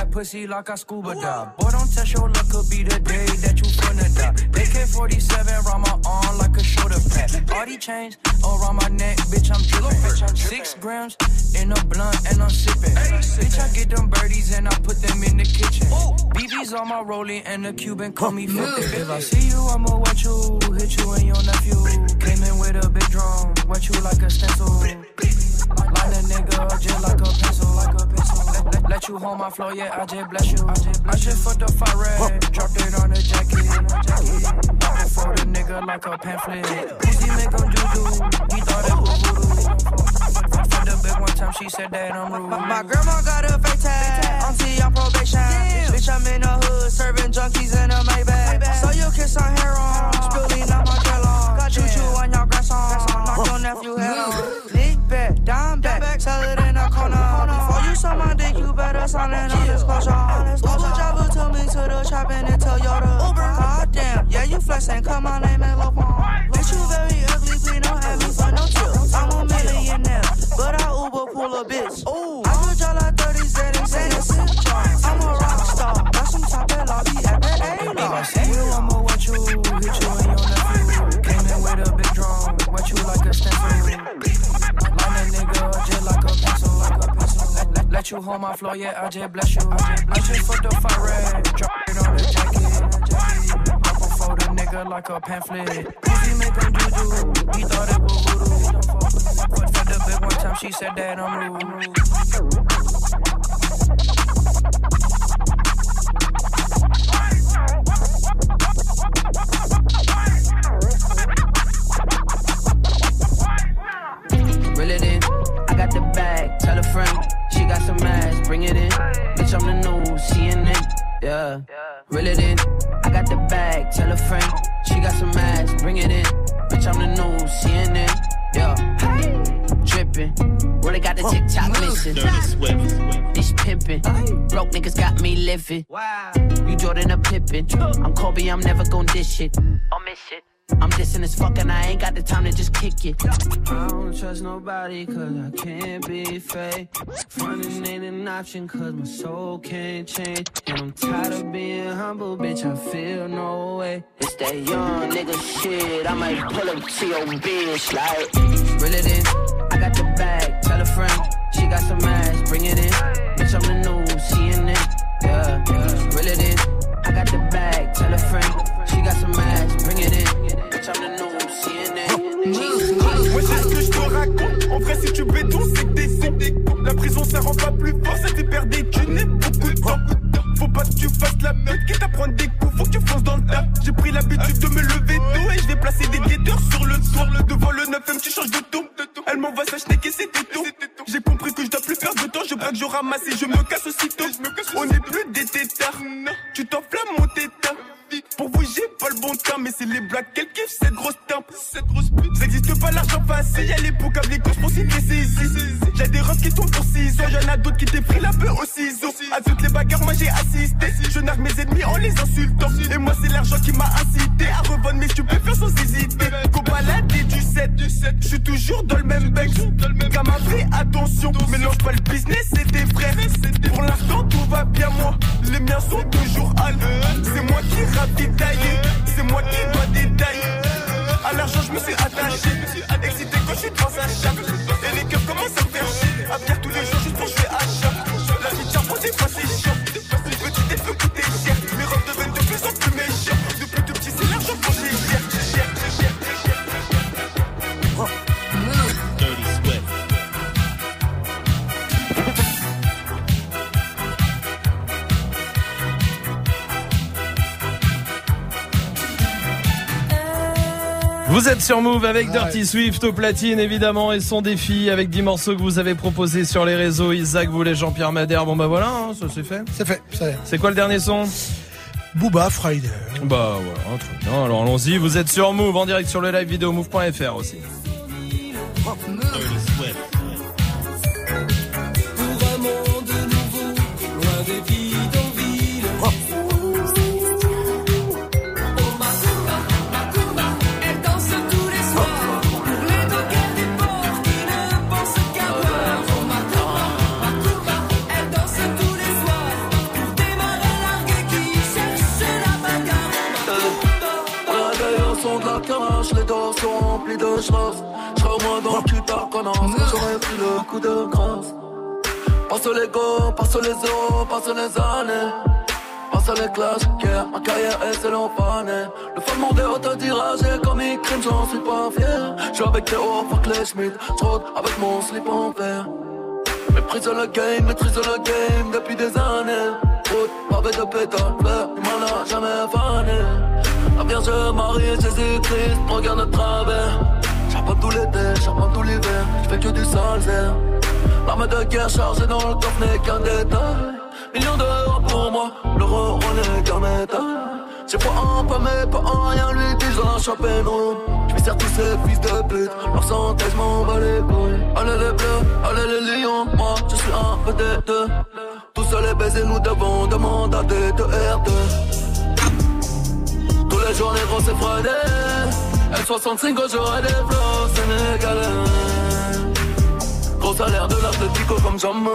That pussy like I scuba dive. Boy, don't test your luck, could be the day that you finna die. AK 47 round my arm like a shoulder pad. All these chains around my neck, bitch, I'm dripping. Six grams in a blunt and I'm sipping. Bitch, I get them birdies and I put them in the kitchen. BB's on my rolling and the Cuban call me 50. If I see you, I'ma wet you, hit you and your nephew. Came in with a big drum, wet you like a stencil. Line a nigga up just like a pencil, like a pencil. Let, you hold my flow, yeah, I just bless you. I just, I just fucked the fire red, dropped it on the jacket. I for the nigga like a pamphlet. Pussy make him juju, he thought it was voodoo. For the big one time, she said that I'm rude. My grandma got a fake tag, auntie on probation. Bitch, I'm in the hood, serving junkies in a Maybach. So you kiss on hair on, spilling out my gel on. Choo choo on your grandson, knock your nephew head on. Nick back, dime back, sell it in a corner. Suck my dick, you better sign in on disclosure. Uber driver took me to the shop and it tell Yoda. Uber, god damn, yeah you flexing, come my name and low Bitch, you very ugly, please don't have me for no tips. I'm a millionaire, but I Uber pull a bitch. Ooh, I could draw like 30 settings and a sip jar. I'm a rock star, got some top and lobby at the A. If I see you, I'ma wet you, hit you and your nephew. Came in with a big drum, wet you like a stencil. Let, you hold my flow, yeah, I just bless you. I just, I just fucked the fire drop it on the jacket. Up before the nigga like a pamphlet. Pussy make him juju, he thought it was voodoo. For, for the big one time, she said that I'm rude. Reel it in, I got the bag, tell a friend, got some ass, bring it in. Bitch, I'm the new CNN, yeah. Reel it in, I got the bag, tell a friend, she got some ass, bring it in. Bitch, I'm the new CNN, yeah. Drippin', really got the TikTok missing. This pimpin', broke niggas got me livin'. living. You Jordan a Pippin, I'm Kobe, I'm never gon' dish it. I'll miss it. I'm dissing as fuck and I ain't got the time to just kick it. I don't trust nobody cause I can't be fake. Frontin' ain't an option cause my soul can't change. And I'm tired of being humble, bitch, I feel no way. It's that young nigga shit, I might pull up to your bitch like. Reel it in, I got the bag, tell a friend, she got some ass, bring it in. Bitch, I'm the new CNN, yeah. Reel it in, tell a friend, she got some bring it in. Bitch, I'm the CNN. Moi c'est ce que je te raconte. En vrai, si tu béton, c'est que t'es des La prison, ça rend pas plus fort, ça fait perdre des thunes et beaucoup de temps. Faut pas que tu fasses la meute, quitte à prendre des coups, faut que tu fonces dans le tas. J'ai pris l'habitude de me lever tôt et je vais placer des guetteurs sur le toit. Devant le 9ème, tu changes de ton. Elle m'envoie s'acheter et c'était tout. J'ai compris que je dois plus perdre de temps, je braque, je ramasse et je me casse aussitôt. On n'est plus des tétards, tu t'enflammes mon tétard. Pour vous, j'ai pas le bon temps, mais c'est les blagues qu'elle kiffe, cette grosse tempe. Cette grosse pute. Ça pas l'argent facile, y'a les boucs avec les courses pour signer saisi. J'ai des refs qui tombent 6 ans, y'en a d'autres qui t'ont pris la peu au ciseau. À toutes les bagarres, moi j'ai assisté. Je nargue mes ennemis en les insultant. Et moi, c'est l'argent qui m'a incité à revendre mes stupéfiants sans hésiter. Balade du 7, du 7. Je suis toujours dans le même bec. Comme fait attention, mélange pas le business et tes frères. Pour l'instant, tout va bien, moi. Les miens sont toujours à. C'est moi qui c'est moi qui dois détailler. À l'argent, je me suis attaché. Excité quand je suis dans un chat. Et les cœurs commencent à me faire chier. À tous les jours juste pour jouer à chat. La vie tient pour des fois, Vous êtes sur Move avec Dirty Swift au platine évidemment et son défi avec 10 morceaux que vous avez proposés sur les réseaux. Isaac voulait Jean-Pierre Madère. Bon bah voilà, hein, ça c'est fait. C'est fait, ça y est. C'est quoi le dernier son? Booba Friday. Bah voilà, très bien. Alors allons-y. Vous êtes sur Move en direct sur le live vidéo move.fr aussi. De au moins dans le cul tard qu'on j'aurais pris le coup de grâce. Passe les go, passe les euros, passe les années. Passe les classes, yeah, ma carrière est selon. Le fan monde est autodiragé comme il crime, j'en suis pas fier. J'suis avec Théo, fuck les Schmidt, j'rôde avec mon slip en verre. Maîtrise le game, maîtrise le game depuis des années. Route, pavé de pétale, il m'en a jamais fané. La Vierge Marie, Jésus-Christ, regarde de travers. Tout l'été, charbonne tout l'hiver, j'fais que du sale zère. L'arme de guerre chargée dans le coffre n'est qu'un détail. Millions d'euros pour moi, l'euro n'est qu'un métal. J'ai pas un pas mais pas un rien, lui dit dans la champagne room. J'm'y sers tous ces fils de pute, leur santé j'm'en bats les couilles. Allez les bleus, allez les lions, moi je suis un deux. Tous seuls les baisers, nous devons demander à des deux R2. Tous les jours les gros c'est Friday. L65 au jour et des flots sénégalais. Gros salaire de l'Atletico comme jamais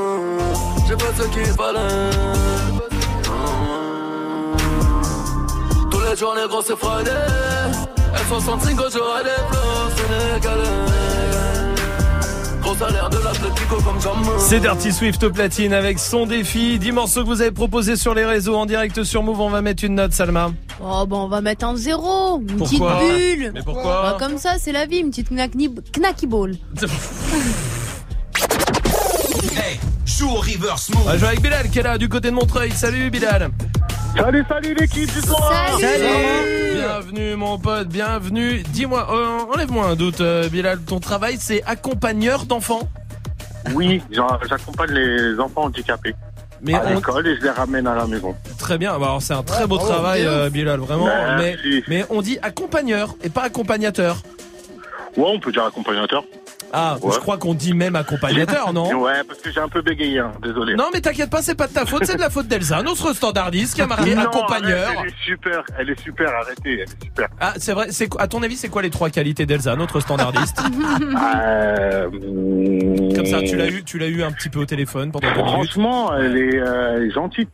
J'ai pas ce qu'il fallait Tous les jours les gros c'est Friday L65 au jour et des flots sénégalais C'est Dirty Swift au platine avec son défi. 10 morceaux que vous avez proposés sur les réseaux en direct sur Move. On va mettre une note, Salma. Oh bon, on va mettre un zéro, une petite bulle. Mais pourquoi Bah, Comme ça, c'est la vie, une petite knacky ball. Joue au reverse move. On va jouer avec Bilal qui est là du côté de Montreuil. Salut Bilal. Salut, salut l'équipe du soir. Bienvenue mon pote, bienvenue. Dis-moi, euh, enlève-moi un doute, euh, Bilal. Ton travail, c'est accompagneur d'enfants? Oui, j'accompagne les enfants handicapés. Mais à on- l'école et je les ramène à la maison. Très bien. Bah, alors, c'est un très beau bravo, travail, bien. euh, Bilal, vraiment. Mais, Merci. mais on dit accompagneur et pas accompagnateur. Ouais, on peut dire accompagnateur. Ah, Ouais. je crois qu'on dit même accompagnateur, non Ouais, parce que j'ai un peu bégayé, hein, désolé. Non, mais t'inquiète pas, c'est pas de ta faute, c'est de la faute d'Elsa, notre standardiste qui a marqué Non, accompagneur. elle est super, elle est super, arrêtez, elle est super. Ah, c'est vrai. C'est quoi- à ton avis, c'est quoi les trois qualités d'Elsa, notre standardiste Euh, Comme ça, tu l'as eu, tu l'as eu un petit peu au téléphone pendant deux minutes. Franchement, elle est, euh, gentille.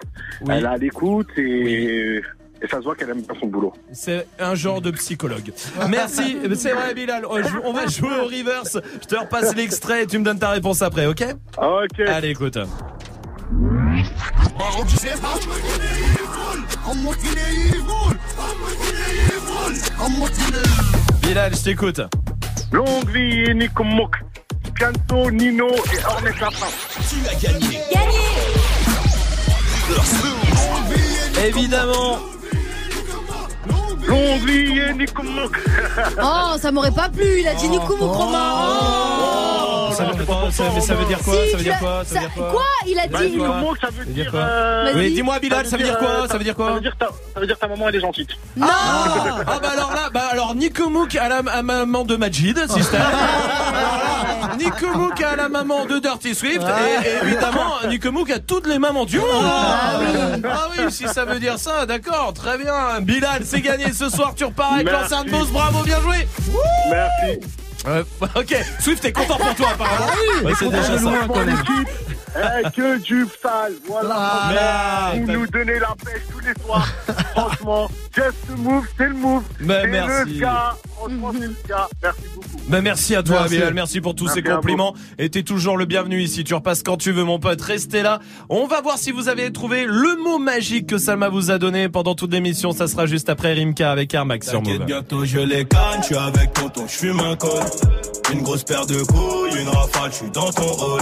Elle à l'écoute et, et ça se voit qu'elle aime bien son boulot. C'est un genre de psychologue. Merci, c'est vrai, Bilal. On joue- On va jouer au reverse. Je te repasse l'extrait et tu me donnes ta réponse après, ok? Ok. Allez, écoute. Bilal, je t'écoute. Longue vie et Nico Mouk. Pianto, Nino et Ornette Lapin. Tu as gagné. Évidemment. Oh, ça m'aurait pas plu, il a dit Nico Mokroma. Oh. Ça veut, ça- mais ça veut dire quoi Si, Ça veut dire quoi Ça veut dire quoi Quoi Il a Bah, dit Mouk, ça veut dire. quoi euh, Oui, dis-moi, Bilal, ça veut dire quoi euh, Ça veut dire quoi Ça veut dire ta, ça veut dire ta maman elle est gentille. Non Ah, ah bah alors là, bah alors Nico Mouk à la à maman de Majid, là, Nico Mouk à la maman de Dirty Swift et, et évidemment Nico Mouk à toutes les mamans du monde. Ah oui. si ça veut dire ça, d'accord, très bien. Bilal, c'est gagné ce soir, tu repars avec l'enceinte Bose, bravo, bien joué. Merci. Euh, ok, Swift est content pour toi apparemment. Ouais, c'est déjà ça. Eh, que du sale, voilà. Voilà. Vous nous donnez la pêche tous les soirs. Franchement, just the move, c'est le move. Mais merci. le cas. Franchement, c'est le cas. Merci beaucoup. Bah merci à toi Merci. Bilal, merci pour tous Merci ces compliments et t'es toujours le bienvenu ici, tu repasses quand tu veux mon pote, restez là. On va voir si vous avez trouvé le mot magique que Salma vous a donné pendant toute l'émission, ça sera juste après Rimka avec Air Max sur Move. T'inquiète, bientôt je les canne, je suis avec tonton, je fume un col. Une grosse paire de couilles, une rafale, je suis dans ton rôle.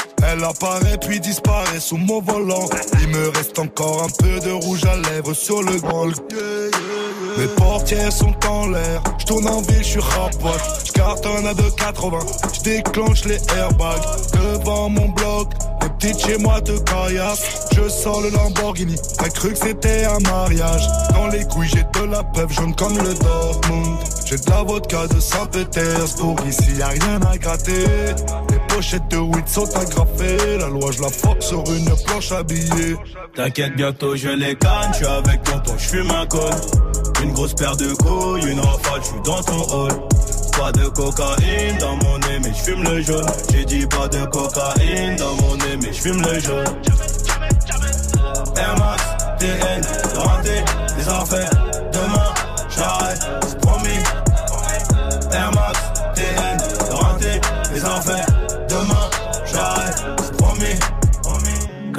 Elle apparaît puis disparaît sous mon volant. Il me reste encore un peu de rouge à lèvres sur le grand. Mes portières sont en l'air. Je tourne en ville, je suis rapote. Je cartonne à 2,80. Je déclenche les airbags devant mon bloc. Les petites chez moi te caillassent. Je sors le Lamborghini. T'as cru que c'était un mariage. Dans les couilles, j'ai de la peuple jaune comme le Dortmund. J'ai de la vodka de Saint-Pétersbourg. Ici, y a rien à gratter. Les pochettes de weed sont agrafées. La loi, je la force sur une planche à billets. T'inquiète, bientôt je les canne, je suis avec tonton, je fume un col. Une grosse paire de couilles, une rafale, je suis dans ton hall. Pas de cocaïne dans mon nez, mais je fume le jaune. J'ai dit pas de cocaïne dans mon nez, mais je fume le jaune. Air Max, TN, renté, les affaires. Demain, j'arrête, c'est promis. Air Max,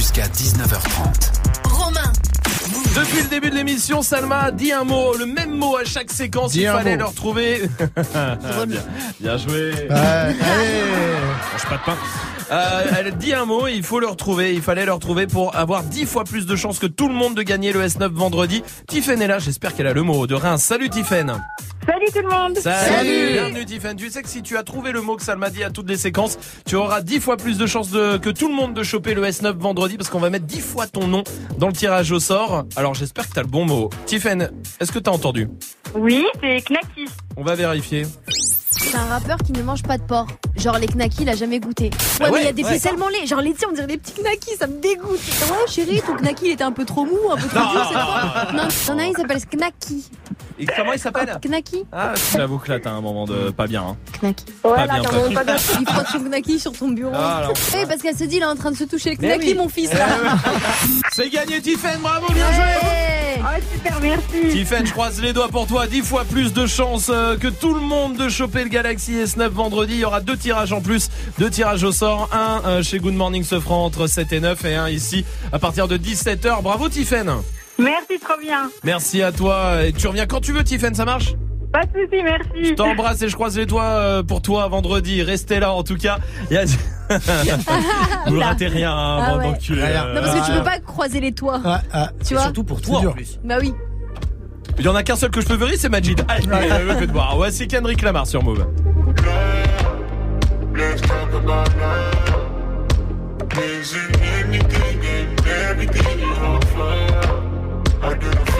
Jusqu'à 19h30. Romain. Depuis le début de l'émission, Salma a dit un mot, le même mot à chaque séquence. Dis Il fallait mot. le retrouver. bien, bien joué. allez. Mange pas de pain. Euh, elle dit un mot, il faut le retrouver. Il fallait le retrouver pour avoir 10 fois plus de chances que tout le monde de gagner le S9 vendredi. Tiffen est là, j'espère qu'elle a le mot de Reims. Salut Tiffen. Salut tout le monde Salut. Bienvenue Tiffen. Tu sais que si tu as trouvé le mot que Salma dit à toutes les séquences, tu auras 10 fois plus de chances de, que tout le monde de choper le S9 vendredi parce qu'on va mettre 10 fois ton nom dans le tirage au sort. Alors j'espère que tu as le bon mot. Tiffen, est-ce que tu as entendu? Oui, c'est Knacky. On va vérifier. C'est un rappeur qui ne mange pas de porc. Genre les knackis, il a jamais goûté. Ah Ouais, mais ouais, il y a des ouais. tellement laids. Genre les tiens, on dirait les petits knackis, ça me dégoûte. Ouais, chérie, ton knacky, il était un peu trop mou, un peu trop Non. dur cette fois. Non, t'en as un, il s'appelle Knacky. Et comment il s'appelle Knacky Ah, j'avoue que là t'as un moment de pas bien. Hein. Knacky. Pas bien, pas bien. pas bien. Il frotte son knacky sur ton bureau. Ah, alors. Oui, parce qu'elle se dit, il est en train de se toucher le Mais knacky, oui. mon fils, là. C'est gagné Tiffen, bravo, bien joué. Ah, super, merci. Tiffen, je croise les doigts pour toi. 10 fois plus de chances euh, que tout le monde de choper le Galaxy S9 vendredi. Il y aura deux tirages en plus, deux tirages au sort. Un euh, chez Good Morning Sofran entre 7 et 9 et un ici à partir de 17h. Bravo Tiffen. Merci, trop bien. Merci à toi. Et tu reviens quand tu veux Tiffen, ça marche? Pas de soucis, merci. Je t'embrasse et je croise les doigts euh, pour toi vendredi. Restez là en tout cas. Il y a... Vous Oula. ratez rien, hein, Ah ouais. Euh, Non, parce que tu peux pas croiser les toits. Tu vois Surtout pour toi en plus. Bah oui. Il y en a qu'un seul que je peux vérifier, c'est Majid. Allez, allez, faites voir. Voici Kendrick Lamar sur Move. Let's talk about love. Is it anything and everything you offer? I didn't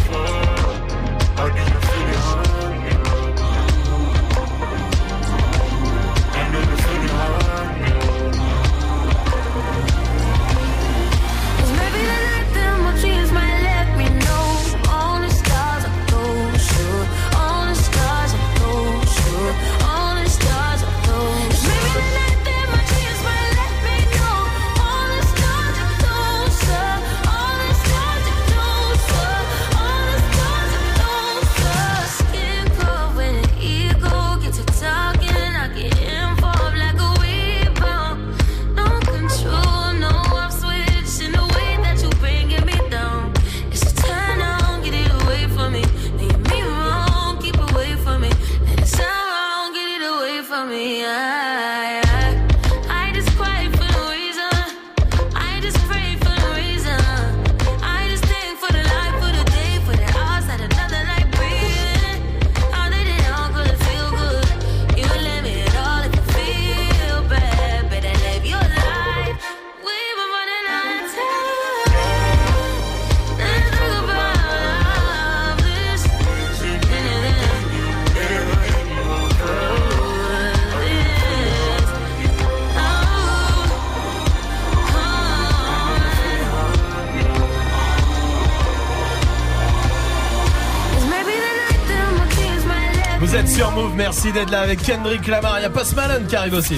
Merci d'être là avec Kendrick Lamar. Il y a Post Malone qui arrive aussi.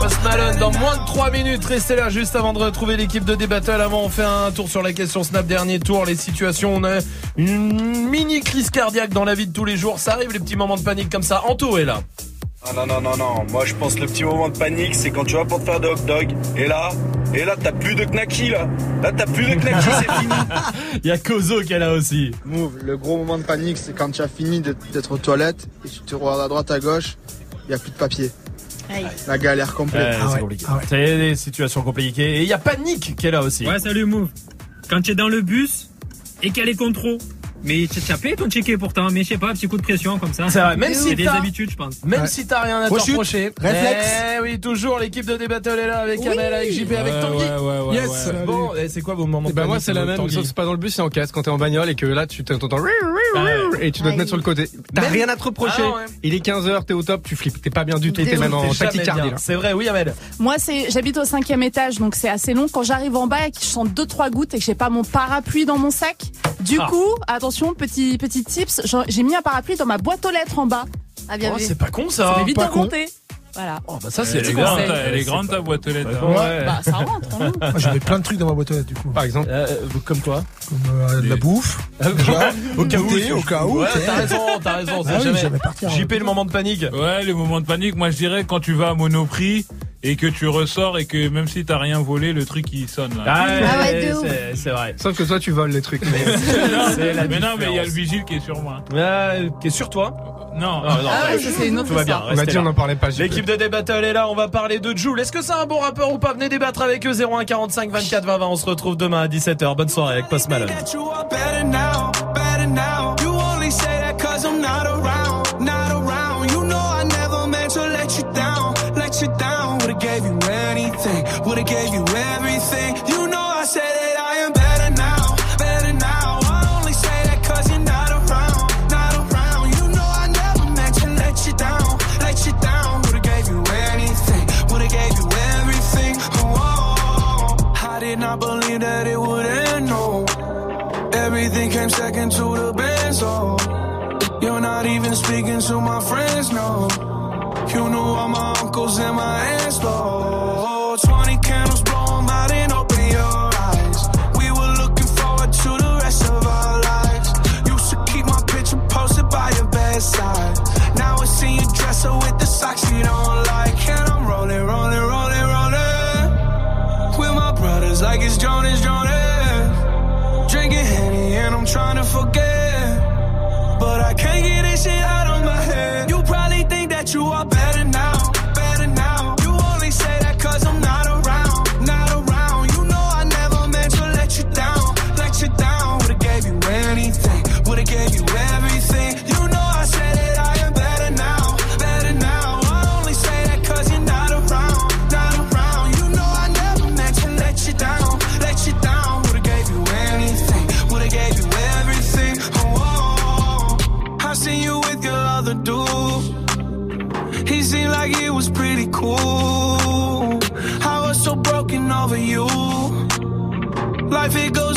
Post Malone dans moins de 3 minutes. Restez là juste avant de retrouver l'équipe de D-Battle. Avant, on fait un tour sur la question Snap dernier tour. Les situations, on a une mini crise cardiaque dans la vie de tous les jours. Ça arrive les petits moments de panique comme ça. Anto est là. Ah non, non, non, non. Moi, je pense que le petit moment de panique, c'est quand tu vas pour te faire de hot dog. Et là, et là, t'as plus de knacky, là. Là, t'as plus de knacky, c'est fini. Il y a Kozo qui est là aussi. Move, le gros moment de panique, c'est quand tu as fini d'être aux toilettes et tu te regardes à droite, à gauche, il n'y a plus de papier. La galère complète. Ouais, c'est compliqué. C'est des situations compliquées. Et il y a Panique qui est là aussi. Ouais, salut Move. Quand tu es dans le bus et qu'il y a les contrôles. Mais tu as payé ton ticket pourtant, mais je sais pas, petit coup de pression comme ça. C'est vrai, même si c'est des t'as- habitudes, je pense. Même si t'as rien à te reprocher. Réflexe. Eh oui, toujours l'équipe de D-Battle est là avec Oui. Amel, avec JP, avec Ouais, Tanguy. ouais, ouais, ouais, yes. ouais. Bon, et c'est quoi vos moments de bah moi panique, c'est la même, sauf que c'est pas dans le bus, c'est en casque quand t'es en bagnole et que là tu t'entends Ouais. et tu dois te mettre sur le côté. T'as Même- rien à te reprocher. Ah ouais. Il est 15h, t'es au top, tu flippes, t'es pas bien du tout, T'es même en tachycardie. C'est vrai, oui Amel. Moi, c'est, j'habite au cinquième étage, donc c'est assez long. Quand j'arrive en bas et que je sens deux, trois gouttes et que j'ai pas mon parapluie dans mon sac, du Ah. coup, attention, petit, petit tips, j'ai mis un parapluie dans ma boîte aux lettres en bas. Ah, bien Oh, vu. c'est pas con ça. Ça m'évite Pas de con. Voilà. Oh bah ça c'est Elle est grande, elle est grande ta boîte aux lettres. Ouais. hein. Bah, ça rentre, hein. Moi, j'avais plein de trucs dans ma boîte aux lettres, du coup. Par exemple Euh, comme quoi Comme euh, de la bouffe. déjà, Au cas où. thé, au cas où. Ouais, t'as raison, t'as raison, Ah oui, jamais partir. JP le moment de panique. Ouais, les moments de panique, moi je dirais quand tu vas à Monoprix et que tu ressors et que même si t'as rien volé, le truc il sonne là. Ah, Ah ouais, c'est- c'est vrai. Sauf que toi tu voles les trucs. Mais... C'est la mais non, mais il y a le vigile qui est sur moi. Ouais, qui est sur toi Non, Ah, non, Ah ouais. ça, c'est une autre Tout va bien. On a restez dit on n'en parlait pas. L'équipe de D-Battle est là, on va parler de Joule. Est-ce que c'est un bon rappeur ou pas? Venez débattre avec eux 01 45 24 20 20. On se retrouve demain à 17h. Bonne soirée avec Post Malone. better second to the benzo. You're not even speaking to my friends, no. You knew all my uncles and my aunts, though. 20 candles, blow 'em out and open your eyes. We were looking forward to the rest of our lives. Used to keep my picture posted by your bedside. Forget. Life it goes